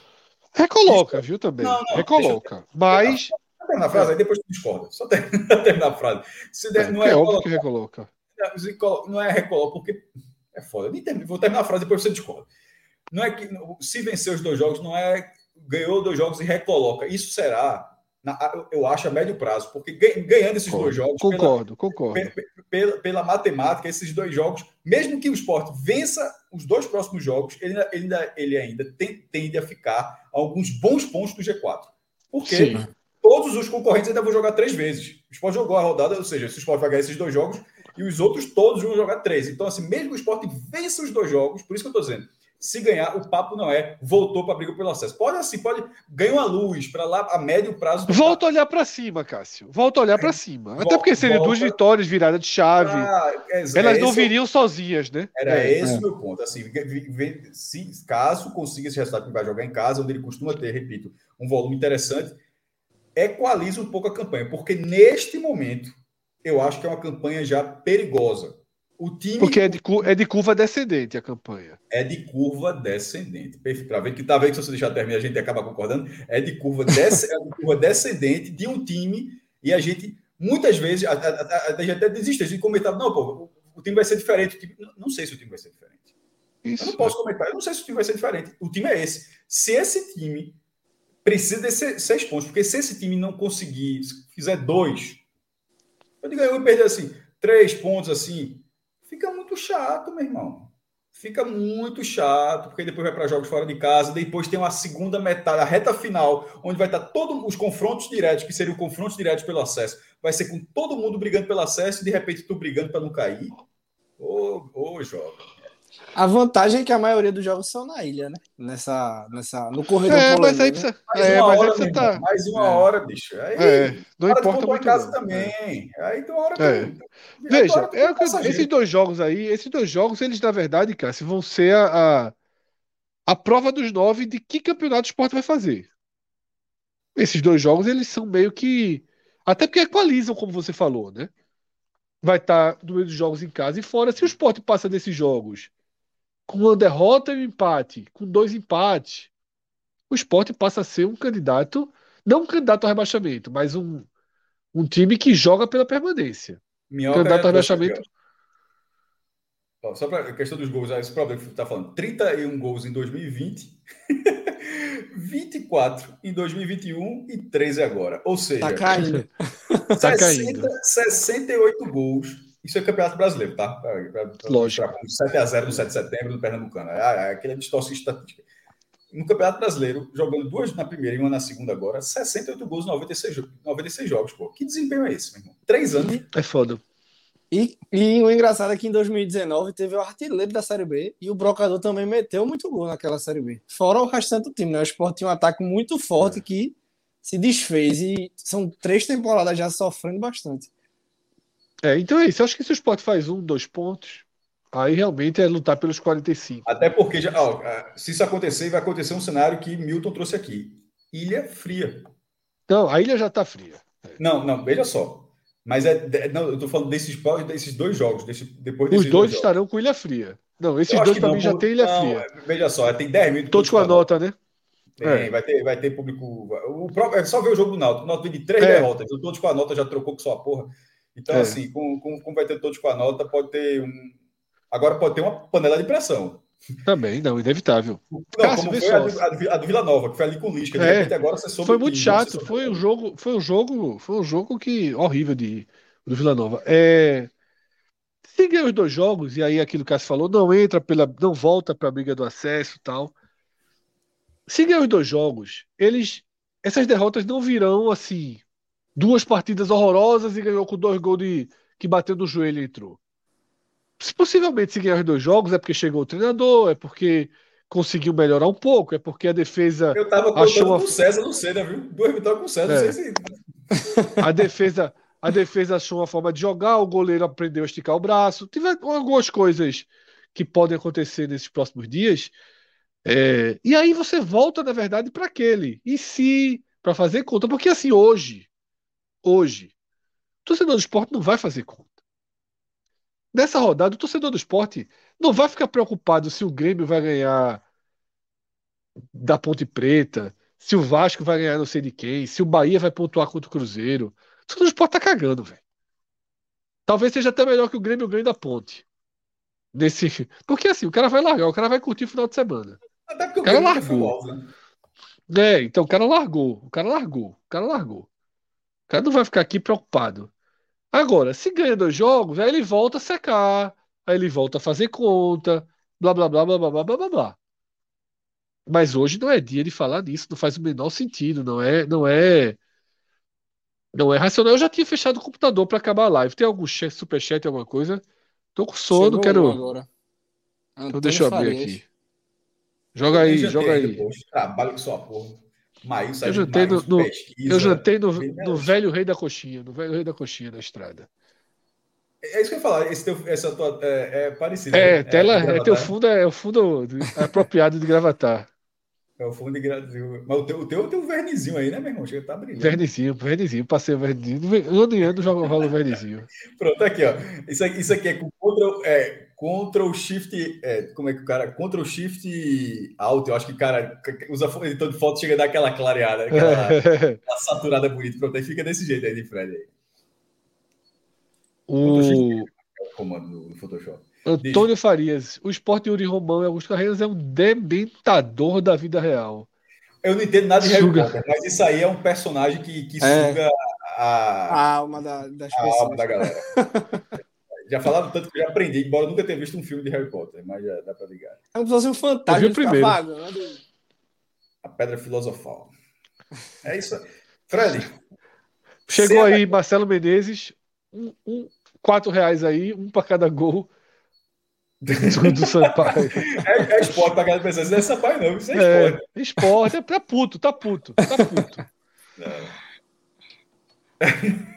Recoloca, viu também? Não, não, recoloca. Mas. Terminar a frase, aí depois tu discorda. Só terminar a frase. Se der, não é, é óbvio que recoloca. Não é recoloca, porque é foda. Vou terminar a frase depois você discorda. Não é que se vencer os dois jogos, não é ganhou dois jogos e recoloca. Isso será na, eu acho a médio prazo, porque ganhando esses concordo, dois jogos. Concordo, pela, concordo. Pela, pela, matemática, esses dois jogos, mesmo que o esporte vença os dois próximos jogos, ele, ele ainda, ele ainda tem, tende a ficar alguns bons pontos do G4. Porque Sim. todos os concorrentes ainda vão jogar três vezes. O esporte jogou a rodada, ou seja, se o esporte vai ganhar esses dois jogos, e os outros todos vão jogar três. Então, assim, mesmo que o esporte vença os dois jogos, por isso que eu estou dizendo, se ganhar, o papo não é voltou para a briga pelo acesso. Pode assim, pode ganhar uma luz para lá a médio prazo. Volta a olhar para cima, Cássio. Volta a olhar para cima. Volta, Até porque seriam duas vitórias virada de chave. Ah, é, Elas não viriam eu... sozinhas, né? Era é, esse é. o meu ponto. Assim, se, caso consiga esse resultado que vai jogar em casa, onde ele costuma ter, repito, um volume interessante, equaliza um pouco a campanha, porque neste momento eu acho que é uma campanha já perigosa. O time. Porque é de, é de curva descendente a campanha. É de curva descendente. Para ver que tá vendo que se você deixar terminar, a gente acaba concordando. É de curva, des, é de curva descendente de um time e a gente, muitas vezes, a, a, a, a gente até desiste, a gente comentava, não, pô, o, o time vai ser diferente. Time, não, não, sei se o time vai ser diferente. Isso. Eu não posso comentar, eu não sei se o time vai ser diferente. O time é esse. Se esse time precisa desses seis pontos, porque se esse time não conseguir, fizer dois, eu digo, eu perder assim, três pontos assim, fica muito chato, meu irmão. Fica muito chato, porque depois vai para jogos fora de casa, depois tem uma segunda metade, a reta final, onde vai estar todos os confrontos diretos, que seriam confrontos diretos pelo acesso. Vai ser com todo mundo brigando pelo acesso e de repente tu brigando para não cair. Ô, ô, jovem. A vantagem é que a maioria dos jogos são na ilha, né? Nessa, nessa, no corredor. É, mas aí precisa. Mais é, uma, hora, você tá... mais uma é. hora, bicho. Aí, é, não importa muito. casa não. também. É. Aí tem uma hora é. que. Veja, é que, esses dois jogos aí, esses dois jogos, eles, na verdade, cara, vão ser a, a, a prova dos nove de que campeonato o esporte vai fazer. Esses dois jogos, eles são meio que. Até porque equalizam, como você falou, né? Vai estar tá no meio dos jogos em casa e fora. Se o esporte passa desses jogos com uma derrota e um empate, com dois empates, o esporte passa a ser um candidato, não um candidato ao rebaixamento, mas um, um time que joga pela permanência. Minhoca candidato ao rebaixamento. Só para a questão dos gols, esse problema que você está falando: 31 gols em 2020, 24 em 2021 e 13 agora. Ou seja, tá caindo. 60, tá caindo. 68 gols isso é campeonato brasileiro, tá? Pra, pra, Lógico. 7x0 no 7 de setembro do Pernambucano. É, é aquele distorce estatística. No Campeonato Brasileiro, jogando duas na primeira e uma na segunda agora, 68 gols, 96, 96 jogos, pô. Que desempenho é esse, meu irmão? Três anos. É foda. E, e o engraçado é que em 2019 teve o artilheiro da Série B e o Brocador também meteu muito gol naquela Série B. Fora o restante do time, né? O Sport tinha um ataque muito forte é. que se desfez e são três temporadas já sofrendo bastante. É, então é isso. Eu acho que se o Sport faz um, dois pontos, aí realmente é lutar pelos 45. Até porque, já, ó, é, se isso acontecer, vai acontecer um cenário que Milton trouxe aqui. Ilha fria. Não, a ilha já está fria. Não, não, veja só. Mas é, não, eu tô falando desses, desses dois jogos, desse, depois Os dois, estarão jogos. com Ilha Fria. Não, esses dois para mim já tem Ilha não, Fria. Veja só, tem 10 minutos. Todos com a nota, né? Tem, é. vai, ter, vai ter público. O próprio, é só ver o jogo do Náutico. O Náutico vem de três é. derrotas. Todos com a nota já trocou com sua porra. Então, é. assim, como, com, com vai ter todos com a nota, pode ter um. Agora pode ter uma panela de pressão. Também, não, inevitável. Não, Cássio, como foi a do, a, do, Vila Nova, que foi ali com o Lisca. É, agora você soube Foi muito chato. Foi um jogo, foi um jogo, foi um jogo que horrível de do Vila Nova. É, se ganha os dois jogos, e aí aquilo que o Cássio falou, não entra pela. não volta para a briga do acesso tal. Se ganhar os dois jogos, eles. Essas derrotas não virão assim. Duas partidas horrorosas e ganhou com dois gols de, que bateu no joelho e entrou possivelmente se ganhar os dois jogos é porque chegou o treinador, é porque conseguiu melhorar um pouco, é porque a defesa. Eu tava achou uma... com o César no Cena, viu? Duas vitórias com o César, é. não sei se. A defesa, a defesa achou uma forma de jogar, o goleiro aprendeu a esticar o braço. Tiver algumas coisas que podem acontecer nesses próximos dias. É... e aí você volta, na verdade, para aquele. E se. para fazer conta. Porque assim, hoje. Hoje. O torcedor do esporte não vai fazer conta. Nessa rodada, o torcedor do esporte não vai ficar preocupado se o Grêmio vai ganhar da Ponte Preta, se o Vasco vai ganhar não sei de quem, se o Bahia vai pontuar contra o Cruzeiro. O torcedor do esporte tá cagando, velho. Talvez seja até melhor que o Grêmio ganhe da Ponte. Nesse... Porque assim, o cara vai largar, o cara vai curtir o final de semana. Até porque o, o cara largou. né? É, então o cara largou, o cara largou, o cara largou. O cara não vai ficar aqui preocupado. Agora, se ganha dois jogos, aí ele volta a secar, aí ele volta a fazer conta, blá blá blá blá blá blá blá blá. Mas hoje não é dia de falar disso, não faz o menor sentido, não é, não é, não é racional. Eu já tinha fechado o computador para acabar a live. Tem algum superchat, alguma coisa? Tô com sono, Chegou quero. Agora. Então deixa eu abrir aqui. Joga aí, joga aí. Trabalho com sua porra. Maílson, eu jantei, no, no eu jantei no, no, velho rei da coxinha, no velho rei da coxinha da estrada. É isso que eu ia falar, esse teu, essa tua é, é parecido. É, né? tela, é, é teu fundo é, é o fundo apropriado de gravatar. É o fundo de gravatar. Mas o teu, o teu tem um vernizinho aí, né, meu irmão? Chega tá brilhando. Vernizinho, vernizinho, passei o vernizinho. Ano em ano jogo rola o vernizinho. Pronto, aqui, ó. Isso aqui, isso aqui é com contra, é, Ctrl Shift, é, como é que o cara. Ctrl Shift Alt, eu acho que o cara usa editor de foto, chega a dar aquela clareada, aquela, aquela saturada bonita. Pronto, aí fica desse jeito aí de Fred aí. O... É o comando do Photoshop. Antônio Diz. Farias, o esporte Yuri Romão e Augusto Carreiras é um dementador da vida real. Eu não entendo nada de Harry Potter, mas isso aí é um personagem que, que é. suga a, a alma da, das a pessoas. alma da galera. Já falaram tanto que eu já aprendi, embora nunca tenha visto um filme de Harry Potter, mas já dá para ligar. É como se fosse um fantasma. primeiro. A Pedra Filosofal. É isso. Fred. Chegou aí Marcelo Menezes, um, um, quatro reais aí, um para cada gol do Sampaio. É, é esporte para cada pessoa. Isso não é Sampaio, não. Isso é esporte. É, esporte, é pra puto, tá puto, tá puto.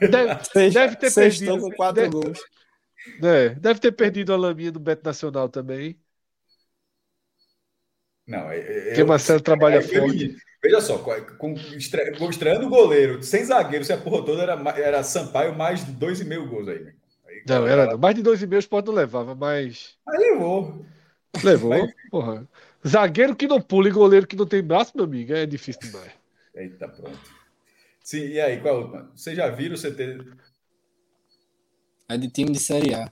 Deve, deve ter perdido. com quatro deve, gols. É, deve ter perdido a laminha do Beto Nacional também. Não, é, Porque Marcelo trabalha é, forte. Veja só, com, estre, estreando o goleiro, sem zagueiro, se a porra toda era, era Sampaio, mais de dois e meio gols aí. aí não, era mais de dois e meio o Sport não levava, mas. Mas levou. Levou, mas... porra. Zagueiro que não pula e goleiro que não tem braço, meu amigo, é difícil demais. Eita, pronto. Sim, e aí, qual é a última? Vocês já viram o CT é de time de Série A.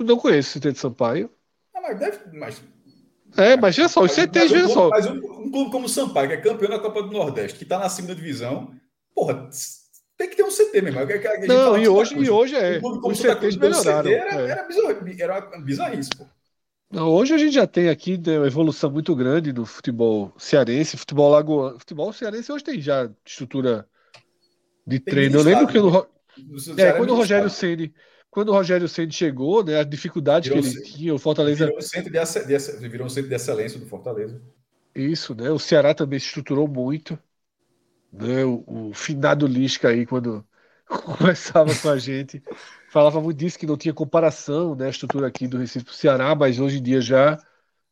Não conheço o CT de Sampaio. Ah, mas deve. Mas... É, mas veja só, os CTs, veja só. Mas um, um, clube como o Sampaio, que é campeão da Copa do Nordeste, que está na segunda divisão, porra, tem que ter um CT mesmo. não, e hoje, e hoje é. Um os CTs melhoraram. CT era, é. era, bizarro, era bizarrice, pô. Não, hoje a gente já tem aqui né, uma evolução muito grande no futebol cearense, futebol lagoano. Futebol cearense hoje tem já estrutura de treino. Eu lembro que no, é, quando o Rogério Ceni quando o Rogério Ceni chegou, né, a dificuldade virou que ele tinha, o Fortaleza virou um centro de, virou um centro de excelência do Fortaleza. Isso, né? O Ceará também se estruturou muito. Né? O, o finado Lisca aí quando conversava com a gente, falava muito disso que não tinha comparação, né, a estrutura aqui do Recife para o Ceará, mas hoje em dia já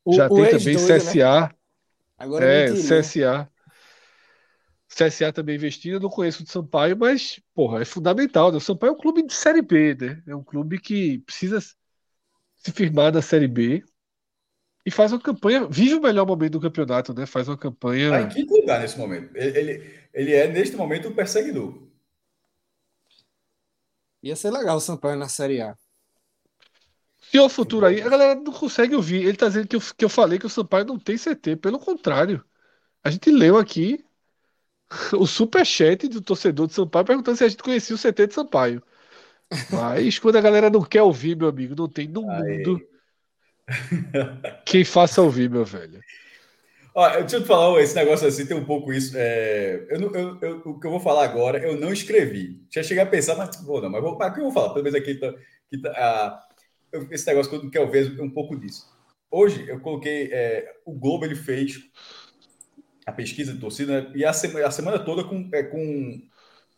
o, já o tem também CSA. Né? Agora é, CSA. CSA também investindo, eu não conheço o Sampaio, mas, porra, é fundamental. Né? O Sampaio é um clube de Série B, né? É um clube que precisa se firmar na Série B e faz uma campanha, vive o melhor momento do campeonato, né? Faz uma campanha. Tá em quinto lugar nesse momento. Ele, ele, ele é, neste momento, o um perseguidor. Ia ser legal o Sampaio na Série A. Se o futuro aí, a galera não consegue ouvir. Ele tá dizendo que eu, que eu falei que o Sampaio não tem CT. Pelo contrário. A gente leu aqui o superchat do torcedor de Sampaio perguntando se a gente conhecia o CT de Sampaio. Mas quando a galera não quer ouvir, meu amigo, não tem no mundo quem faça ouvir, meu velho. Ó, deixa eu te falar, esse negócio assim tem um pouco isso. É, eu, eu, eu, o que eu vou falar agora, eu não escrevi. Já cheguei a pensar, mas vou não, mas, vou, o que eu vou falar? Pelo menos aqui tá, que tá, ah, esse negócio que eu quero ver um pouco disso. Hoje eu coloquei. É, o Globo ele fez a pesquisa de torcida né, e a semana, a semana toda com, é, com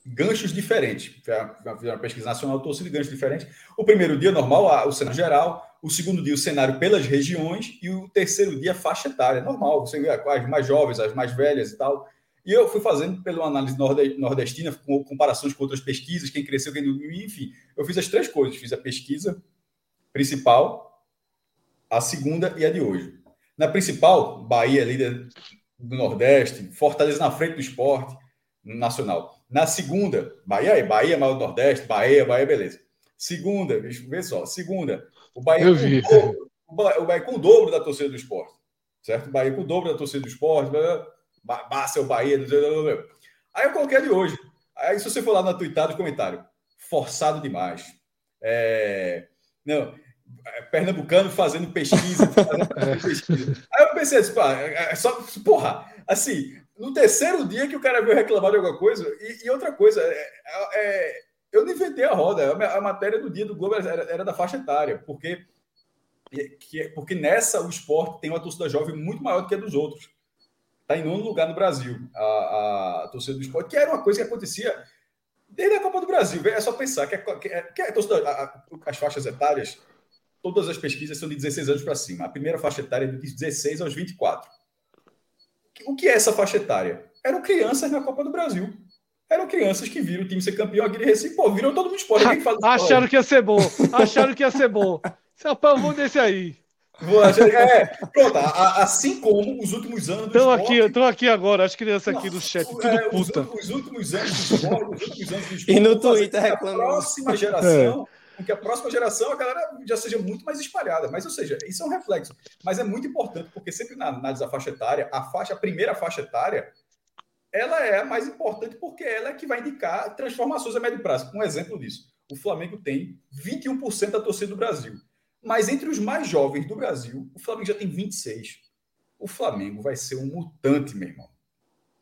ganchos diferentes. Fizeram uma pesquisa nacional de torcida e ganchos diferentes. O primeiro dia normal, o cenário geral. O segundo dia, o cenário pelas regiões. E o terceiro dia, faixa etária. Normal, você vê as mais jovens, as mais velhas e tal. E eu fui fazendo pela análise nordestina, com comparações com outras pesquisas, quem cresceu, quem não. Enfim, eu fiz as três coisas. Fiz a pesquisa principal, a segunda e a de hoje. Na principal, Bahia, líder do Nordeste, Fortaleza na frente do esporte nacional. Na segunda, Bahia é Bahia, maior do Nordeste, Bahia, Bahia, beleza. Segunda, vê só, segunda, o Bahia, com o, dobro, o Bahia com o dobro da torcida do esporte, certo? O Bahia com o dobro da torcida do esporte, Basta é o Bahia, aí eu coloquei de hoje. Aí se você for lá na tuitada, comentário, forçado demais. É, não, pernambucano fazendo pesquisa, fazendo pesquisa. Aí eu pensei assim, pá, é, é só, porra, assim, no terceiro dia que o cara veio reclamar de alguma coisa, e, e outra coisa, é, é, eu não inventei a roda, a, matéria do dia do Globo era, era da faixa etária, porque, que, porque nessa o esporte tem uma torcida jovem muito maior do que a dos outros. Está em nono lugar no Brasil, a, a torcida do esporte, que era uma coisa que acontecia desde a Copa do Brasil. É só pensar que, a, que, que a torcida, as faixas etárias, todas as pesquisas são de 16 anos para cima. A primeira faixa etária é de 16 aos 24. O que é essa faixa etária? Eram crianças na Copa do Brasil. Eram crianças que viram o time ser campeão aqui de Recife. Pô, viram todo mundo esporte. Acharam que ia ser bom. Acharam que ia ser bom. Rapaz, vou desse aí. Vou achar, é, pronto, assim como os últimos anos. Estão aqui, estão aqui agora, as crianças aqui do chat, tudo é, puta. Os, os, últimos anos do esporte, os últimos anos do esporte. E no Twitter reclamando. A próxima geração. É com que a próxima geração a galera já seja muito mais espalhada. Mas, ou seja, isso é um reflexo. Mas é muito importante, porque sempre na análise da faixa etária, a faixa, a primeira faixa etária, ela é a mais importante porque ela é que vai indicar transformações a médio prazo. Um exemplo disso. O Flamengo tem 21% da torcida do Brasil. Mas entre os mais jovens do Brasil, o Flamengo já tem 26. O Flamengo vai ser um mutante, meu irmão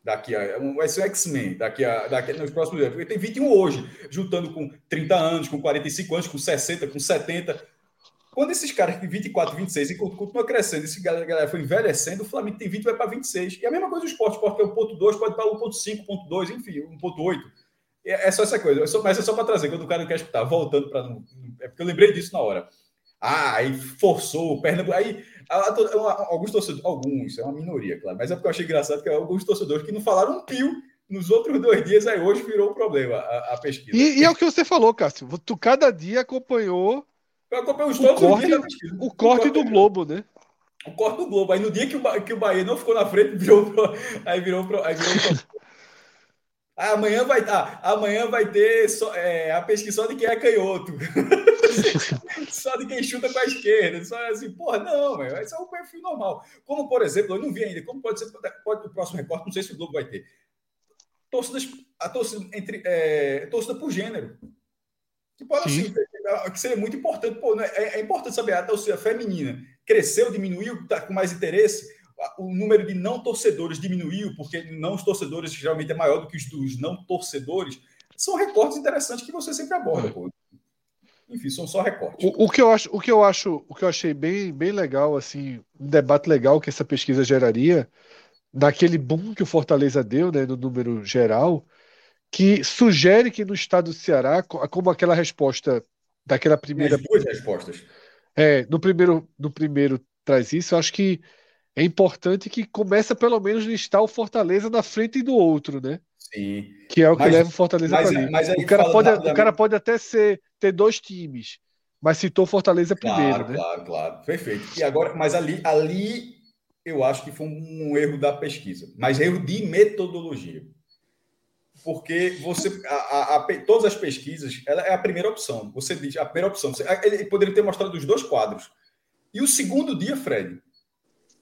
daqui a. Vai ser o X-Men daqui a, daqui, nos próximos anos. Ele tem 21 hoje, juntando com 30 anos, com 45 anos, com 60, com 70. Quando esses caras têm 24, 26 e continua crescendo, esse galera, galera foi envelhecendo, o Flamengo tem 20 vai para 26. E a mesma coisa do esporte, esporte é 1.2, pode para 1.5, 1.2, enfim, 1.8. É, é só essa coisa, é só, mas é só para trazer, quando o cara não quer escutar, voltando para. É porque eu lembrei disso na hora. Ah, aí forçou o Pernambuco. Aí alguns torcedores, alguns, é uma minoria, claro, mas é porque eu achei engraçado que alguns torcedores que não falaram um pio nos outros dois dias, aí hoje virou o um problema a, a pesquisa. E, e, é o que você falou, Cássio. Tu cada dia acompanhou. Eu os todos corte, dias pesquisa. O, o corte, do Globo, né? O corte do Globo. Aí no dia que o, que o Bahia não ficou na frente, virou, aí virou, aí virou ah, amanhã vai ah, amanhã vai ter só, é, a pesquisa só de quem é canhoto. só de quem chuta com a esquerda. Só assim, porra, não, meu, esse é um perfil normal. Como, por exemplo, eu não vi ainda, como pode ser pode, o próximo recorte, não sei se o Globo vai ter. Torcidas, a torcida, entre, é, torcida por gênero. Que pode Sim. assim, que seria muito importante. Pô, né, é, é importante saber, a torcida feminina cresceu, diminuiu, está com mais interesse o número de não torcedores diminuiu, porque não os torcedores geralmente é maior do que os dos não torcedores. São recortes interessantes que você sempre aborda. Pô. Enfim, são só recortes. O, o, que eu acho, o que eu acho, o que eu achei bem, bem legal, assim, um debate legal que essa pesquisa geraria, daquele boom que o Fortaleza deu, né, no número geral, que sugere que no estado do Ceará, como aquela resposta daquela primeira. As duas respostas. É, no primeiro, no primeiro traz isso, eu acho que é importante que começa pelo menos listar o Fortaleza na frente do outro, né? Sim. Que é o que mas, leva o Fortaleza para ali. Mas o, cara pode, o cara pode até ser, ter dois times, mas citou Fortaleza primeiro, claro, né? Claro, claro, perfeito. E agora, mas ali, ali eu acho que foi um erro da pesquisa, mas erro de metodologia. Porque você, a, a, a, todas as pesquisas, ela é a primeira opção. Você diz a primeira opção. Você, ele poderia ter mostrado os dois quadros. E o segundo dia, Fred,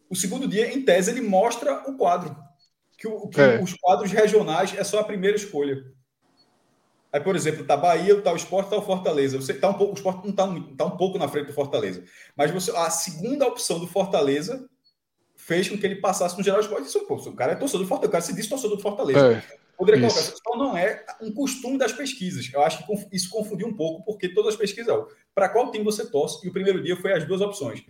o segundo dia, em tese, ele mostra o quadro. Que, o, que é. os quadros regionais é só a primeira escolha. Aí, por exemplo, tá Bahia, tá o Esporte, tá o Fortaleza. Você tá um pouco, o Esporte não tá, tá um pouco na frente do Fortaleza. Mas você, a segunda opção do Fortaleza fez com que ele passasse no geral esporte. Isso, pô, o cara é torcedor do Fortaleza, o cara se diz torcedor do Fortaleza. É, Poderia colocar, isso só não é um costume das pesquisas. Eu acho que isso confundiu um pouco, porque todas as pesquisas, para qual time você torce, e o primeiro dia foi as duas opções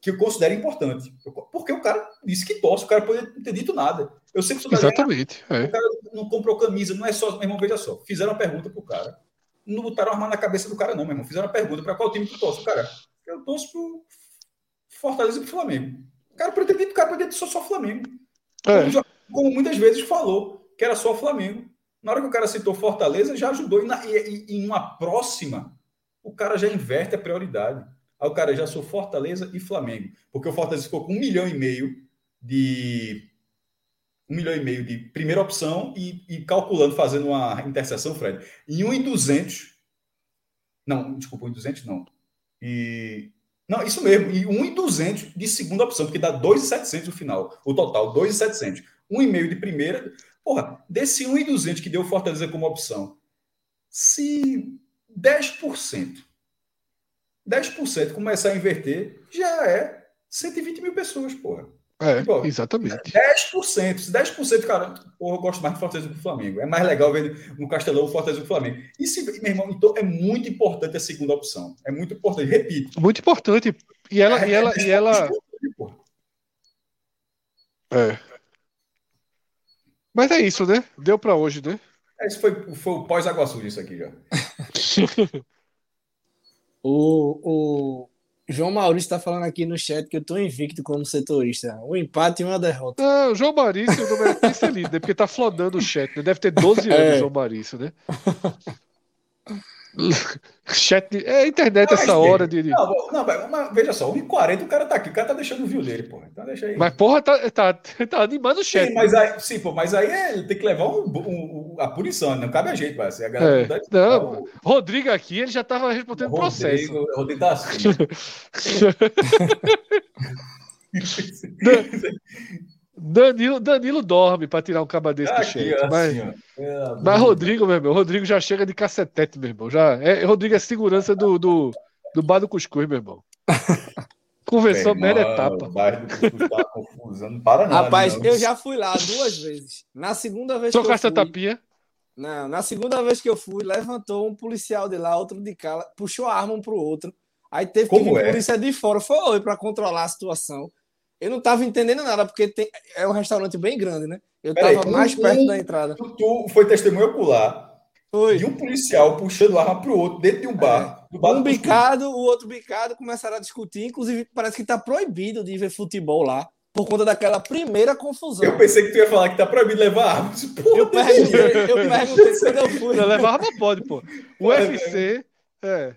que eu considero importante. Porque o cara disse que torce, o cara poderia não ter dito nada. Eu sempre sou Exatamente. é. O cara não comprou camisa, não é só. Meu irmão, veja só. Fizeram uma pergunta pro cara. Não botaram arma na cabeça do cara, não, meu irmão. Fizeram uma pergunta para qual time tu torce. Cara, eu torço pro Fortaleza e pro Flamengo. O cara dito, o cara ter só, só Flamengo. É. Como, como, muitas vezes falou que era só Flamengo. Na hora que o cara citou Fortaleza, já ajudou. E, na, e, e em uma próxima, o cara já inverte a prioridade. Aí o cara já sou Fortaleza e Flamengo. Porque o Fortaleza ficou com um milhão e meio de. Um milhão e meio de primeira opção e, e calculando, fazendo uma interseção, Fred. Em 1 em 200. Não, desculpa, 1 em 200 não. E. Não, isso mesmo. E 1 em 200 de segunda opção, porque dá 2,700 no final. O total, 2,700. 1,5 de primeira. Porra, desse 1 em 200 que deu Fortaleza como opção, se 10% 10% começar a inverter, já é 120 mil pessoas, porra. É, Pô, exatamente. 10%, 10%, cara, porra, eu gosto mais de Fortaleza do que do Flamengo. É mais legal ver no Castelão o Fortaleza do Flamengo. E se, meu irmão, então é muito importante a segunda opção. É muito importante, repito. Muito importante. E ela. É, e ela, é, e ela... É. Mas é isso, né? Deu para hoje, né? Esse foi, foi o pós-água suja, isso aqui já. O, o João Maurício está falando aqui no chat que eu estou invicto como setorista. Um empate e uma derrota. Não, o João Maurício não merece ser líder, porque tá flodando o chat. Né? Deve ter 12 anos, é. João Maurício, né? Chat, é internet não, essa hora de. Não, não, mas veja só, 1h40 o cara tá aqui, o cara tá deixando o view dele, porra. Então deixa aí. Mas, porra, tá, tá, tá animando o chat. Sim, mas aí, sim, pô, mas aí é, ele tem que levar um, um, a punição, não cabe a gente, vai ser a galera. É, não, Rodrigo aqui, ele já tava respondendo o processo. Rodrigo tá assim. Danilo, Danilo dorme para tirar um caba desse do chat. Mas, é, mas Rodrigo, meu irmão, Rodrigo já chega de cacetete, meu irmão. Já, é, Rodrigo é segurança do, do, do bar do cuscuz, meu irmão. Conversou merda etapa. Tá confusão, não para nada. Rapaz, não. eu já fui lá duas vezes. Na segunda vez Trocaste que eu fui... a tapinha? Não, na segunda vez que eu fui, levantou um policial de lá, outro de cá, puxou a arma um pro outro. Aí teve Como que vir é? polícia de fora, foi para controlar a situação. Eu não estava entendendo nada, porque tem, é um restaurante bem grande, né? Eu estava mais perto da entrada. Tu, tu foi testemunha ocular foi. de um policial puxando arma para o outro dentro de um bar. É. bar um bicado, o outro bicado, começaram a discutir. Inclusive, parece que está proibido de ver futebol lá por conta daquela primeira confusão. Eu pensei que tu ia falar que tá proibido levar arma. eu perguntei, eu perguntei quando eu fui. Não, levar arma pode, pô. O UFC. É.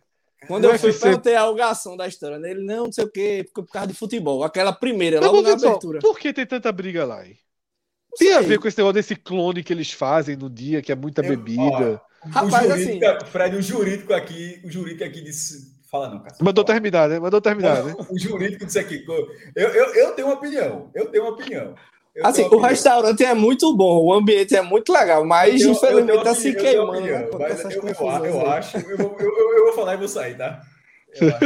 Quando eu fui, UFC... perguntei a algação da história. Né? Ele, não, não sei o quê, por causa de futebol. Aquela primeira, logo na abertura. Por que tem tanta briga lá, hein? Tem a ver com esse negócio desse clone que eles fazem no dia, que é muita eu, bebida. Ó, Rapaz, o jurídico, assim... Fred, o jurídico aqui, o jurídico aqui disse. Fala não, cara. Mandou terminar, né? Mandou terminar, né? O jurídico disse aqui. Eu, eu, eu tenho uma opinião. Eu tenho uma opinião. Eu assim, o restaurante é muito bom, o ambiente é muito legal, mas tenho, infelizmente tá se queimando. Né, mas eu, eu, eu, acho, eu vou, eu, eu, vou falar e vou sair, tá? Eu acho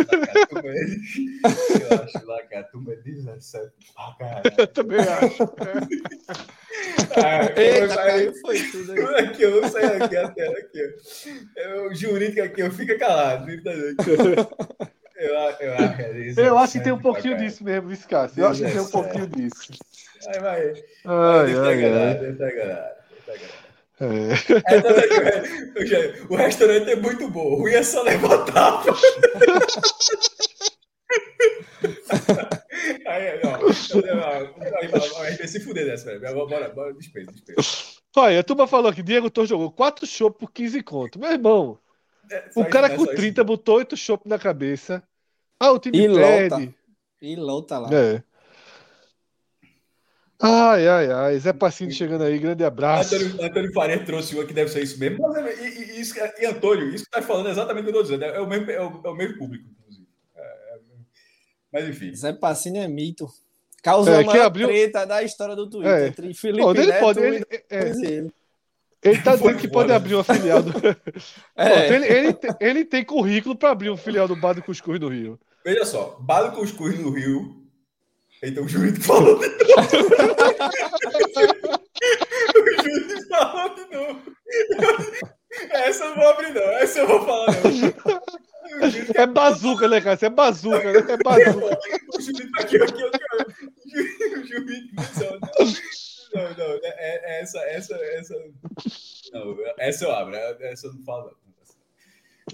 que a turma é, eu acho é 17 pra caralho. Eu também acho. ah, Eita, foi tudo aí. Aqui, eu vou sair aqui a tela aqui. O jurídico aqui, eu fico calado. Eu, eu, acho, é eu acho que tem um pouquinho disso mesmo, isso, Cássio. Eu acho que tem um pouquinho disso. Vai, vai. Ai, ai, ai. Tá enganado, tá enganado. É. É, o restaurante é muito bom. O ruim é só levar tapa. aí, ó, A gente se fuder dessa, velho. Bora, bora, despesa, despesa. Olha, a turma falou que Diego Torres jogou 4 chopp por 15 conto. Meu irmão, é, o cara com 30 botou 8 chopp na cabeça. Ah, o time e perde. Lota. E lota lá. É. Ai, ai, ai. Zé Passinho chegando aí, grande abraço. Antônio, Antônio Faria trouxe uma que deve ser isso mesmo. Mas, é, e, e, isso, e Antônio, isso que tá falando é exatamente o que eu estou dizendo. É o mesmo, é o, é o mesmo público, inclusive. É, é mas enfim. Zé Passinho é mito. Causou é, a maior abriu... treta da história do Twitter é. entre Felipe Pô, Neto pode, ele, e ele. Ele tá dizendo que pode abrir uma filial do. É. ele, ele, tem, ele tem currículo para abrir uma filial do Bar do Cuscuz no Rio. Veja só, Bar do Cuscuz no Rio então o juiz falou de novo. o juiz falou de novo. Essa eu não vou abrir, não. Essa eu vou falar, não. É bazuca, né, cara? Isso é bazuca, né? É bazuca. o juiz tá aqui, aqui, aqui. O juiz não, não, não. É, é, essa, essa, essa. Não, essa eu abro. Essa eu não falo, não.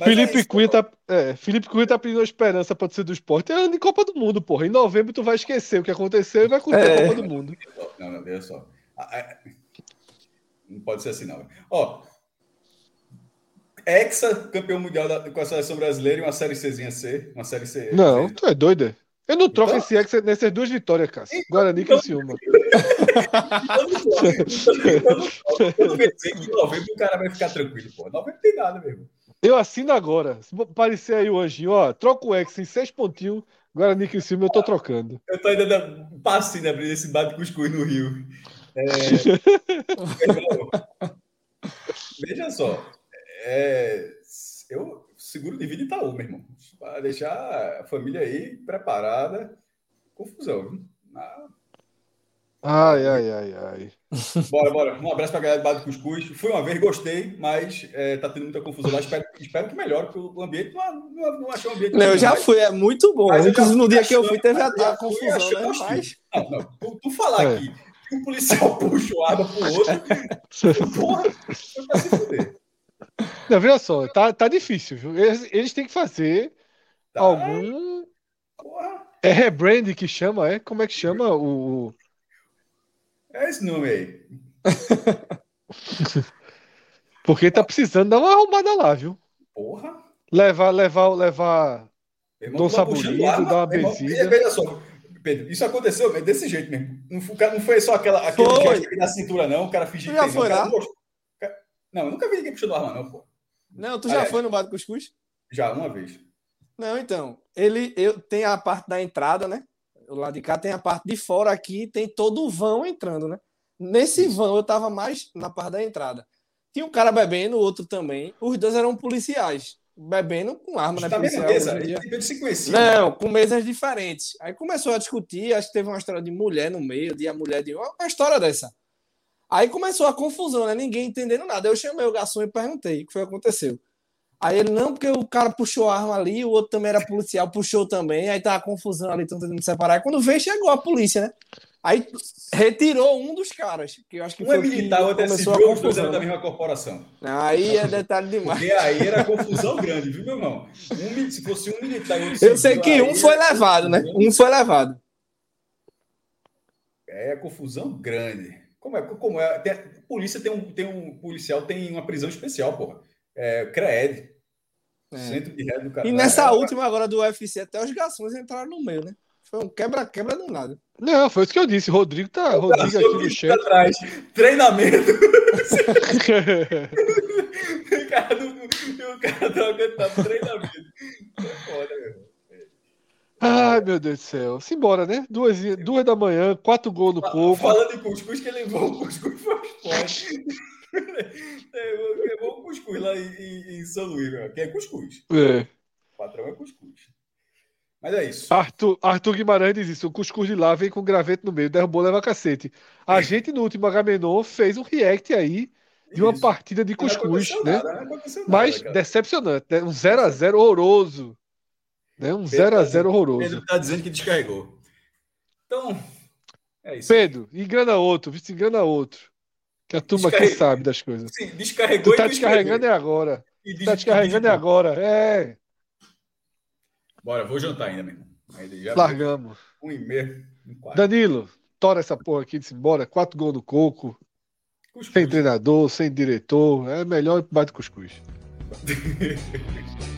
Felipe, é Cunha tá, é, Felipe Cunha tá pedindo esperança pra ser do esporte. É ano de Copa do Mundo, porra. Em novembro tu vai esquecer o que aconteceu e vai curtir é. a Copa do Mundo. Não, não, veja só. Não pode ser assim, não. Ó, Hexa, campeão mundial da, com a seleção brasileira e uma série Czinha C. Uma série C. Não, tu é doido. Eu não troco então, esse Hexa nessas duas vitórias, Cássio. Então, Guarani e então, Criciúma. Eu não vou dizer que em novembro o cara vai ficar tranquilo, pô. Novembro não tem nada mesmo. Eu assino agora. Se aparecer aí o anjinho, ó, troca o X em seis pontinhos, Guarani e Silva eu tô trocando. Eu tô ainda dando passe, né, abrir esse bate cuscuz no Rio. É... Veja só, é... eu seguro de vida Itaú, meu irmão. Para deixar a família aí preparada. Confusão, viu? Ah, Ai, ai, ai, ai. Bora, bora. Um abraço pra galera do Bar do Cuscuz. Fui uma vez, gostei, mas é, tá tendo muita confusão lá. Espero, espero que melhore, porque o ambiente não, não, não achei um ambiente. Não, eu já fui, é muito bom. Mas Inclusive, no dia que eu fui, teve a, a confusão, né? Mas... Não, não. Tu, tu falar é. aqui que um policial puxou arma pro outro, porra, foi pra se fuder. Não, veja só, tá, tá difícil, viu? Eles, eles têm que fazer tá. algum. Porra. É rebrand que chama, é? Como é que chama o. É esse nome aí. Porque tá precisando dar uma arrumada lá, viu? Porra. Levar, levar, levar. Dom Saborido, dar uma benzida. Veja só, Pedro, isso aconteceu desse jeito mesmo. Não foi, não foi só aquela, aquele foi. na cintura, não. O cara fingiu que já foi lá? Não, eu nunca vi ninguém puxando arma, não, pô. Não, tu já é. foi no bar do cuscuz? Já, uma vez. Não, então. Ele eu, tem a parte da entrada, né? O lado de cá tem a parte de fora aqui, tem todo o vão entrando, né? Nesse vão eu tava mais na parte da entrada. Tinha um cara bebendo, o outro também. Os dois eram policiais, bebendo com arma, né? Tá policial, se. Não, com mesas diferentes. Aí começou a discutir, acho que teve uma história de mulher no meio, de a mulher de uma história dessa. Aí começou a confusão, né? Ninguém entendendo nada. Eu chamei o garçom e perguntei o que foi que aconteceu. Aí ele, não, porque o cara puxou a arma ali, o outro também era policial, puxou também, aí tá a confusão ali, estão tentando separar. quando veio, chegou a polícia, né? Aí retirou um dos caras, que eu acho que um foi é militar, o outro é civil, os dois eram da mesma corporação. Aí é detalhe demais. Porque aí era confusão grande, viu, meu irmão? Um, se fosse um militar e outro Eu sei que um foi levado, né? Um foi levado. É confusão grande. Como é? Como é? Tem, polícia tem um, tem um policial, tem uma prisão especial, porra é, CREED, é. Centro de Rede do Canadá. E nessa é, última agora do UFC, até os garçons entraram no meio, né? Foi um quebra-quebra do nada. Não, foi isso que eu disse. Rodrigo tá. Rodrigo aqui no chat. Atrás. Treinamento. o cara não, o cara não aguentava treinamento. Foda, meu. Ai, meu Deus do céu. Simbora, né? Duas, duas da manhã, quatro gols no pouco. Falando em cuscuz, que levou o cuscuz foi esporte. Levou o cuscuz lá em, em, São Luís, meu. que é cuscuz. É. O patrão é cuscuz. Mas é isso. Arthur, Arthur Guimarães diz isso: o cuscuz de lá vem com gravete no meio, derrubou, leva cacete. A é. gente no último Agamenon fez um react aí de uma isso. partida de cuscuz, né? Nada, Mas nada, decepcionante, né? Um 0x0 horroroso. Né? Um 0x0 tá horroroso. Pedro tá dizendo que descarregou. Então, é isso. Pedro, engana outro, vice engana outro. Que a turma Descarre... que sabe das coisas. Sim, descarregou tu tá descarregando é agora. E des... Tá descarregando é agora. É. Bora, vou jantar ainda, mesmo. Largamos. Um e meio. Um Danilo, tora essa porra aqui de embora. Quatro gols no coco. Cuscuz. Sem treinador, sem diretor. É melhor bate cuscuz.